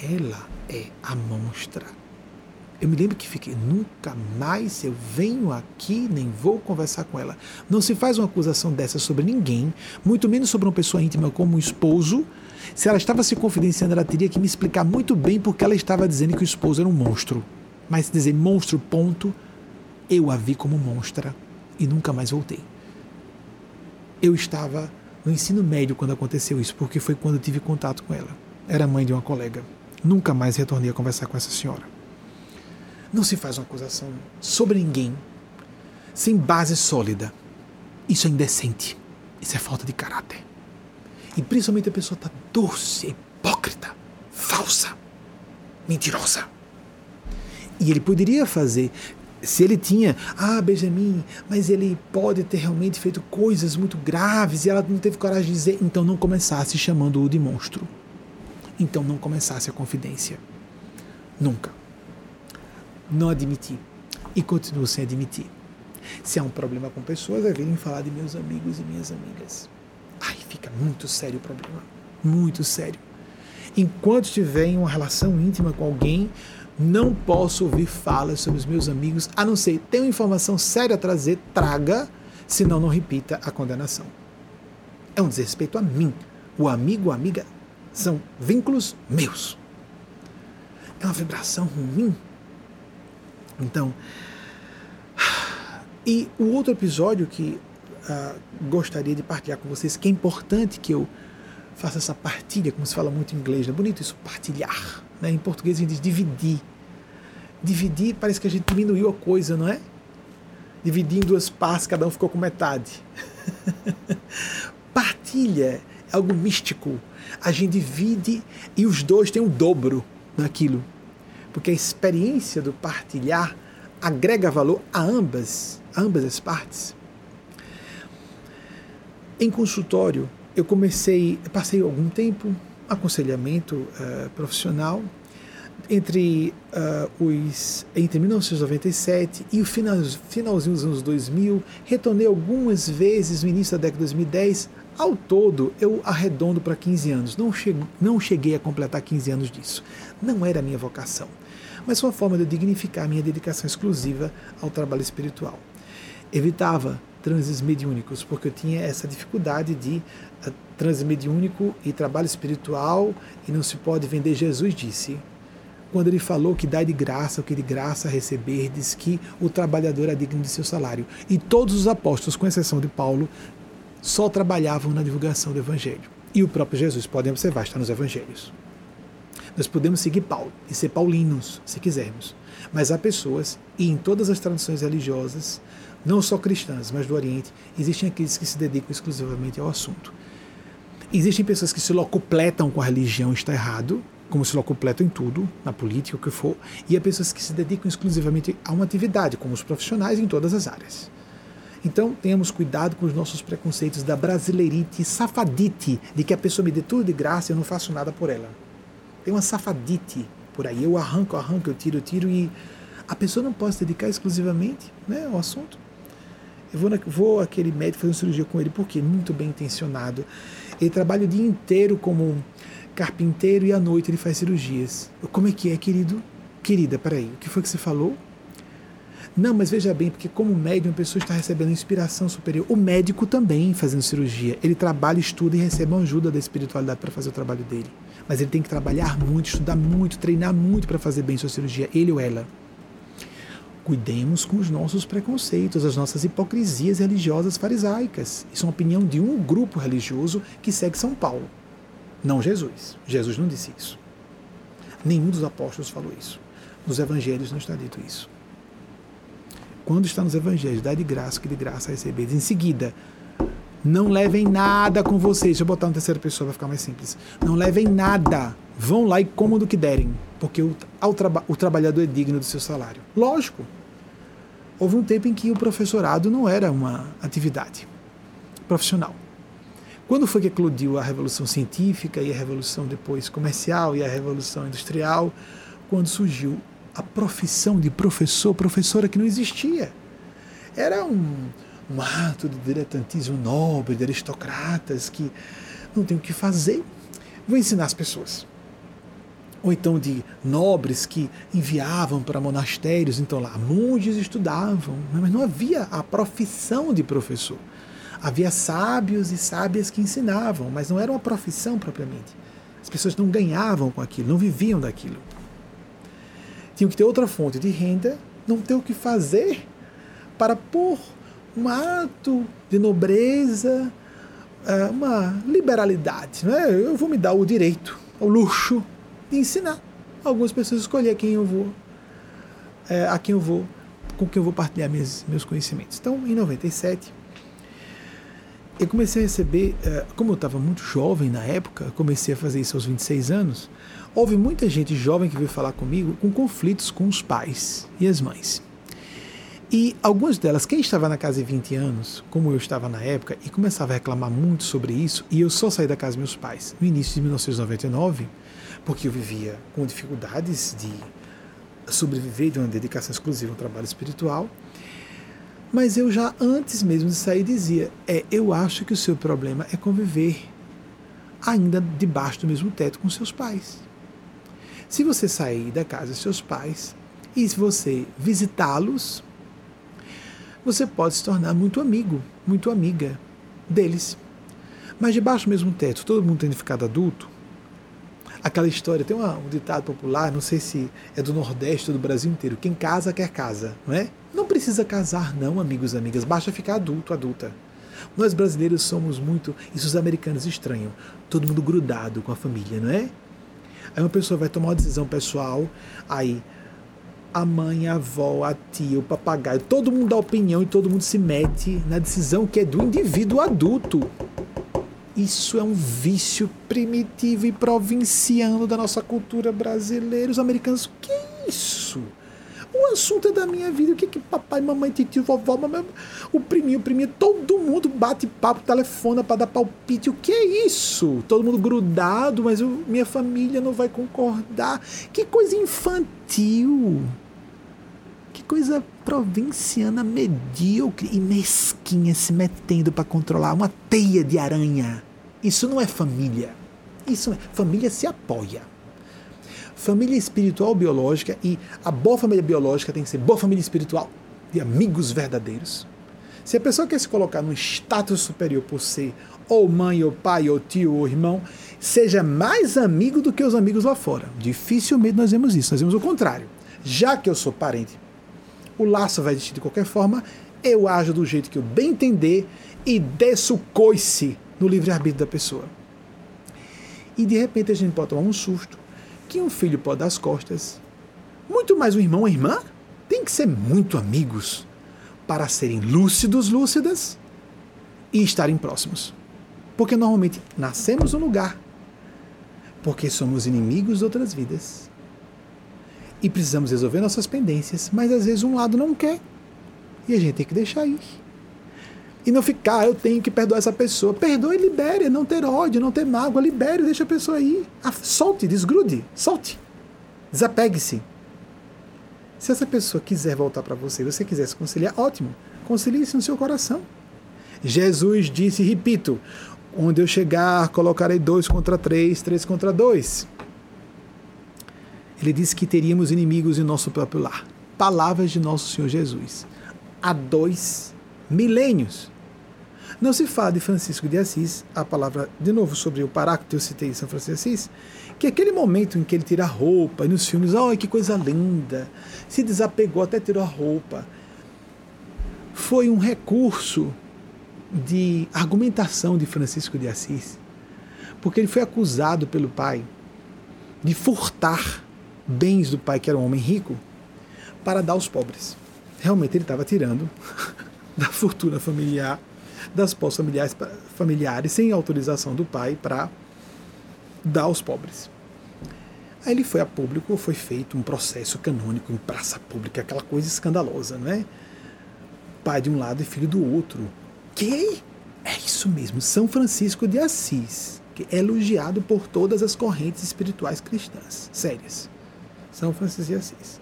Ela é a monstra. Eu me lembro que fiquei, nunca mais eu venho aqui, nem vou conversar com ela. Não se faz uma acusação dessa sobre ninguém, muito menos sobre uma pessoa íntima como um esposo. Se ela estava se confidenciando, ela teria que me explicar muito bem porque ela estava dizendo que o esposo era um monstro. Mas dizer monstro, ponto, eu a vi como monstra e nunca mais voltei. Eu estava no ensino médio quando aconteceu isso, porque foi quando eu tive contato com ela. Era mãe de uma colega. Nunca mais retornei a conversar com essa senhora. Não se faz uma acusação sobre ninguém sem base sólida. Isso é indecente. Isso é falta de caráter. E principalmente a pessoa está doce, hipócrita, falsa, mentirosa. E ele poderia fazer, se ele tinha, ah, Benjamin, mas ele pode ter realmente feito coisas muito graves e ela não teve coragem de dizer, então não começasse chamando-o de monstro. Então não começasse a confidência. Nunca. Não admitir. E continuo sem admitir. Se há um problema com pessoas, é virem falar de meus amigos e minhas amigas. Ai, fica muito sério o problema. Muito sério. Enquanto estiver em uma relação íntima com alguém, não posso ouvir falas sobre os meus amigos, a não ser uma informação séria a trazer, traga, senão não repita a condenação. É um desrespeito a mim. O amigo ou amiga são vínculos meus. É uma vibração ruim. Então, e o outro episódio que uh, gostaria de partilhar com vocês, que é importante que eu faça essa partilha, como se fala muito em inglês, é bonito isso, partilhar. Né? Em português a gente diz dividir. Dividir parece que a gente diminuiu a coisa, não é? Dividir em duas partes, cada um ficou com metade. <laughs> Partilha é algo místico. A gente divide e os dois têm um dobro naquilo. Porque a experiência do partilhar agrega valor a ambas, a ambas as partes. Em consultório, eu comecei, passei algum tempo aconselhamento uh, profissional entre uh, os entre 1997 e o final, finalzinho dos anos 2000, retornei algumas vezes no início da década de 2010. Ao todo, eu arredondo para 15 anos. Não, che não cheguei a completar 15 anos disso. Não era minha vocação, mas foi uma forma de dignificar minha dedicação exclusiva ao trabalho espiritual. Evitava transes mediúnicos, porque eu tinha essa dificuldade de uh, transe mediúnico e trabalho espiritual e não se pode vender. Jesus disse, quando ele falou que dá de graça o que de graça receber, diz que o trabalhador é digno de seu salário. E todos os apóstolos, com exceção de Paulo, só trabalhavam na divulgação do Evangelho. E o próprio Jesus, podem observar, está nos Evangelhos. Nós podemos seguir Paulo e ser paulinos, se quisermos. Mas há pessoas, e em todas as tradições religiosas, não só cristãs, mas do Oriente, existem aqueles que se dedicam exclusivamente ao assunto. Existem pessoas que se locupletam com a religião, está errado, como se locupletam em tudo, na política, o que for, e há pessoas que se dedicam exclusivamente a uma atividade, como os profissionais em todas as áreas. Então, tenhamos cuidado com os nossos preconceitos da brasileirite safadite, de que a pessoa me dê tudo de graça e eu não faço nada por ela. Tem uma safadite por aí, eu arranco, arranco, eu tiro, eu tiro, e a pessoa não pode se dedicar exclusivamente né, ao assunto. Eu vou, na, vou aquele médico fazer uma cirurgia com ele, porque muito bem intencionado. Ele trabalha o dia inteiro como carpinteiro e à noite ele faz cirurgias. Como é que é, querido? Querida, peraí, o que foi que você falou? Não, mas veja bem, porque como médium a pessoa está recebendo inspiração superior. O médico também fazendo cirurgia. Ele trabalha, estuda e recebe uma ajuda da espiritualidade para fazer o trabalho dele. Mas ele tem que trabalhar muito, estudar muito, treinar muito para fazer bem sua cirurgia, ele ou ela. Cuidemos com os nossos preconceitos, as nossas hipocrisias religiosas farisaicas. Isso é uma opinião de um grupo religioso que segue São Paulo. Não Jesus. Jesus não disse isso. Nenhum dos apóstolos falou isso. Nos evangelhos não está dito isso. Quando está nos evangelhos, dá de graça que de graça recebeis. Em seguida, não levem nada com vocês. Deixa eu botar uma terceira pessoa, vai ficar mais simples. Não levem nada. Vão lá e comam do que derem, porque o, traba o trabalhador é digno do seu salário. Lógico. Houve um tempo em que o professorado não era uma atividade profissional. Quando foi que eclodiu a revolução científica e a revolução depois comercial e a revolução industrial? Quando surgiu a profissão de professor, professora que não existia. Era um, um ato de diletantismo nobre, de aristocratas que não tem o que fazer. Vou ensinar as pessoas. Ou então de nobres que enviavam para monastérios, então lá monges estudavam, mas não havia a profissão de professor. Havia sábios e sábias que ensinavam, mas não era uma profissão propriamente. As pessoas não ganhavam com aquilo, não viviam daquilo. Tinham que ter outra fonte de renda, não ter o que fazer para pôr um ato de nobreza, é, uma liberalidade. Não é? Eu vou me dar o direito, o luxo de ensinar. Algumas pessoas escolher quem eu vou, é, a quem eu vou, com quem eu vou partilhar meus, meus conhecimentos. Então, em 97, eu comecei a receber, é, como eu estava muito jovem na época, comecei a fazer isso aos 26 anos, houve muita gente jovem que veio falar comigo com conflitos com os pais e as mães. E algumas delas, quem estava na casa de 20 anos, como eu estava na época, e começava a reclamar muito sobre isso, e eu só saí da casa dos meus pais no início de 1999, porque eu vivia com dificuldades de sobreviver de uma dedicação exclusiva ao trabalho espiritual. Mas eu já antes mesmo de sair dizia: é, eu acho que o seu problema é conviver ainda debaixo do mesmo teto com seus pais. Se você sair da casa dos seus pais e se você visitá-los, você pode se tornar muito amigo, muito amiga deles. Mas debaixo do mesmo teto, todo mundo tendo ficado adulto, aquela história, tem uma, um ditado popular, não sei se é do Nordeste ou do Brasil inteiro, quem casa quer casa, não é? Não precisa casar não, amigos e amigas, basta ficar adulto, adulta. Nós brasileiros somos muito, isso os americanos estranham, todo mundo grudado com a família, não é? Aí uma pessoa vai tomar uma decisão pessoal, aí a mãe, a avó, a tia, o papagaio, todo mundo dá opinião e todo mundo se mete na decisão que é do indivíduo adulto. Isso é um vício primitivo e provinciano da nossa cultura brasileira. Os americanos, que isso? O assunto é da minha vida. O que que papai, mamãe, tio, vovó, mamãe, o priminho, o priminho, todo mundo bate papo, telefona para dar palpite. O que é isso? Todo mundo grudado, mas eu, minha família não vai concordar. Que coisa infantil. Que coisa provinciana, medíocre e mesquinha se metendo para controlar uma teia de aranha. Isso não é família. Isso é, família se apoia família espiritual biológica e a boa família biológica tem que ser boa família espiritual, de amigos verdadeiros. Se a pessoa quer se colocar num status superior por ser ou mãe, ou pai, ou tio, ou irmão, seja mais amigo do que os amigos lá fora. Dificilmente nós vemos isso, nós vemos o contrário. Já que eu sou parente, o laço vai existir de qualquer forma, eu ajo do jeito que eu bem entender e desço coice no livre-arbítrio da pessoa. E de repente a gente pode tomar um susto, que um filho pode dar as costas. Muito mais um irmão ou irmã tem que ser muito amigos para serem lúcidos, lúcidas e estarem próximos. Porque normalmente nascemos no lugar porque somos inimigos de outras vidas. E precisamos resolver nossas pendências, mas às vezes um lado não quer. E a gente tem que deixar ir. E não ficar, ah, eu tenho que perdoar essa pessoa. Perdoe e libere, não ter ódio, não ter mágoa, libere, deixa a pessoa ir. Ah, solte, desgrude, solte. Desapegue-se. Se essa pessoa quiser voltar para você, você quiser se conciliar, ótimo. Concilie-se no seu coração. Jesus disse, repito, onde eu chegar, colocarei dois contra três, três contra dois. Ele disse que teríamos inimigos em nosso próprio lar. Palavras de nosso Senhor Jesus. Há dois milênios. Não se fala de Francisco de Assis, a palavra, de novo, sobre o Paráclito, eu citei São Francisco de Assis, que é aquele momento em que ele tira a roupa, e nos filmes, olha que coisa linda, se desapegou, até tirou a roupa. Foi um recurso de argumentação de Francisco de Assis, porque ele foi acusado pelo pai de furtar bens do pai, que era um homem rico, para dar aos pobres. realmente ele estava tirando <laughs> da fortuna familiar, das posses familiares, familiares sem autorização do pai para dar aos pobres. Aí ele foi a público, foi feito um processo canônico em praça pública, aquela coisa escandalosa, não é? Pai de um lado e filho do outro. Que? É isso mesmo, São Francisco de Assis, que é elogiado por todas as correntes espirituais cristãs, sérias. São Francisco de Assis.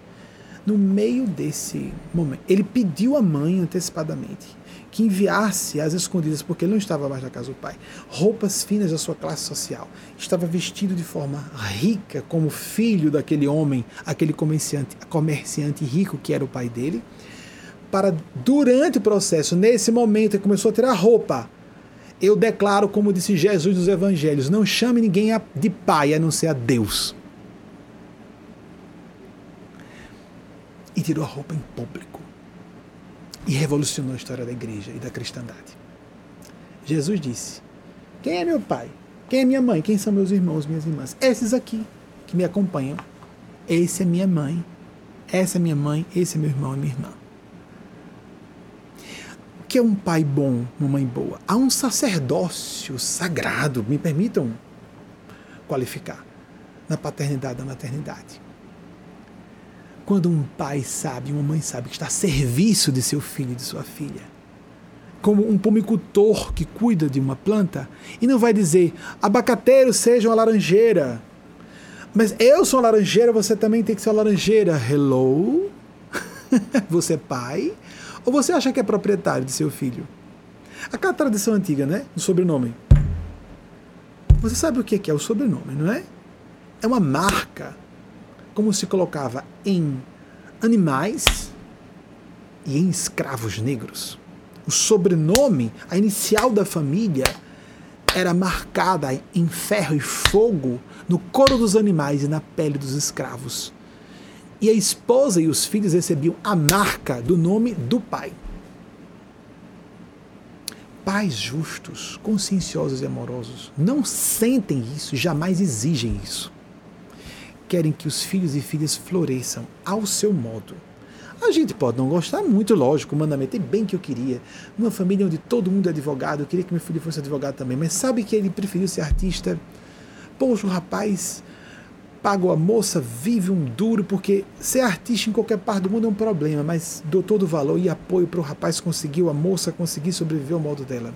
No meio desse momento, ele pediu à mãe antecipadamente que enviasse às escondidas, porque ele não estava mais na casa do pai, roupas finas da sua classe social. Estava vestido de forma rica, como filho daquele homem, aquele comerciante, comerciante rico que era o pai dele. Para, durante o processo, nesse momento, ele começou a tirar roupa. Eu declaro, como disse Jesus nos evangelhos: não chame ninguém de pai a não ser a Deus. E tirou a roupa em público e revolucionou a história da igreja e da cristandade. Jesus disse: Quem é meu pai? Quem é minha mãe? Quem são meus irmãos, minhas irmãs? Esses aqui que me acompanham. Esse é minha mãe. Essa é minha mãe. Esse é meu irmão e minha irmã. O que é um pai bom, uma mãe boa? Há um sacerdócio sagrado, me permitam qualificar, na paternidade na maternidade. Quando um pai sabe, uma mãe sabe que está a serviço de seu filho e de sua filha, como um pomicultor que cuida de uma planta, e não vai dizer, abacateiro seja uma laranjeira, mas eu sou uma laranjeira, você também tem que ser uma laranjeira. Hello? <laughs> você é pai? Ou você acha que é proprietário de seu filho? Aquela tradição antiga, né? Do sobrenome. Você sabe o que é o sobrenome, não é? É uma marca como se colocava em animais e em escravos negros. O sobrenome, a inicial da família, era marcada em ferro e fogo no couro dos animais e na pele dos escravos. E a esposa e os filhos recebiam a marca do nome do pai. Pais justos, conscienciosos e amorosos não sentem isso, jamais exigem isso querem que os filhos e filhas floresçam ao seu modo. A gente pode não gostar muito, lógico, mandamento é bem que eu queria. Numa família onde todo mundo é advogado, eu queria que meu filho fosse advogado também, mas sabe que ele preferiu ser artista? Poxa, o rapaz paga a moça, vive um duro, porque ser artista em qualquer parte do mundo é um problema, mas dou todo o valor e apoio para o rapaz conseguir, a moça conseguir sobreviver ao modo dela.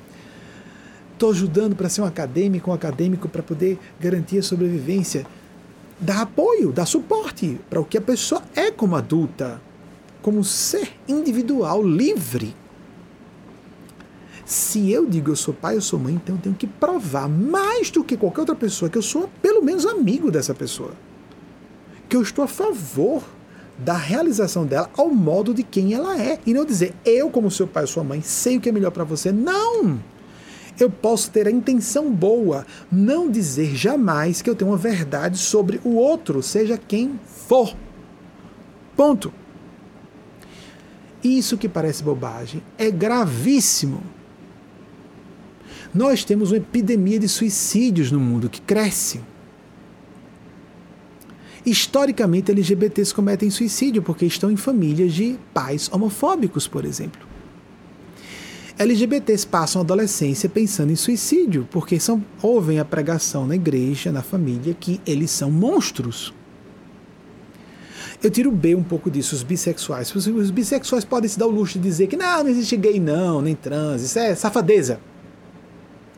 Estou ajudando para ser um acadêmico, um acadêmico para poder garantir a sobrevivência dá apoio, dá suporte para o que a pessoa é como adulta, como ser individual, livre. Se eu digo eu sou pai, eu sou mãe, então eu tenho que provar mais do que qualquer outra pessoa que eu sou pelo menos amigo dessa pessoa. Que eu estou a favor da realização dela ao modo de quem ela é. E não dizer eu, como seu pai ou sua mãe, sei o que é melhor para você. Não! Eu posso ter a intenção boa, não dizer jamais que eu tenho uma verdade sobre o outro, seja quem for. Ponto. Isso que parece bobagem é gravíssimo. Nós temos uma epidemia de suicídios no mundo que cresce. Historicamente, LGBTs cometem suicídio porque estão em famílias de pais homofóbicos, por exemplo. LGBTs passam a adolescência pensando em suicídio, porque são, ouvem a pregação na igreja, na família, que eles são monstros. Eu tiro B um pouco disso, os bissexuais. Os bissexuais podem se dar o luxo de dizer que não, não existe gay não, nem trans, isso é safadeza.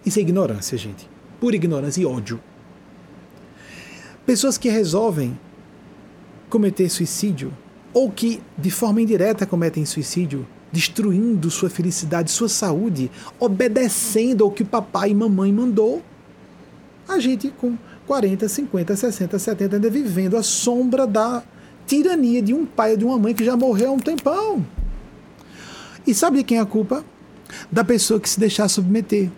Isso é ignorância, gente. Pura ignorância e ódio. Pessoas que resolvem cometer suicídio, ou que de forma indireta cometem suicídio, destruindo sua felicidade, sua saúde, obedecendo ao que papai e mamãe mandou. A gente com 40, 50, 60, 70 ainda vivendo a sombra da tirania de um pai ou de uma mãe que já morreu há um tempão. E sabe quem é a culpa? Da pessoa que se deixar submeter.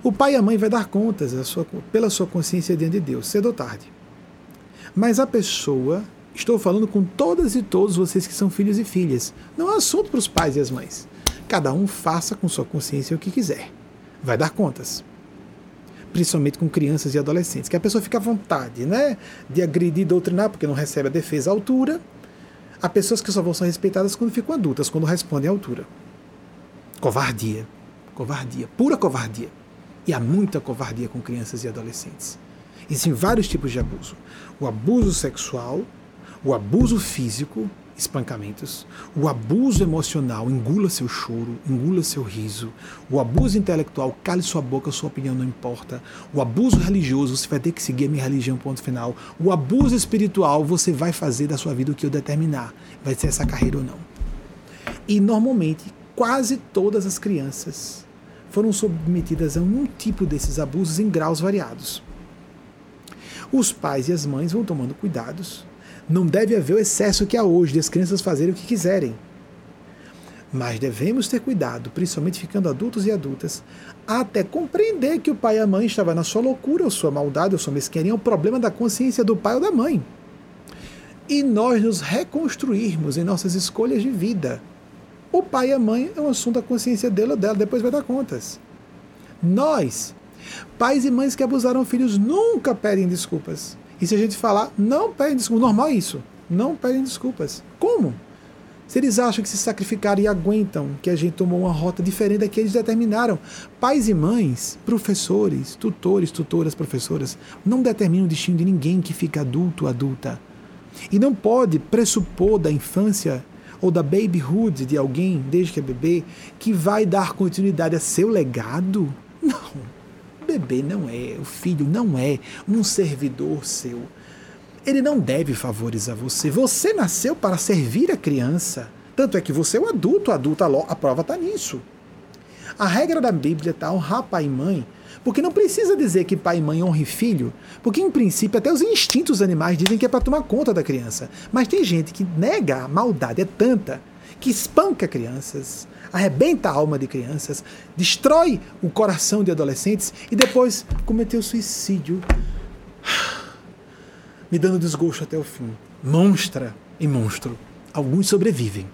O pai e a mãe vai dar contas sua, pela sua consciência diante de Deus, cedo ou tarde. Mas a pessoa Estou falando com todas e todos vocês que são filhos e filhas. Não é assunto para os pais e as mães. Cada um faça com sua consciência o que quiser. Vai dar contas. Principalmente com crianças e adolescentes, que a pessoa fica à vontade, né? De agredir doutrinar, porque não recebe a defesa à altura. Há pessoas que só vão ser respeitadas quando ficam adultas, quando respondem à altura. Covardia. Covardia. Pura covardia. E há muita covardia com crianças e adolescentes. Existem vários tipos de abuso: o abuso sexual, o abuso físico, espancamentos, o abuso emocional, engula seu choro, engula seu riso, o abuso intelectual, cale sua boca, sua opinião não importa, o abuso religioso, você vai ter que seguir a minha religião, ponto final, o abuso espiritual, você vai fazer da sua vida o que eu determinar, vai ser essa carreira ou não. E normalmente, quase todas as crianças foram submetidas a um tipo desses abusos em graus variados. Os pais e as mães vão tomando cuidados. Não deve haver o excesso que há hoje de as crianças fazerem o que quiserem. Mas devemos ter cuidado, principalmente ficando adultos e adultas, até compreender que o pai e a mãe estavam na sua loucura, ou sua maldade, ou sua mesquinharia, é um problema da consciência do pai ou da mãe. E nós nos reconstruirmos em nossas escolhas de vida o pai e a mãe é um assunto da consciência dele ou dela, depois vai dar contas. Nós, pais e mães que abusaram filhos, nunca pedem desculpas. E se a gente falar, não pedem desculpas, normal é isso, não pedem desculpas. Como? Se eles acham que se sacrificaram e aguentam que a gente tomou uma rota diferente da que eles determinaram. Pais e mães, professores, tutores, tutoras, professoras, não determinam o destino de ninguém que fica adulto ou adulta. E não pode pressupor da infância ou da babyhood de alguém, desde que é bebê, que vai dar continuidade a seu legado? Não. O bebê não é, o filho não é um servidor seu. Ele não deve favorizar você. Você nasceu para servir a criança. Tanto é que você é um adulto, adulta, a prova está nisso. A regra da Bíblia está honrar pai e mãe porque não precisa dizer que pai e mãe honrem filho, porque em princípio até os instintos animais dizem que é para tomar conta da criança. Mas tem gente que nega a maldade é tanta que espanca crianças, arrebenta a alma de crianças, destrói o coração de adolescentes e depois cometeu suicídio, <sighs> me dando desgosto até o fim. Monstra e monstro. Alguns sobrevivem.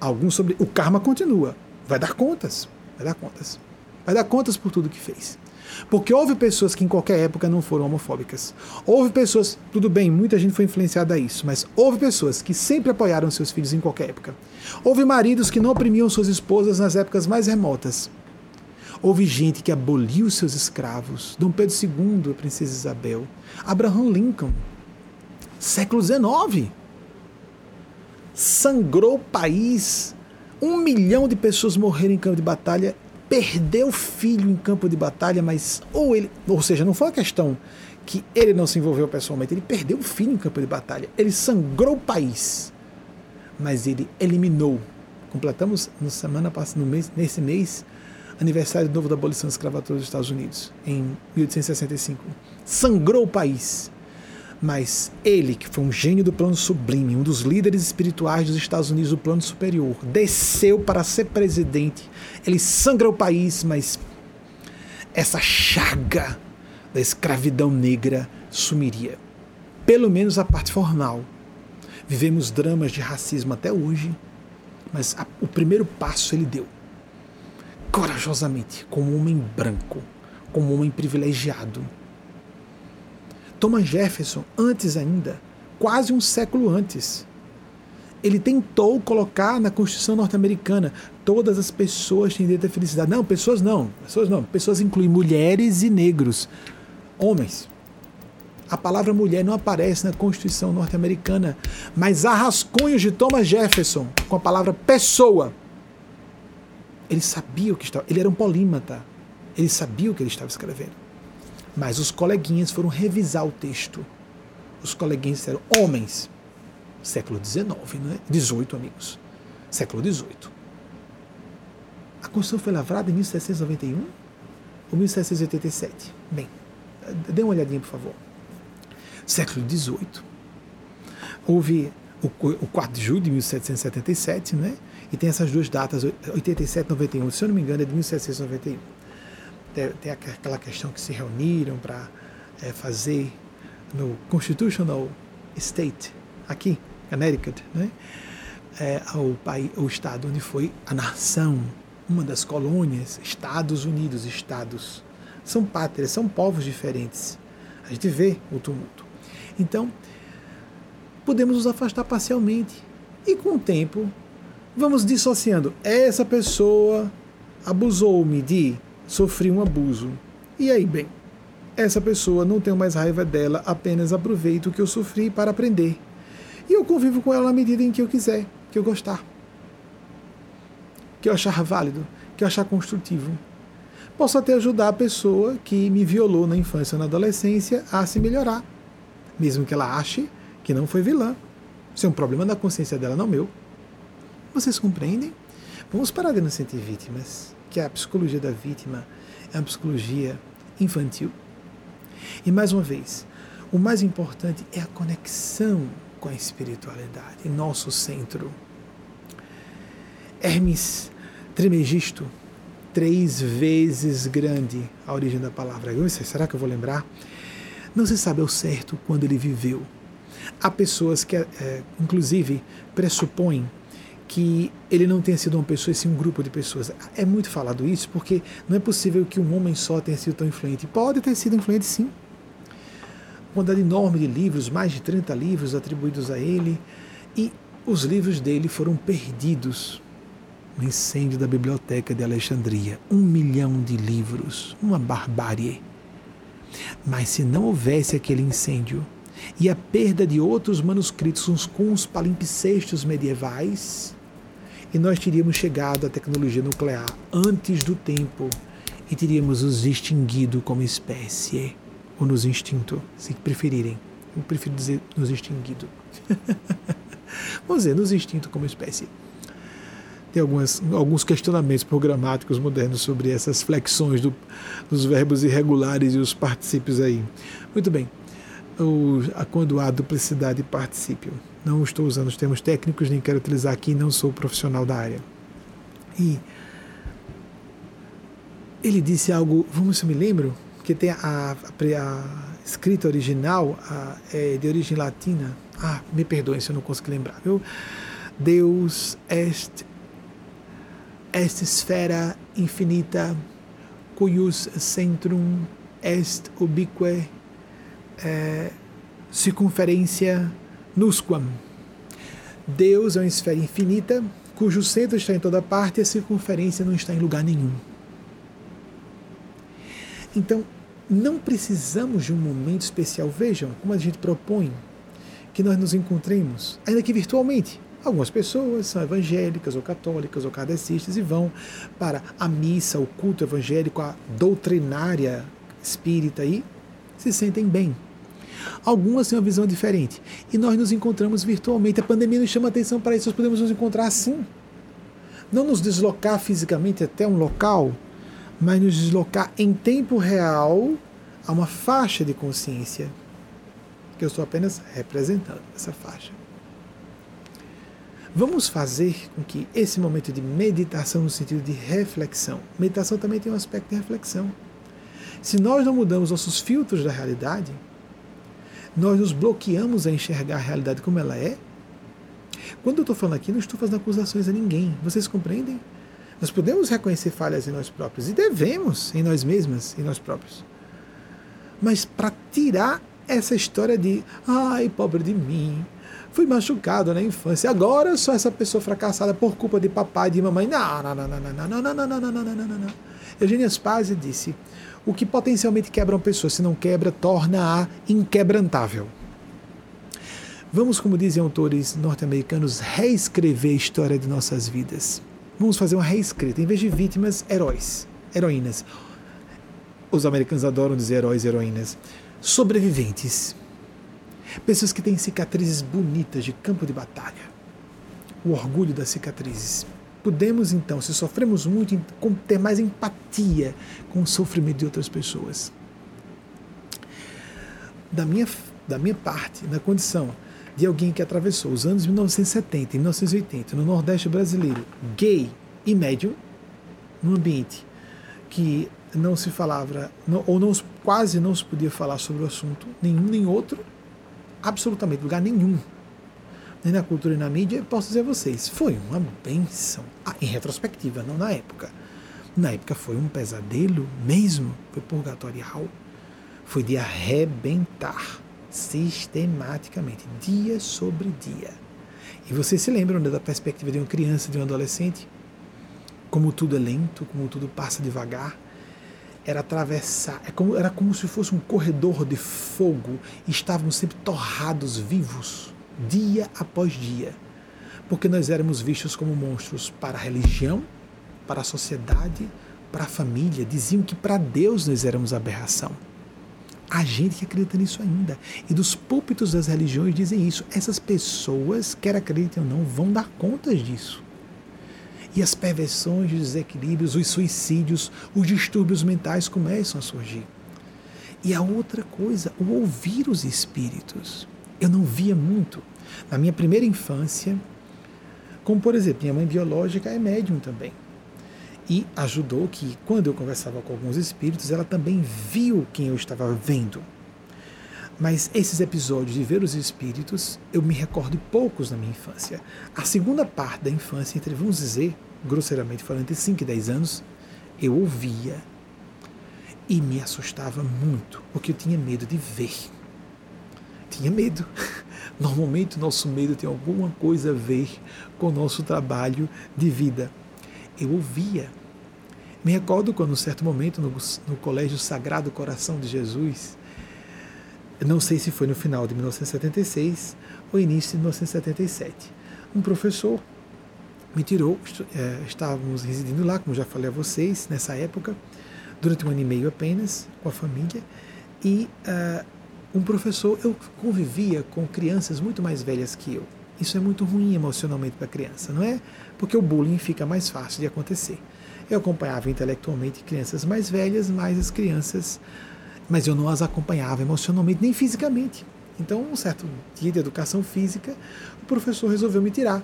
Alguns sobre o karma continua. Vai dar contas. Vai dar contas. Vai dar contas por tudo que fez. Porque houve pessoas que em qualquer época não foram homofóbicas. Houve pessoas, tudo bem, muita gente foi influenciada a isso, mas houve pessoas que sempre apoiaram seus filhos em qualquer época. Houve maridos que não oprimiam suas esposas nas épocas mais remotas. Houve gente que aboliu seus escravos. Dom Pedro II, a princesa Isabel. Abraham Lincoln. Século XIX. Sangrou o país. Um milhão de pessoas morreram em campo de batalha perdeu o filho em campo de batalha, mas ou ele, ou seja, não foi uma questão que ele não se envolveu pessoalmente, ele perdeu o filho em campo de batalha, ele sangrou o país, mas ele eliminou. Completamos no semana passada, no mês, nesse mês, aniversário novo da abolição da escravatura dos Estados Unidos, em 1865. Sangrou o país mas ele, que foi um gênio do plano sublime, um dos líderes espirituais dos Estados Unidos do plano superior, desceu para ser presidente. Ele sangra o país, mas essa chaga da escravidão negra sumiria. Pelo menos a parte formal. Vivemos dramas de racismo até hoje, mas a, o primeiro passo ele deu. Corajosamente, como um homem branco, como um homem privilegiado, Thomas Jefferson, antes ainda, quase um século antes, ele tentou colocar na Constituição norte-americana todas as pessoas têm direito à felicidade. Não, pessoas não, pessoas não. Pessoas incluem mulheres e negros, homens. A palavra mulher não aparece na Constituição norte-americana, mas há rascunhos de Thomas Jefferson com a palavra pessoa. Ele sabia o que estava, ele era um polímata. Ele sabia o que ele estava escrevendo. Mas os coleguinhas foram revisar o texto. Os coleguinhas disseram homens. Século XIX, não é? 18, amigos. Século XVIII. A Constituição foi lavrada em 1791 ou 1787? Bem, dê uma olhadinha, por favor. Século XVIII. Houve o, o 4 de julho de 1777, né? E tem essas duas datas, 87 e 91. Se eu não me engano, é de 1791 tem aquela questão que se reuniram para é, fazer no Constitutional State, aqui, Connecticut, né? É, o, país, o estado onde foi a nação, uma das colônias, Estados Unidos, estados. São pátrias, são povos diferentes. A gente vê o tumulto. Então, podemos nos afastar parcialmente. E com o tempo, vamos dissociando. Essa pessoa abusou-me de sofri um abuso. E aí, bem, essa pessoa não tenho mais raiva dela, apenas aproveito o que eu sofri para aprender. E eu convivo com ela na medida em que eu quiser, que eu gostar, que eu achar válido, que eu achar construtivo. Posso até ajudar a pessoa que me violou na infância ou na adolescência a se melhorar, mesmo que ela ache que não foi vilã. Isso é um problema da consciência dela, não meu. Vocês compreendem? Vamos parar de não sentir vítimas, que a psicologia da vítima é uma psicologia infantil. E mais uma vez, o mais importante é a conexão com a espiritualidade, nosso centro. Hermes Trimegisto, três vezes grande a origem da palavra. Sei, será que eu vou lembrar? Não se sabe ao certo quando ele viveu. Há pessoas que, é, inclusive, pressupõem que ele não tenha sido uma pessoa, e sim um grupo de pessoas. É muito falado isso porque não é possível que um homem só tenha sido tão influente. Pode ter sido influente, sim. Uma quantidade enorme de livros, mais de 30 livros atribuídos a ele, e os livros dele foram perdidos no incêndio da biblioteca de Alexandria. Um milhão de livros, uma barbárie. Mas se não houvesse aquele incêndio e a perda de outros manuscritos com os palimpsestos medievais, e nós teríamos chegado à tecnologia nuclear antes do tempo e teríamos nos extinguido como espécie, ou nos extinto, se preferirem. Eu prefiro dizer nos extinguido. <laughs> Vamos dizer, nos extinto como espécie. Tem algumas, alguns questionamentos programáticos modernos sobre essas flexões do, dos verbos irregulares e os particípios aí. Muito bem. O, quando há duplicidade de particípio. Não estou usando os termos técnicos, nem quero utilizar aqui, não sou profissional da área. E ele disse algo, vamos se me lembro, que tem a, a, a escrita original a, é de origem latina. Ah, me perdoem se eu não consigo lembrar. Viu? Deus est est sfera infinita cuius centrum est ubique eh, circunferência nusquam. Deus é uma esfera infinita, cujo centro está em toda parte e a circunferência não está em lugar nenhum. Então, não precisamos de um momento especial. Vejam como a gente propõe que nós nos encontremos, ainda que virtualmente. Algumas pessoas são evangélicas ou católicas ou kardecistas e vão para a missa, o culto evangélico, a doutrinária espírita e se sentem bem. Algumas têm uma visão diferente. E nós nos encontramos virtualmente. A pandemia nos chama atenção para isso. Nós podemos nos encontrar assim. Não nos deslocar fisicamente até um local, mas nos deslocar em tempo real a uma faixa de consciência. Que eu estou apenas representando essa faixa. Vamos fazer com que esse momento de meditação, no sentido de reflexão, meditação também tem um aspecto de reflexão. Se nós não mudamos nossos filtros da realidade, nós nos bloqueamos a enxergar a realidade como ela é. Quando eu estou falando aqui, não estou fazendo acusações a ninguém. Vocês compreendem? Nós podemos reconhecer falhas em nós próprios e devemos em nós mesmas, em nós próprios. Mas para tirar essa história de, ai, pobre de mim, fui machucado na infância, agora sou essa pessoa fracassada por culpa de papai e de mamãe. Não, não, não, não, não, não, não, não, não, não, não, não, não. Eugênia Spazio disse: o que potencialmente quebra uma pessoa, se não quebra, torna-a inquebrantável. Vamos, como dizem autores norte-americanos, reescrever a história de nossas vidas. Vamos fazer uma reescrita. Em vez de vítimas, heróis, heroínas. Os americanos adoram dizer heróis heroínas. Sobreviventes. Pessoas que têm cicatrizes bonitas de campo de batalha. O orgulho das cicatrizes Podemos então, se sofremos muito, ter mais empatia com o sofrimento de outras pessoas. Da minha, da minha parte, na condição de alguém que atravessou os anos 1970 e 1980 no Nordeste brasileiro, gay e médium, num ambiente que não se falava, ou não, quase não se podia falar sobre o assunto, nenhum nem outro, absolutamente, lugar nenhum nem na cultura e na mídia, posso dizer a vocês, foi uma benção. Ah, em retrospectiva, não na época. Na época foi um pesadelo mesmo, foi purgatorial, foi de arrebentar. Sistematicamente, dia sobre dia. E vocês se lembram né, da perspectiva de uma criança, de um adolescente? Como tudo é lento, como tudo passa devagar. Era atravessar, é como, era como se fosse um corredor de fogo. Estávamos sempre torrados vivos, dia após dia. Porque nós éramos vistos como monstros para a religião, para a sociedade, para a família. Diziam que para Deus nós éramos aberração. A gente que acredita nisso ainda. E dos púlpitos das religiões dizem isso. Essas pessoas, quer acreditem ou não, vão dar contas disso. E as perversões, os desequilíbrios, os suicídios, os distúrbios mentais começam a surgir. E a outra coisa, o ouvir os espíritos. Eu não via muito. Na minha primeira infância, como por exemplo, minha mãe biológica é médium também e ajudou que, quando eu conversava com alguns espíritos, ela também viu quem eu estava vendo. Mas esses episódios de ver os espíritos, eu me recordo poucos na minha infância. A segunda parte da infância, entre, vamos dizer, grosseiramente falando, entre 5 e 10 anos, eu ouvia e me assustava muito, porque eu tinha medo de ver. Tinha medo. <laughs> Normalmente nosso medo tem alguma coisa a ver com o nosso trabalho de vida eu ouvia. Me recordo quando, em certo momento, no, no Colégio Sagrado Coração de Jesus, não sei se foi no final de 1976 ou início de 1977, um professor me tirou, é, estávamos residindo lá, como já falei a vocês, nessa época, durante um ano e meio apenas, com a família, e uh, um professor, eu convivia com crianças muito mais velhas que eu. Isso é muito ruim emocionalmente para a criança, não é? Porque o bullying fica mais fácil de acontecer. Eu acompanhava intelectualmente crianças mais velhas, mas as crianças, mas eu não as acompanhava emocionalmente nem fisicamente. Então, um certo dia de educação física, o professor resolveu me tirar.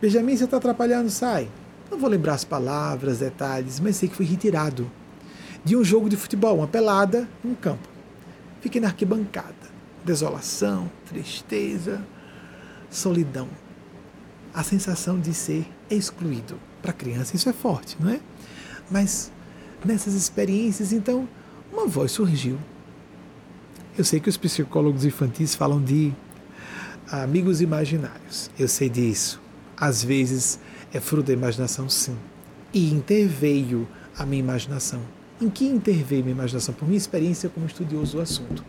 Benjamin, você está atrapalhando, sai. Não vou lembrar as palavras, detalhes, mas sei que fui retirado de um jogo de futebol, uma pelada, um campo. Fiquei na arquibancada. Desolação, tristeza, solidão, a sensação de ser excluído. Para criança isso é forte, não é? Mas nessas experiências, então, uma voz surgiu. Eu sei que os psicólogos infantis falam de amigos imaginários. Eu sei disso. Às vezes é fruto da imaginação, sim. E interveio a minha imaginação em que interveio minha imaginação por minha experiência como estudioso do assunto.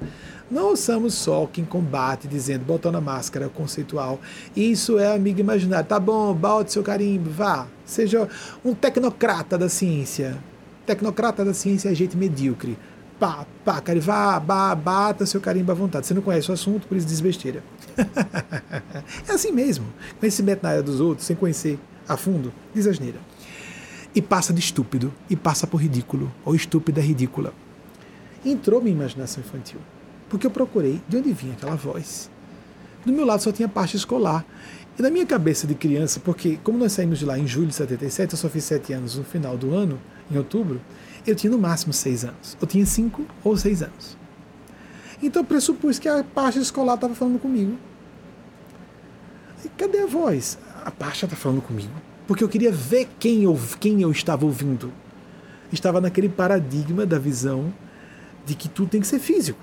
Não ouçamos só quem combate dizendo, botando a máscara conceitual, isso é amigo imaginário. Tá bom, bote seu carimbo, vá. Seja um tecnocrata da ciência. Tecnocrata da ciência é gente medíocre. Pá, pá, cara, vá, vá, bata seu carimbo à vontade. Você não conhece o assunto, por isso diz besteira. <laughs> é assim mesmo. Conhecimento na área dos outros, sem conhecer a fundo, diz asneira e passa de estúpido e passa por ridículo, ou estúpida ridícula. Entrou minha imaginação infantil, porque eu procurei de onde vinha aquela voz. Do meu lado só tinha parte escolar. E na minha cabeça de criança, porque como nós saímos de lá em julho de 77, eu só fiz sete anos no final do ano, em outubro, eu tinha no máximo seis anos. Eu tinha cinco ou seis anos. Então pressupus que a parte escolar estava falando comigo. E cadê a voz? A parte está falando comigo porque eu queria ver quem eu, quem eu estava ouvindo. Estava naquele paradigma da visão de que tudo tem que ser físico.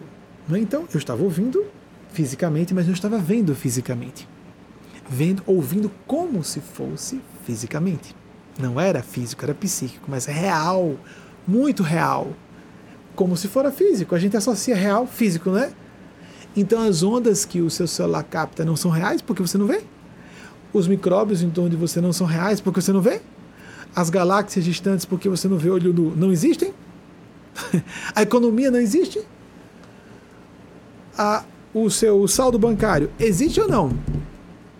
É? Então, eu estava ouvindo fisicamente, mas não estava vendo fisicamente. Vendo, ouvindo como se fosse fisicamente. Não era físico, era psíquico, mas real, muito real. Como se fora físico. A gente associa real físico, não é? Então as ondas que o seu celular capta não são reais porque você não vê? Os micróbios em torno de você não são reais porque você não vê? As galáxias distantes porque você não vê olho não existem? <laughs> A economia não existe? A, o seu saldo bancário existe ou não?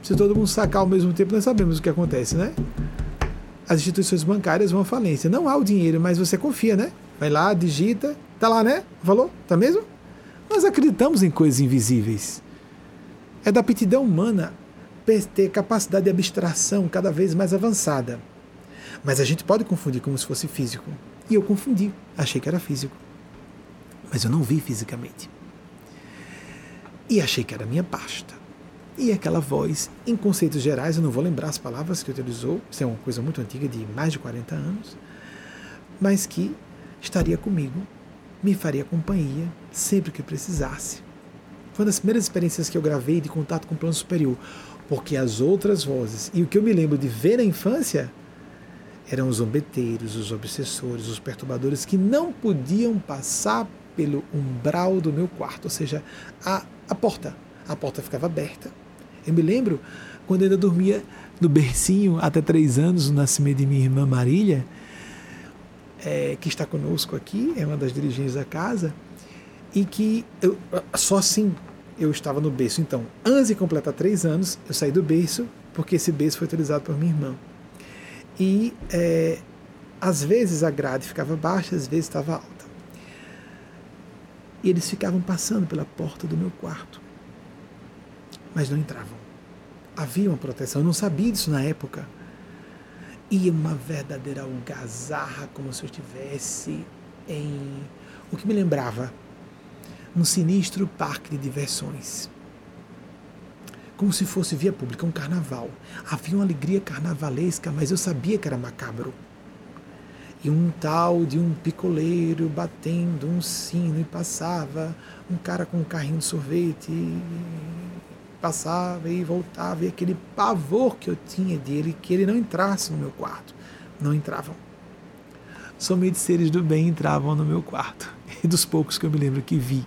Se todo mundo sacar ao mesmo tempo, nós sabemos o que acontece, né? As instituições bancárias vão à falência. Não há o dinheiro, mas você confia, né? Vai lá, digita, tá lá, né? Falou? Tá mesmo? Nós acreditamos em coisas invisíveis. É da aptidão humana ter capacidade de abstração cada vez mais avançada. Mas a gente pode confundir como se fosse físico. E eu confundi, achei que era físico. Mas eu não vi fisicamente. E achei que era minha pasta. E aquela voz, em conceitos gerais, eu não vou lembrar as palavras que utilizou, isso é uma coisa muito antiga, de mais de 40 anos, mas que estaria comigo, me faria companhia sempre que precisasse. Foi uma das primeiras experiências que eu gravei de contato com o plano superior. Porque as outras vozes, e o que eu me lembro de ver na infância, eram os zombeteiros, os obsessores, os perturbadores que não podiam passar pelo umbral do meu quarto, ou seja, a, a porta. A porta ficava aberta. Eu me lembro quando eu ainda dormia no bercinho até três anos, no nascimento de minha irmã Marília, é, que está conosco aqui, é uma das dirigentes da casa, e que eu, só assim eu estava no berço. Então, antes de completar três anos, eu saí do berço, porque esse berço foi utilizado por minha irmã. E é, às vezes a grade ficava baixa, às vezes estava alta. E eles ficavam passando pela porta do meu quarto, mas não entravam. Havia uma proteção, eu não sabia disso na época. E uma verdadeira algazarra, como se eu estivesse em. O que me lembrava? Um sinistro parque de diversões. Como se fosse via pública, um carnaval. Havia uma alegria carnavalesca, mas eu sabia que era macabro. E um tal de um picoleiro batendo um sino e passava, um cara com um carrinho de sorvete passava e voltava, e aquele pavor que eu tinha dele, que ele não entrasse no meu quarto. Não entravam. Somente seres do bem entravam no meu quarto, <laughs> e dos poucos que eu me lembro que vi.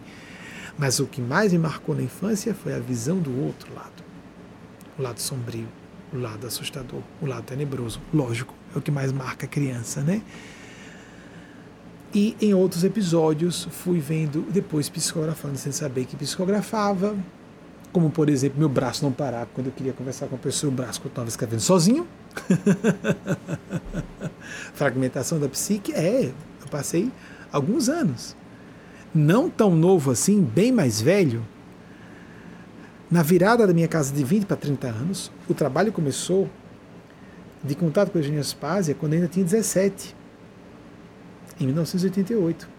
Mas o que mais me marcou na infância foi a visão do outro lado. O lado sombrio, o lado assustador, o lado tenebroso. Lógico, é o que mais marca a criança, né? E em outros episódios fui vendo depois psicografando sem saber que psicografava, como, por exemplo, meu braço não parar quando eu queria conversar com a pessoa, o braço que eu estava escrevendo sozinho. <laughs> Fragmentação da psique, é, eu passei alguns anos. Não tão novo assim, bem mais velho. Na virada da minha casa de 20 para 30 anos, o trabalho começou de contato com a Eugênia Spazia quando eu ainda tinha 17, em 1988.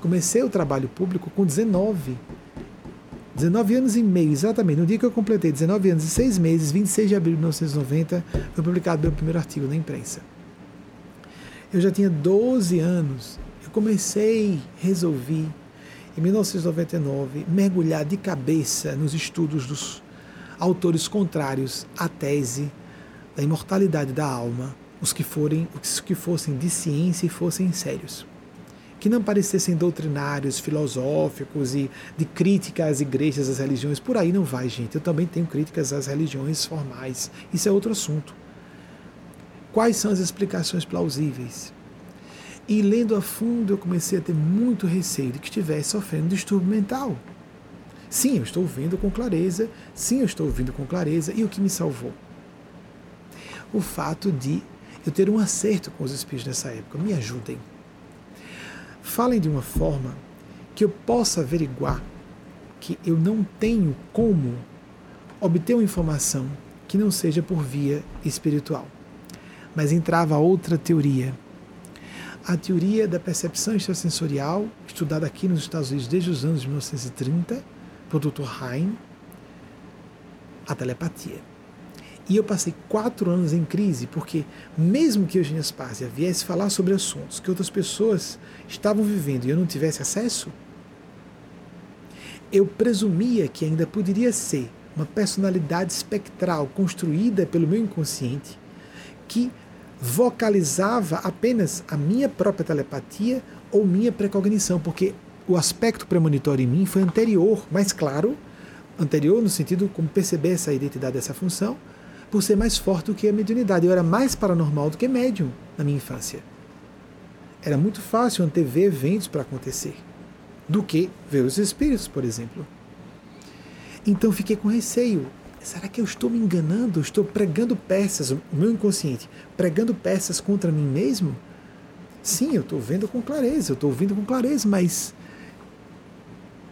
Comecei o trabalho público com 19 19 anos e meio, exatamente. No dia que eu completei 19 anos e 6 meses, 26 de abril de 1990, foi publicado meu primeiro artigo na imprensa. Eu já tinha 12 anos. Comecei, resolvi, em 1999, mergulhar de cabeça nos estudos dos autores contrários à tese da imortalidade da alma, os que, forem, os que fossem de ciência e fossem sérios que não parecessem doutrinários, filosóficos e de crítica às igrejas, às religiões. Por aí não vai, gente. Eu também tenho críticas às religiões formais. Isso é outro assunto. Quais são as explicações plausíveis? E lendo a fundo, eu comecei a ter muito receio de que estivesse sofrendo distúrbio mental. Sim, eu estou ouvindo com clareza. Sim, eu estou ouvindo com clareza. E o que me salvou? O fato de eu ter um acerto com os espíritos nessa época. Me ajudem falem de uma forma que eu possa averiguar que eu não tenho como obter uma informação que não seja por via espiritual. Mas entrava outra teoria. A teoria da percepção extrasensorial, estudada aqui nos Estados Unidos desde os anos de 1930, por Dr. Hein, a telepatia. E eu passei quatro anos em crise, porque mesmo que Eugênia Spazia viesse falar sobre assuntos que outras pessoas estavam vivendo e eu não tivesse acesso, eu presumia que ainda poderia ser uma personalidade espectral construída pelo meu inconsciente que vocalizava apenas a minha própria telepatia ou minha precognição, porque o aspecto premonitório em mim foi anterior, mais claro, anterior no sentido como perceber essa identidade, essa função, por ser mais forte do que a mediunidade. Eu era mais paranormal do que médium na minha infância. Era muito fácil antever eventos para acontecer do que ver os espíritos, por exemplo. Então fiquei com receio. Será que eu estou me enganando? Estou pregando peças, o meu inconsciente, pregando peças contra mim mesmo? Sim, eu estou vendo com clareza, eu estou ouvindo com clareza, mas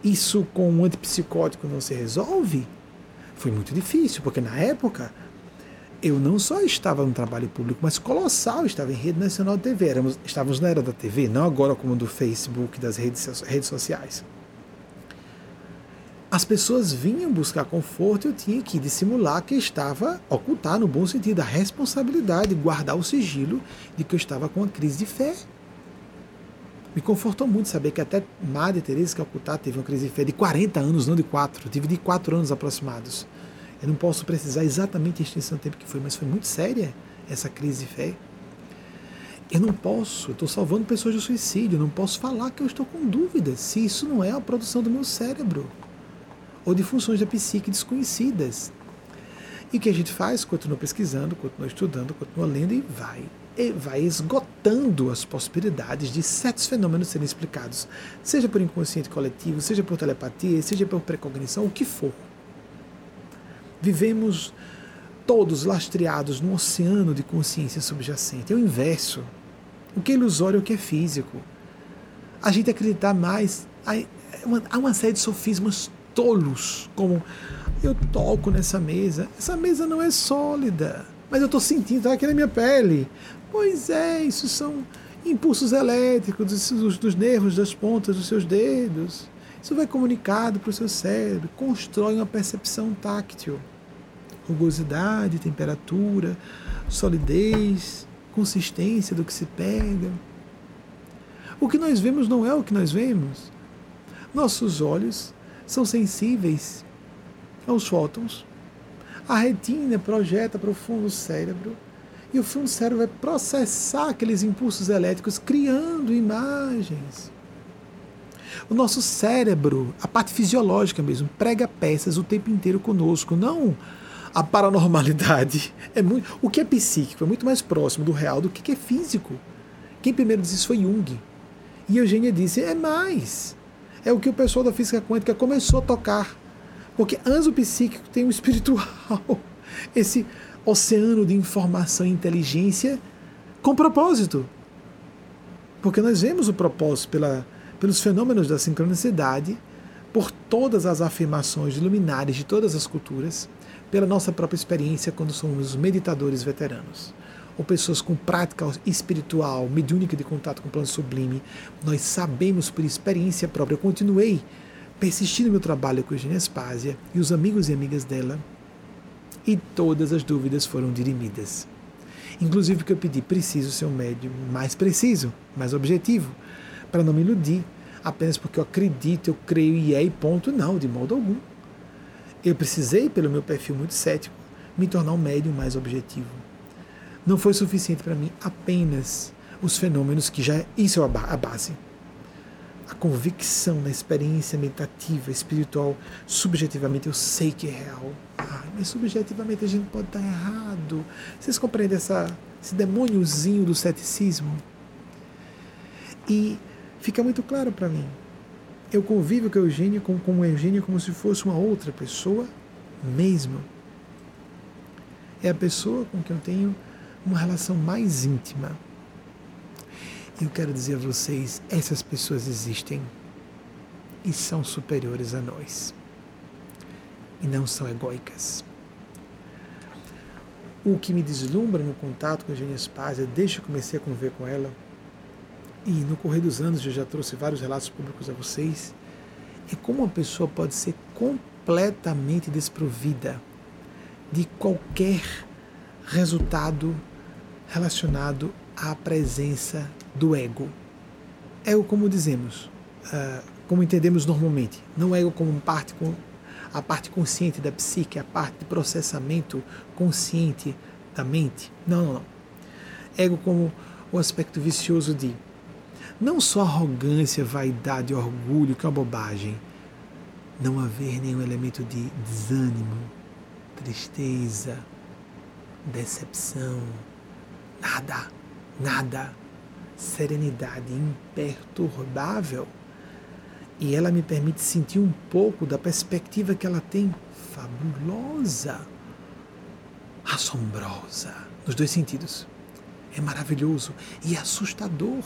isso com um antipsicótico não se resolve? Foi muito difícil, porque na época eu não só estava no trabalho público, mas colossal, estava em rede nacional de TV. Éramos, estávamos na era da TV, não agora como do Facebook, das redes, redes sociais. As pessoas vinham buscar conforto e eu tinha que dissimular que estava, ocultar no bom sentido, a responsabilidade, guardar o sigilo de que eu estava com uma crise de fé. Me confortou muito saber que até Madre Teresa Calcutá teve uma crise de fé de 40 anos, não de 4. Eu tive de 4 anos aproximados. Eu não posso precisar exatamente a extensão do tempo que foi, mas foi muito séria essa crise de fé. Eu não posso, estou salvando pessoas do suicídio, eu não posso falar que eu estou com dúvidas se isso não é a produção do meu cérebro ou de funções da psique desconhecidas. E o que a gente faz? Continua pesquisando, continua estudando, continua lendo e vai vai esgotando as possibilidades de certos fenômenos serem explicados, seja por inconsciente coletivo, seja por telepatia, seja por precognição, o que for. Vivemos todos lastreados num oceano de consciência subjacente. É o inverso. O que é ilusório é o que é físico. A gente acreditar mais. Há uma série de sofismas tolos, como eu toco nessa mesa. Essa mesa não é sólida, mas eu estou sentindo, está aqui na minha pele. Pois é, isso são impulsos elétricos dos, dos nervos das pontas dos seus dedos. Isso vai comunicado para o seu cérebro, constrói uma percepção táctil. Rugosidade, temperatura, solidez, consistência do que se pega. O que nós vemos não é o que nós vemos. Nossos olhos são sensíveis aos fótons. A retina projeta para o fundo do cérebro e o fundo do cérebro vai processar aqueles impulsos elétricos, criando imagens. O nosso cérebro, a parte fisiológica mesmo, prega peças o tempo inteiro conosco, não a paranormalidade. <laughs> É muito, o que é psíquico é muito mais próximo do real do que é físico. Quem primeiro disse isso foi Jung. E Eugênia disse: é mais. É o que o pessoal da física quântica começou a tocar. Porque antes o psíquico tem o espiritual. <laughs> Esse oceano de informação e inteligência com propósito. Porque nós vemos o propósito pela, pelos fenômenos da sincronicidade, por todas as afirmações luminares de todas as culturas, pela nossa própria experiência quando somos meditadores veteranos, ou pessoas com prática espiritual, mediúnica de contato com o plano sublime, nós sabemos por experiência própria. Eu continuei persistindo no meu trabalho com Eugênia Spásia e os amigos e amigas dela, e todas as dúvidas foram dirimidas. Inclusive porque eu pedi, preciso ser um médium mais preciso, mais objetivo, para não me iludir, apenas porque eu acredito, eu creio e é e ponto, não, de modo algum. Eu precisei, pelo meu perfil muito cético, me tornar um médium mais objetivo. Não foi suficiente para mim apenas os fenômenos que já isso é a base. A convicção na experiência meditativa, espiritual, subjetivamente eu sei que é real mas subjetivamente a gente pode estar errado. Vocês compreendem essa, esse demôniozinho do ceticismo? E fica muito claro para mim. Eu convivo com a Eugênia como, como Eugênia como se fosse uma outra pessoa mesmo. É a pessoa com quem eu tenho uma relação mais íntima. Eu quero dizer a vocês, essas pessoas existem e são superiores a nós e não são egóicas. O que me deslumbra no contato com a Eugênia Spazia, desde que comecei a conviver com ela, e no correr dos anos eu já trouxe vários relatos públicos a vocês, é como uma pessoa pode ser completamente desprovida de qualquer resultado relacionado à presença do ego. Ego, como dizemos, uh, como entendemos normalmente, não ego como parte a parte consciente da psique, a parte de processamento consciente da mente. Não, não, não. Ego como o aspecto vicioso de não só arrogância, vaidade, orgulho, que é uma bobagem, não haver nenhum elemento de desânimo, tristeza, decepção, nada, nada, serenidade imperturbável. E ela me permite sentir um pouco da perspectiva que ela tem. Fabulosa, assombrosa, nos dois sentidos. É maravilhoso. E assustador.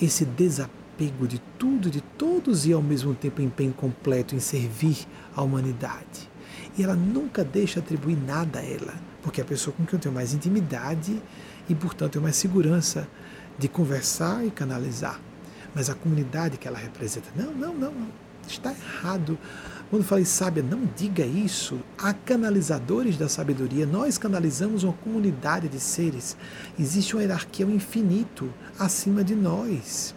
Esse desapego de tudo, de todos e ao mesmo tempo empenho completo em servir à humanidade. E ela nunca deixa atribuir nada a ela, porque é a pessoa com quem eu tenho mais intimidade e, portanto, tenho mais segurança de conversar e canalizar mas a comunidade que ela representa. Não, não, não, não. Está errado. Quando falei sábia, não diga isso. Há canalizadores da sabedoria. Nós canalizamos uma comunidade de seres. Existe uma hierarquia ao infinito acima de nós.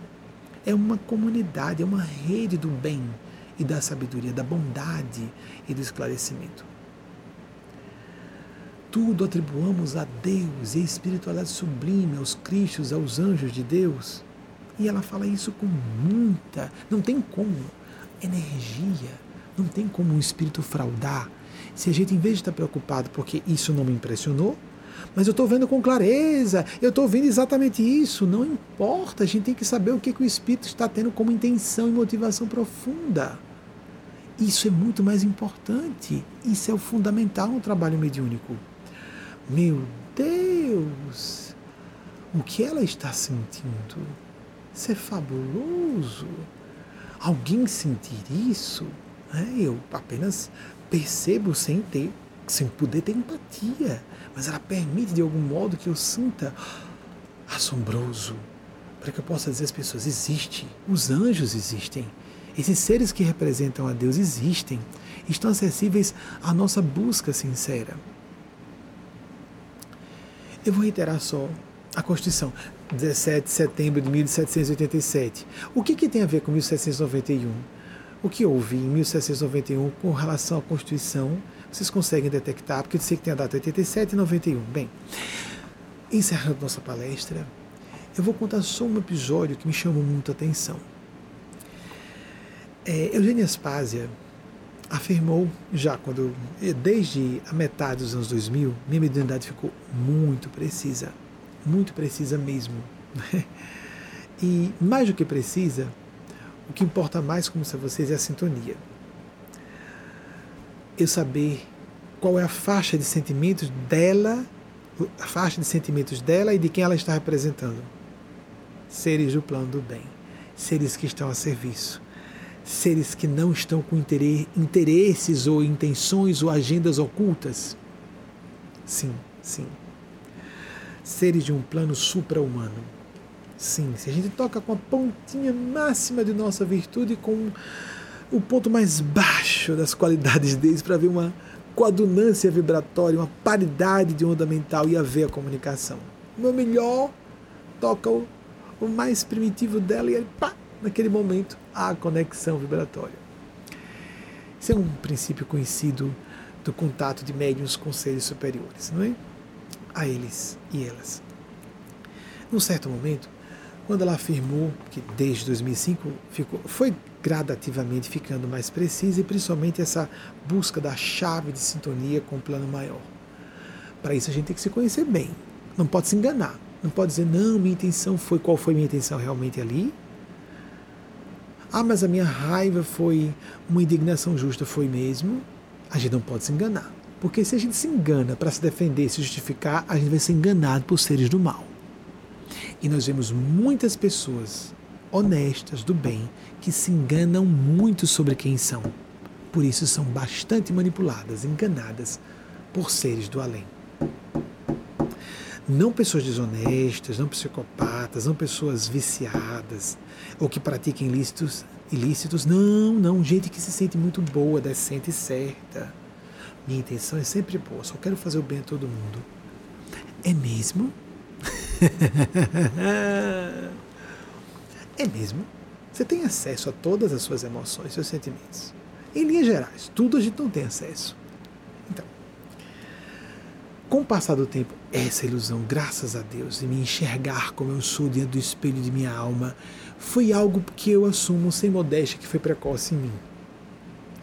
é uma comunidade, é uma rede do bem e da sabedoria, da bondade e do esclarecimento. Tudo atribuamos a Deus e a espiritualidade sublime, aos Cristos, aos anjos de Deus. E ela fala isso com muita, não tem como, energia, não tem como um espírito fraudar. Se a gente, em vez de estar preocupado porque isso não me impressionou, mas eu estou vendo com clareza, eu estou vendo exatamente isso. Não importa, a gente tem que saber o que, que o Espírito está tendo como intenção e motivação profunda. Isso é muito mais importante. Isso é o fundamental no trabalho mediúnico. Meu Deus! O que ela está sentindo? Isso é fabuloso. Alguém sentir isso? É, eu apenas percebo sem ter, sem poder ter empatia mas ela permite de algum modo que eu sinta assombroso, para que eu possa dizer às pessoas: existe, os anjos existem, esses seres que representam a Deus existem, estão acessíveis à nossa busca sincera. Eu vou reiterar só a Constituição, 17 de setembro de 1787. O que, que tem a ver com 1791? O que houve em 1791 com relação à Constituição vocês conseguem detectar, porque eu sei que tem a data 87 e 91. Bem, encerrando nossa palestra, eu vou contar só um episódio que me chamou muito atenção. É, Eugênia Aspásia afirmou, já quando, desde a metade dos anos 2000, minha mediunidade ficou muito precisa, muito precisa mesmo. E mais do que precisa, o que importa mais, como se vocês, é a sintonia eu saber qual é a faixa de sentimentos dela, a faixa de sentimentos dela e de quem ela está representando. Seres do plano do bem, seres que estão a serviço, seres que não estão com interesses ou intenções ou agendas ocultas. Sim, sim. Seres de um plano supra-humano. Sim, se a gente toca com a pontinha máxima de nossa virtude, com o ponto mais baixo das qualidades deles para ver uma coadunância vibratória, uma paridade de onda mental e haver a comunicação. O meu melhor toca o, o mais primitivo dela e aí, pá, naquele momento, a conexão vibratória. Esse é um princípio conhecido do contato de médiums com seres superiores, não é? A eles e elas. Num certo momento, quando ela afirmou que desde 2005 ficou, foi gradativamente ficando mais precisa e principalmente essa busca da chave de sintonia com o plano maior. Para isso a gente tem que se conhecer bem, não pode se enganar, não pode dizer não, minha intenção foi qual foi minha intenção realmente ali. Ah, mas a minha raiva foi uma indignação justa, foi mesmo. A gente não pode se enganar, porque se a gente se engana para se defender, se justificar, a gente vai ser enganado por seres do mal. E nós vemos muitas pessoas honestas, do bem, que se enganam muito sobre quem são. Por isso são bastante manipuladas, enganadas por seres do além. Não pessoas desonestas, não psicopatas, não pessoas viciadas ou que pratiquem ilícitos, ilícitos. Não, não, gente que se sente muito boa, decente e certa. Minha intenção é sempre boa, só quero fazer o bem a todo mundo. É mesmo? <laughs> É mesmo? Você tem acesso a todas as suas emoções, seus sentimentos. Em linhas gerais, tudo a gente não tem acesso. Então, com o passar do tempo, essa ilusão, graças a Deus, de me enxergar como eu sou diante do espelho de minha alma, foi algo que eu assumo sem modéstia que foi precoce em mim.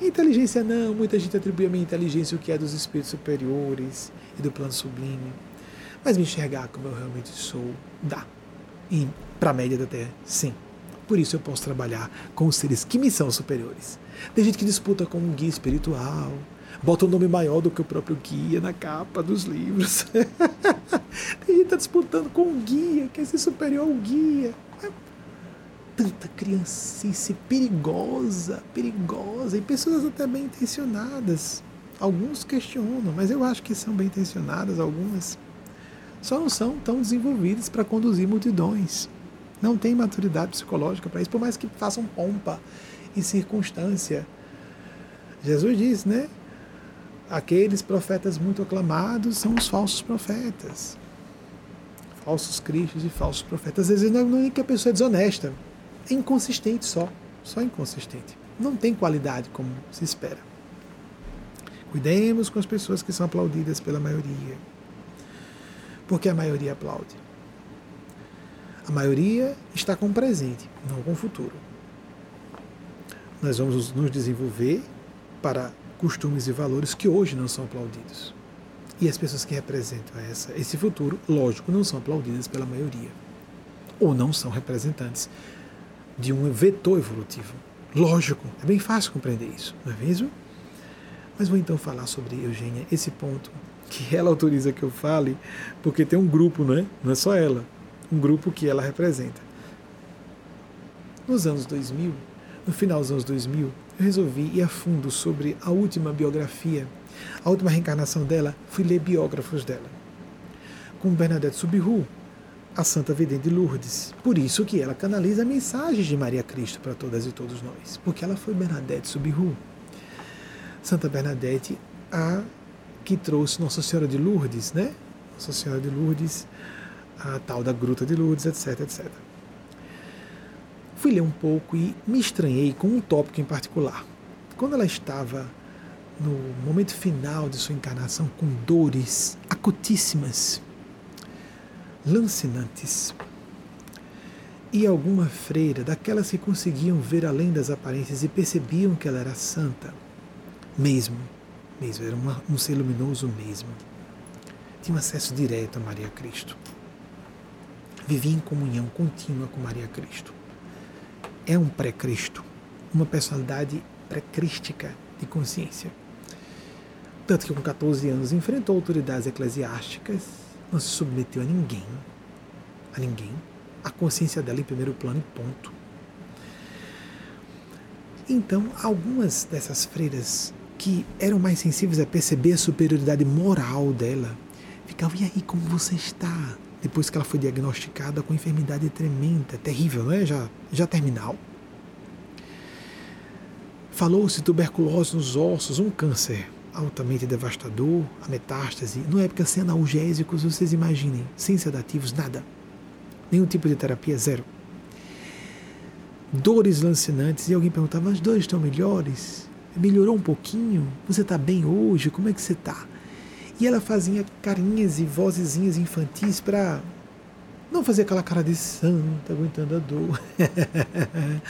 Inteligência não, muita gente atribui a minha inteligência o que é dos espíritos superiores e do plano sublime. Mas me enxergar como eu realmente sou, dá. E para a média da Terra, sim. Por isso eu posso trabalhar com os seres que me são superiores. Tem gente que disputa com um guia espiritual, bota um nome maior do que o próprio guia na capa dos livros. <laughs> Tem gente que está disputando com um guia, quer ser superior ao guia. Tanta criancice perigosa, perigosa, e pessoas até bem intencionadas. Alguns questionam, mas eu acho que são bem intencionadas, algumas. Só não são tão desenvolvidas para conduzir multidões. Não tem maturidade psicológica para isso, por mais que façam pompa e circunstância. Jesus diz, né? Aqueles profetas muito aclamados são os falsos profetas. Falsos cristos e falsos profetas. Às vezes não é que a pessoa é desonesta. É inconsistente só, só inconsistente. Não tem qualidade como se espera. Cuidemos com as pessoas que são aplaudidas pela maioria. Porque a maioria aplaude. A maioria está com o presente, não com o futuro. Nós vamos nos desenvolver para costumes e valores que hoje não são aplaudidos. E as pessoas que representam essa, esse futuro, lógico, não são aplaudidas pela maioria. Ou não são representantes de um vetor evolutivo. Lógico, é bem fácil compreender isso, não é mesmo? Mas vou então falar sobre Eugênia, esse ponto que ela autoriza que eu fale, porque tem um grupo, não é? Não é só ela, um grupo que ela representa. Nos anos 2000, no final dos anos 2000, eu resolvi ir a fundo sobre a última biografia, a última reencarnação dela, fui ler biógrafos dela. Com Bernadette Subiru, a Santa Vidente de Lourdes. Por isso que ela canaliza mensagens de Maria Cristo para todas e todos nós, porque ela foi Bernadette Subiru. Santa Bernadette, a que trouxe Nossa Senhora de Lourdes, né? Nossa Senhora de Lourdes, a tal da Gruta de Lourdes, etc, etc. Fui ler um pouco e me estranhei com um tópico em particular. Quando ela estava no momento final de sua encarnação com dores acutíssimas, lancinantes. E alguma freira, daquelas que conseguiam ver além das aparências e percebiam que ela era santa, mesmo, mesmo, era uma, um ser luminoso mesmo. Tinha um acesso direto a Maria Cristo. Vivia em comunhão contínua com Maria Cristo. É um pré-Cristo, uma personalidade pré-crística de consciência. Tanto que com 14 anos enfrentou autoridades eclesiásticas não se submeteu a ninguém, a ninguém. A consciência dela em primeiro plano e ponto. Então, algumas dessas freiras que eram mais sensíveis a perceber a superioridade moral dela, ficavam, e aí, como você está? Depois que ela foi diagnosticada com enfermidade tremenda, terrível, não é? Já, já terminal. Falou-se tuberculose nos ossos, um câncer altamente devastador, a metástase, numa época sem analgésicos, vocês imaginem, sem sedativos, nada. Nenhum tipo de terapia, zero. Dores lancinantes, e alguém perguntava, as dores estão melhores? Melhorou um pouquinho? Você está bem hoje? Como é que você está? E ela fazia carinhas e vozezinhas infantis para não fazer aquela cara de santa aguentando a dor. <laughs>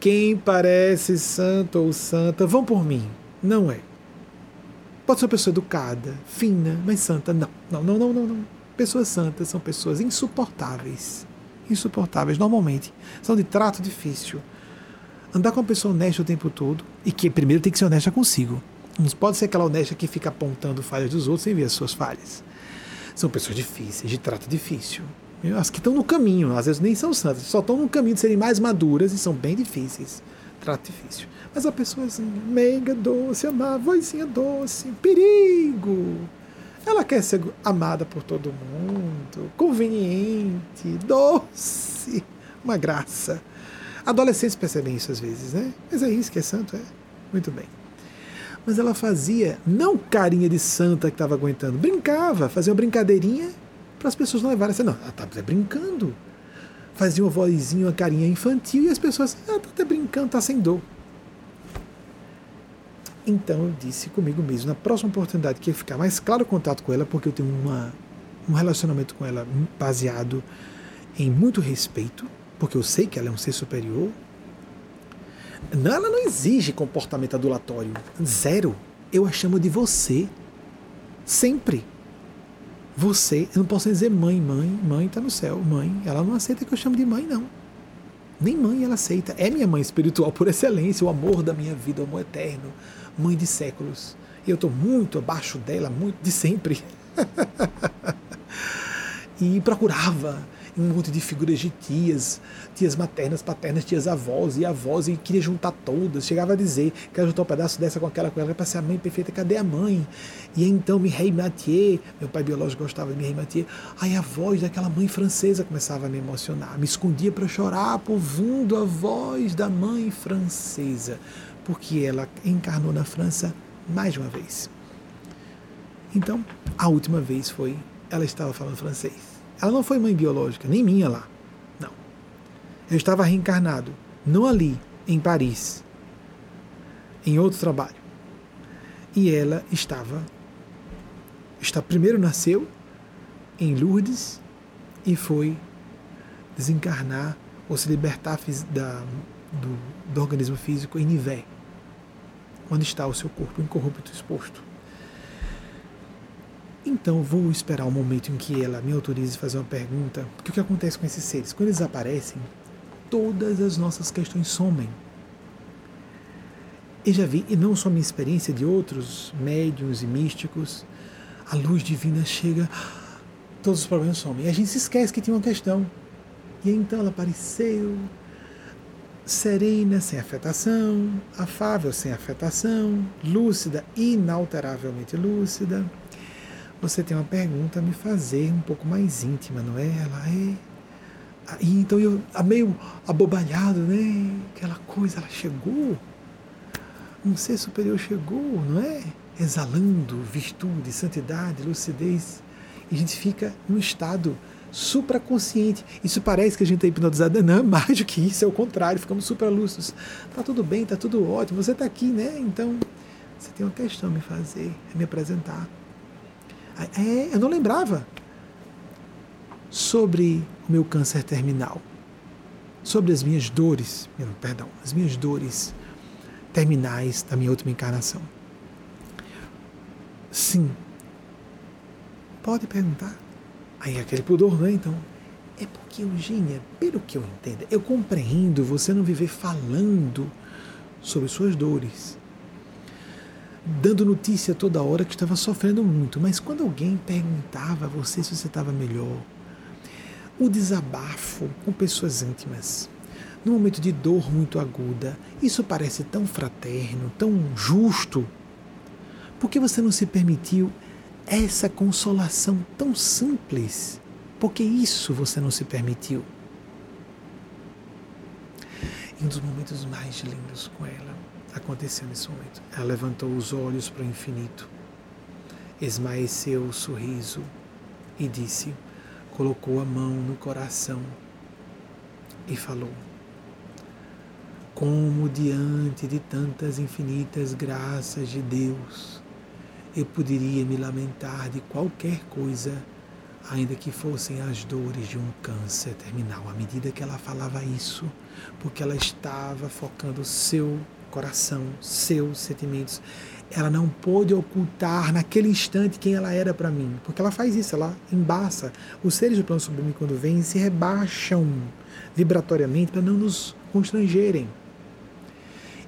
Quem parece santo ou santa, vão por mim. Não é. Pode ser uma pessoa educada, fina, mas santa. Não, não, não, não, não. não. Pessoas santas são pessoas insuportáveis. Insuportáveis, normalmente. São de trato difícil. Andar com uma pessoa honesta o tempo todo e que primeiro tem que ser honesta consigo. Não pode ser aquela honesta que fica apontando falhas dos outros sem ver as suas falhas. São pessoas difíceis, de trato difícil. As que estão no caminho, às vezes nem são santas, só estão no caminho de serem mais maduras e são bem difíceis. Trato difícil. Mas a pessoa assim, meiga, doce, amada, vozinha doce, perigo. Ela quer ser amada por todo mundo, conveniente, doce, uma graça. Adolescentes percebem isso às vezes, né? Mas é isso que é santo, é? Muito bem. Mas ela fazia, não carinha de santa que estava aguentando, brincava, fazia uma brincadeirinha para as pessoas não levarem não, ela está brincando. Fazia uma vozinha, uma carinha infantil e as pessoas, ah, está até brincando, está sem dor. Então eu disse comigo mesmo, na próxima oportunidade que ficar mais claro o contato com ela, porque eu tenho uma, um relacionamento com ela baseado em muito respeito, porque eu sei que ela é um ser superior. Não, ela não exige comportamento adulatório. Zero. Eu a chamo de você. Sempre. Você, eu não posso dizer mãe, mãe, mãe está no céu, mãe. Ela não aceita que eu chamo de mãe, não. Nem mãe ela aceita. É minha mãe espiritual por <laughs> excelência, o amor da minha vida, o amor eterno mãe de séculos. E eu estou muito abaixo dela, muito de sempre. <laughs> e procurava um monte de figuras de tias, tias maternas, paternas, tias avós e avós, e queria juntar todas. Chegava a dizer, quero juntar um pedaço dessa com aquela, com ela, para ser a mãe perfeita, cadê a mãe? E então Mireille Mathieu, meu pai biológico gostava de Mireille Mathieu, aí a voz daquela mãe francesa começava a me emocionar, me escondia para chorar, ouvindo a voz da mãe francesa porque ela encarnou na França mais de uma vez. Então, a última vez foi, ela estava falando francês. Ela não foi mãe biológica, nem minha lá. Não. Eu estava reencarnado, não ali, em Paris, em outro trabalho. E ela estava, está primeiro nasceu em Lourdes e foi desencarnar ou se libertar da, do, do organismo físico em Nivé, onde está o seu corpo incorrupto exposto. Então vou esperar o momento em que ela me autorize a fazer uma pergunta, porque o que acontece com esses seres? Quando eles aparecem, todas as nossas questões somem. E já vi, e não só minha experiência de outros médiums e místicos, a luz divina chega, todos os problemas somem. E a gente se esquece que tinha uma questão. E então ela apareceu, serena, sem afetação, afável, sem afetação, lúcida, inalteravelmente lúcida. Você tem uma pergunta a me fazer um pouco mais íntima, não é? Ela é. E então eu, meio abobalhado, né? Aquela coisa, ela chegou. Um ser superior chegou, não é? Exalando virtude, santidade, lucidez. E a gente fica num estado supraconsciente. Isso parece que a gente está hipnotizado, não <laughs> mais do que isso, é o contrário, ficamos supralúcidos. Tá tudo bem, tá tudo ótimo, você está aqui, né? Então, você tem uma questão a me fazer, a me apresentar. É, eu não lembrava sobre o meu câncer terminal, sobre as minhas dores, perdão, as minhas dores terminais da minha última encarnação. Sim. Pode perguntar. Aí aquele pudor, né? Então, é porque, Eugênia, pelo que eu entendo, eu compreendo você não viver falando sobre suas dores, dando notícia toda hora que estava sofrendo muito, mas quando alguém perguntava a você se você estava melhor, o desabafo com pessoas íntimas, num momento de dor muito aguda, isso parece tão fraterno, tão justo. Por que você não se permitiu essa consolação tão simples. Porque isso você não se permitiu. E um dos momentos mais lindos com ela aconteceu nesse momento. Ela levantou os olhos para o infinito, esmaeceu o sorriso e disse, colocou a mão no coração e falou: Como diante de tantas infinitas graças de Deus, eu poderia me lamentar de qualquer coisa, ainda que fossem as dores de um câncer terminal. À medida que ela falava isso, porque ela estava focando seu coração, seus sentimentos, ela não pôde ocultar naquele instante quem ela era para mim, porque ela faz isso, ela embaça. Os seres do plano sublime, quando vêm, se rebaixam vibratoriamente para não nos constrangerem.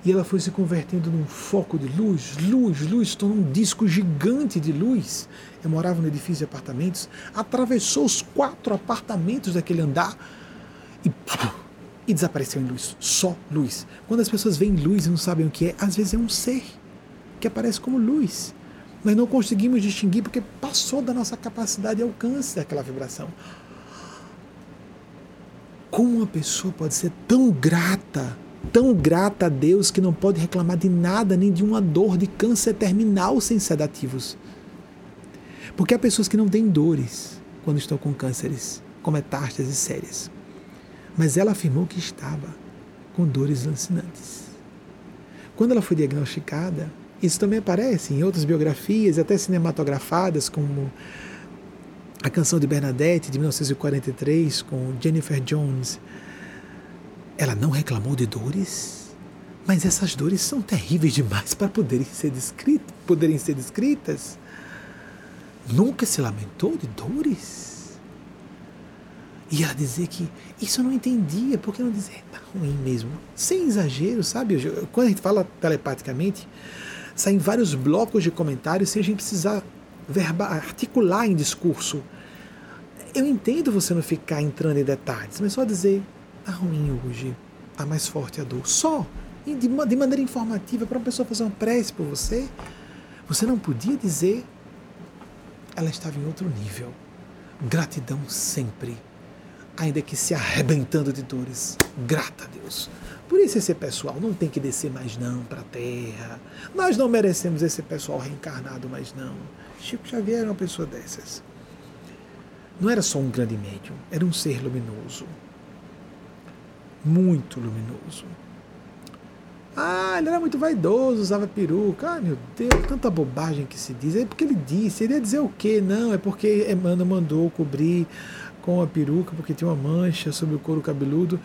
E ela foi se convertendo num foco de luz, luz, luz, tornou um disco gigante de luz. Eu morava no edifício de apartamentos, atravessou os quatro apartamentos daquele andar e, <laughs> e desapareceu em luz. Só luz. Quando as pessoas veem luz e não sabem o que é, às vezes é um ser que aparece como luz. Mas não conseguimos distinguir porque passou da nossa capacidade e alcance daquela vibração. Como uma pessoa pode ser tão grata tão grata a Deus que não pode reclamar de nada, nem de uma dor de câncer terminal sem sedativos. Porque há pessoas que não têm dores quando estão com cânceres, com metástases sérias. Mas ela afirmou que estava com dores lancinantes. Quando ela foi diagnosticada, isso também aparece em outras biografias, até cinematografadas, como a canção de Bernadette, de 1943, com Jennifer Jones, ela não reclamou de dores, mas essas dores são terríveis demais para poderem ser descritas, poderem ser descritas. Nunca se lamentou de dores? E ela dizer que isso eu não entendia, por que não dizer tá ruim mesmo? Sem exagero, sabe? Quando a gente fala telepaticamente, saem vários blocos de comentários sem a gente precisar articular em discurso. Eu entendo você não ficar entrando em detalhes, mas só dizer Está ruim hoje, está mais forte a dor. Só, de, de maneira informativa, para uma pessoa fazer uma prece por você, você não podia dizer, ela estava em outro nível. Gratidão sempre, ainda que se arrebentando de dores. Grata a Deus. Por isso esse pessoal não tem que descer mais não para a terra. Nós não merecemos esse pessoal reencarnado mais não. Chico Xavier era uma pessoa dessas. Não era só um grande médium, era um ser luminoso muito luminoso. Ah, ele era muito vaidoso, usava peruca. Ah, meu Deus, tanta bobagem que se diz. É porque ele disse. Ele ia dizer o quê? Não, é porque Emmanuel mandou cobrir com a peruca, porque tinha uma mancha sobre o couro cabeludo.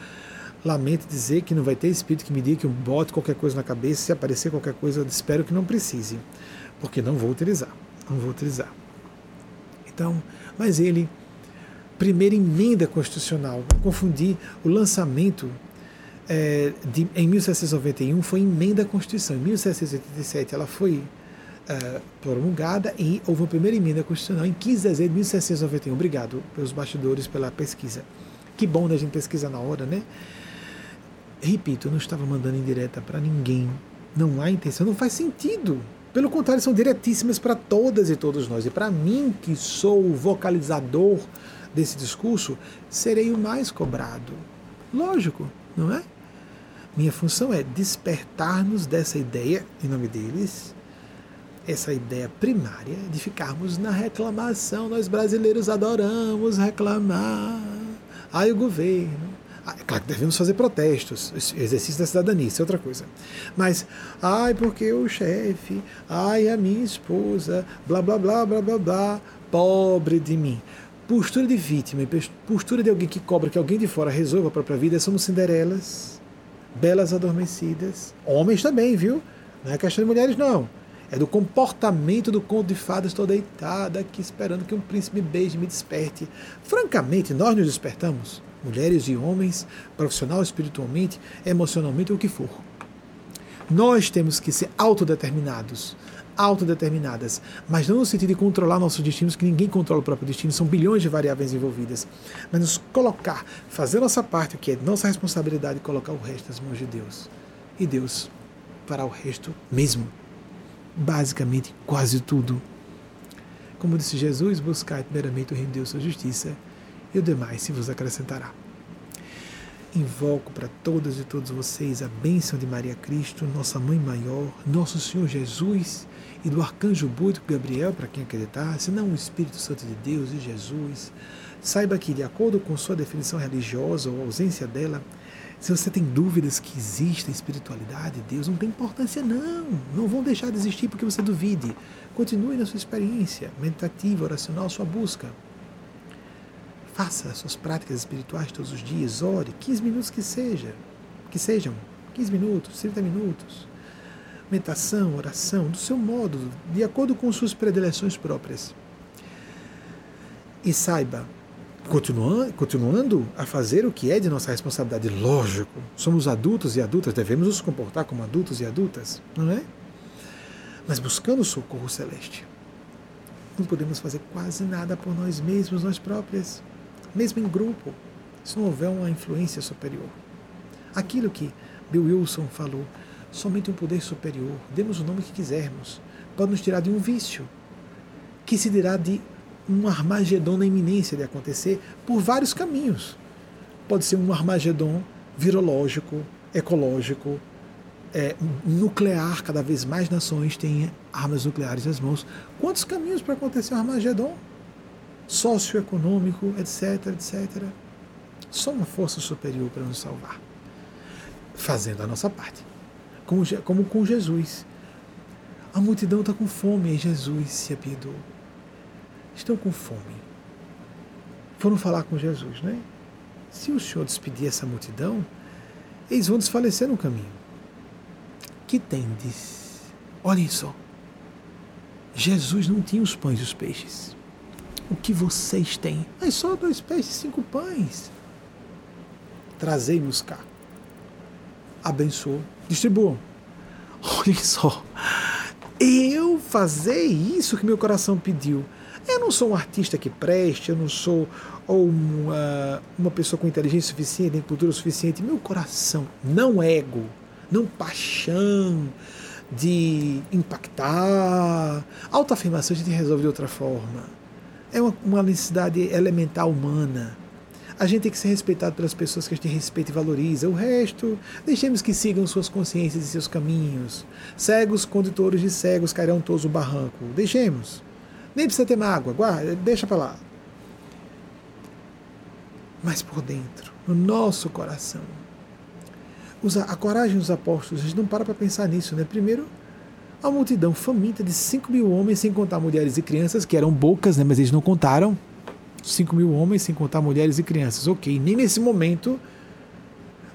Lamento dizer que não vai ter espírito que me diga que eu bote qualquer coisa na cabeça. Se aparecer qualquer coisa, espero que não precise. Porque não vou utilizar. Não vou utilizar. Então, mas ele, primeira emenda constitucional, confundir o lançamento é, de, em 1791 foi emenda à Constituição. Em 1787 ela foi é, promulgada e houve uma primeira emenda constitucional em 15 de dezembro de 1791. Obrigado pelos bastidores, pela pesquisa. Que bom da né, gente pesquisar na hora, né? Repito, eu não estava mandando indireta para ninguém. Não há intenção, não faz sentido. Pelo contrário, são diretíssimas para todas e todos nós. E para mim, que sou o vocalizador desse discurso, serei o mais cobrado. Lógico, não é? Minha função é despertar-nos dessa ideia, em nome deles, essa ideia primária de ficarmos na reclamação. Nós brasileiros adoramos reclamar. Ai, o governo. Ah, é claro que devemos fazer protestos, exercício da cidadania, isso é outra coisa. Mas, ai, porque o chefe, ai, a minha esposa, blá, blá, blá, blá, blá, blá, pobre de mim. Postura de vítima e postura de alguém que cobra que alguém de fora resolva a própria vida, somos Cinderelas belas adormecidas. Homens também, viu? Não é questão de mulheres, não. É do comportamento do conto de fadas. Estou deitada aqui esperando que um príncipe me beije me desperte. Francamente, nós nos despertamos, mulheres e homens, profissional, espiritualmente, emocionalmente, o que for. Nós temos que ser autodeterminados autodeterminadas, mas não no sentido de controlar nossos destinos, que ninguém controla o próprio destino, são bilhões de variáveis envolvidas, mas nos colocar, fazer nossa parte, o que é nossa responsabilidade, colocar o resto nas mãos de Deus. E Deus fará o resto mesmo. Basicamente, quase tudo. Como disse Jesus, buscai primeiramente o reino de Deus, sua justiça, e o demais se vos acrescentará. Invoco para todas e todos vocês a bênção de Maria Cristo, nossa Mãe Maior, nosso Senhor Jesus e do arcanjo búdico Gabriel, para quem acreditar, senão o Espírito Santo de Deus e Jesus. Saiba que, de acordo com sua definição religiosa ou ausência dela, se você tem dúvidas que existe espiritualidade, Deus não tem importância, não. Não vão deixar de existir porque você duvide. Continue na sua experiência meditativa, oracional, sua busca. Faça suas práticas espirituais todos os dias, ore, 15 minutos que seja, que sejam, 15 minutos, 30 minutos meditação, oração, do seu modo, de acordo com suas predileções próprias. E saiba, continuando, continuando a fazer o que é de nossa responsabilidade, lógico, somos adultos e adultas, devemos nos comportar como adultos e adultas, não é? Mas buscando o socorro celeste. Não podemos fazer quase nada por nós mesmos, nós próprias, mesmo em grupo, se não houver uma influência superior. Aquilo que Bill Wilson falou, somente um poder superior, demos o nome que quisermos, pode nos tirar de um vício, que se dirá de um Armagedon na iminência de acontecer por vários caminhos. Pode ser um Armagedon virológico, ecológico, é, nuclear, cada vez mais nações têm armas nucleares nas mãos. Quantos caminhos para acontecer um Armagedon? Socioeconômico, etc, etc. Só uma força superior para nos salvar, fazendo a nossa parte como com Jesus. A multidão está com fome e Jesus se apiedou. Estão com fome. Foram falar com Jesus, né? Se o Senhor despedir essa multidão, eles vão desfalecer no caminho. Que tendes? Olhem só. Jesus não tinha os pães e os peixes. O que vocês têm? Mas só dois peixes e cinco pães. Trazei-nos cá. Abençoou distribuam. <laughs> Olhem só, eu fazer isso que meu coração pediu. Eu não sou um artista que preste, eu não sou ou uma, uma pessoa com inteligência suficiente, nem cultura suficiente. Meu coração, não ego, não paixão de impactar. Autoafirmação a gente resolve de outra forma. É uma, uma necessidade elementar humana a gente tem que ser respeitado pelas pessoas que a gente respeita e valoriza. O resto, deixemos que sigam suas consciências e seus caminhos. Cegos condutores de cegos cairão todos o barranco. Deixemos. Nem precisa ter mágoa, guarda, deixa para lá. Mas por dentro, no nosso coração, a coragem dos apóstolos, a gente não para para pensar nisso, né? Primeiro, a multidão faminta de 5 mil homens, sem contar mulheres e crianças, que eram bocas, né? Mas eles não contaram. 5 mil homens, sem contar mulheres e crianças. Ok, nem nesse momento,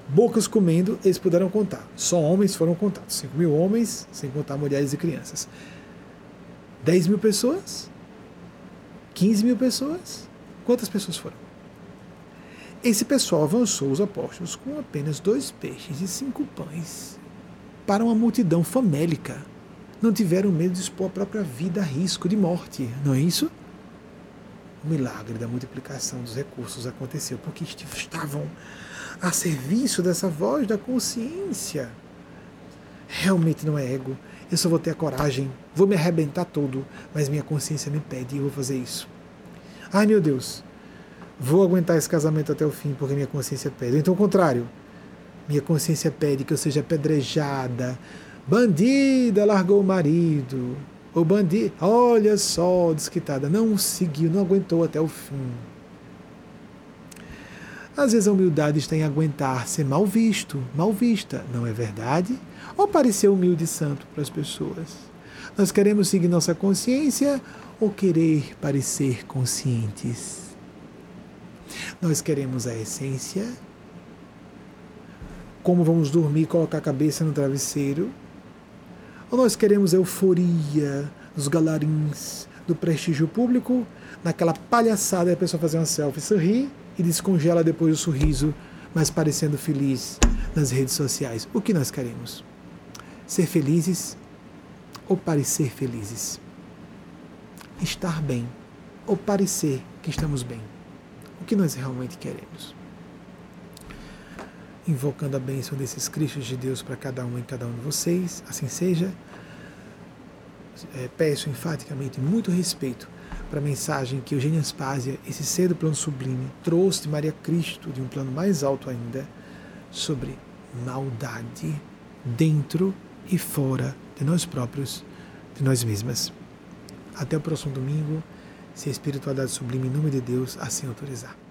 bocas comendo, eles puderam contar. Só homens foram contados. 5 mil homens, sem contar mulheres e crianças. 10 mil pessoas? 15 mil pessoas? Quantas pessoas foram? Esse pessoal avançou os apóstolos com apenas dois peixes e cinco pães para uma multidão famélica. Não tiveram medo de expor a própria vida a risco de morte, não é isso? O milagre da multiplicação dos recursos aconteceu porque estavam a serviço dessa voz da consciência. Realmente não é ego. Eu só vou ter a coragem, vou me arrebentar todo, mas minha consciência me pede e eu vou fazer isso. Ai meu Deus, vou aguentar esse casamento até o fim porque minha consciência pede. Então, o contrário, minha consciência pede que eu seja apedrejada. Bandida largou o marido, o bandido, olha só, desquitada, não seguiu, não aguentou até o fim. Às vezes a humildade está em aguentar ser mal visto, mal vista, não é verdade? Ou parecer humilde e santo para as pessoas? Nós queremos seguir nossa consciência ou querer parecer conscientes? Nós queremos a essência, como vamos dormir, colocar a cabeça no travesseiro, ou nós queremos euforia dos galarins, do prestígio público, naquela palhaçada a pessoa fazer uma selfie, sorrir e descongela depois o sorriso, mas parecendo feliz nas redes sociais. O que nós queremos? Ser felizes ou parecer felizes? Estar bem ou parecer que estamos bem? O que nós realmente queremos? Invocando a bênção desses Cristos de Deus para cada um e cada um de vocês, assim seja. É, peço enfaticamente muito respeito para a mensagem que Eugênia Aspásia, esse ser do plano sublime, trouxe de Maria Cristo, de um plano mais alto ainda, sobre maldade dentro e fora de nós próprios, de nós mesmas. Até o próximo domingo, se a espiritualidade sublime, em nome de Deus, assim autorizar.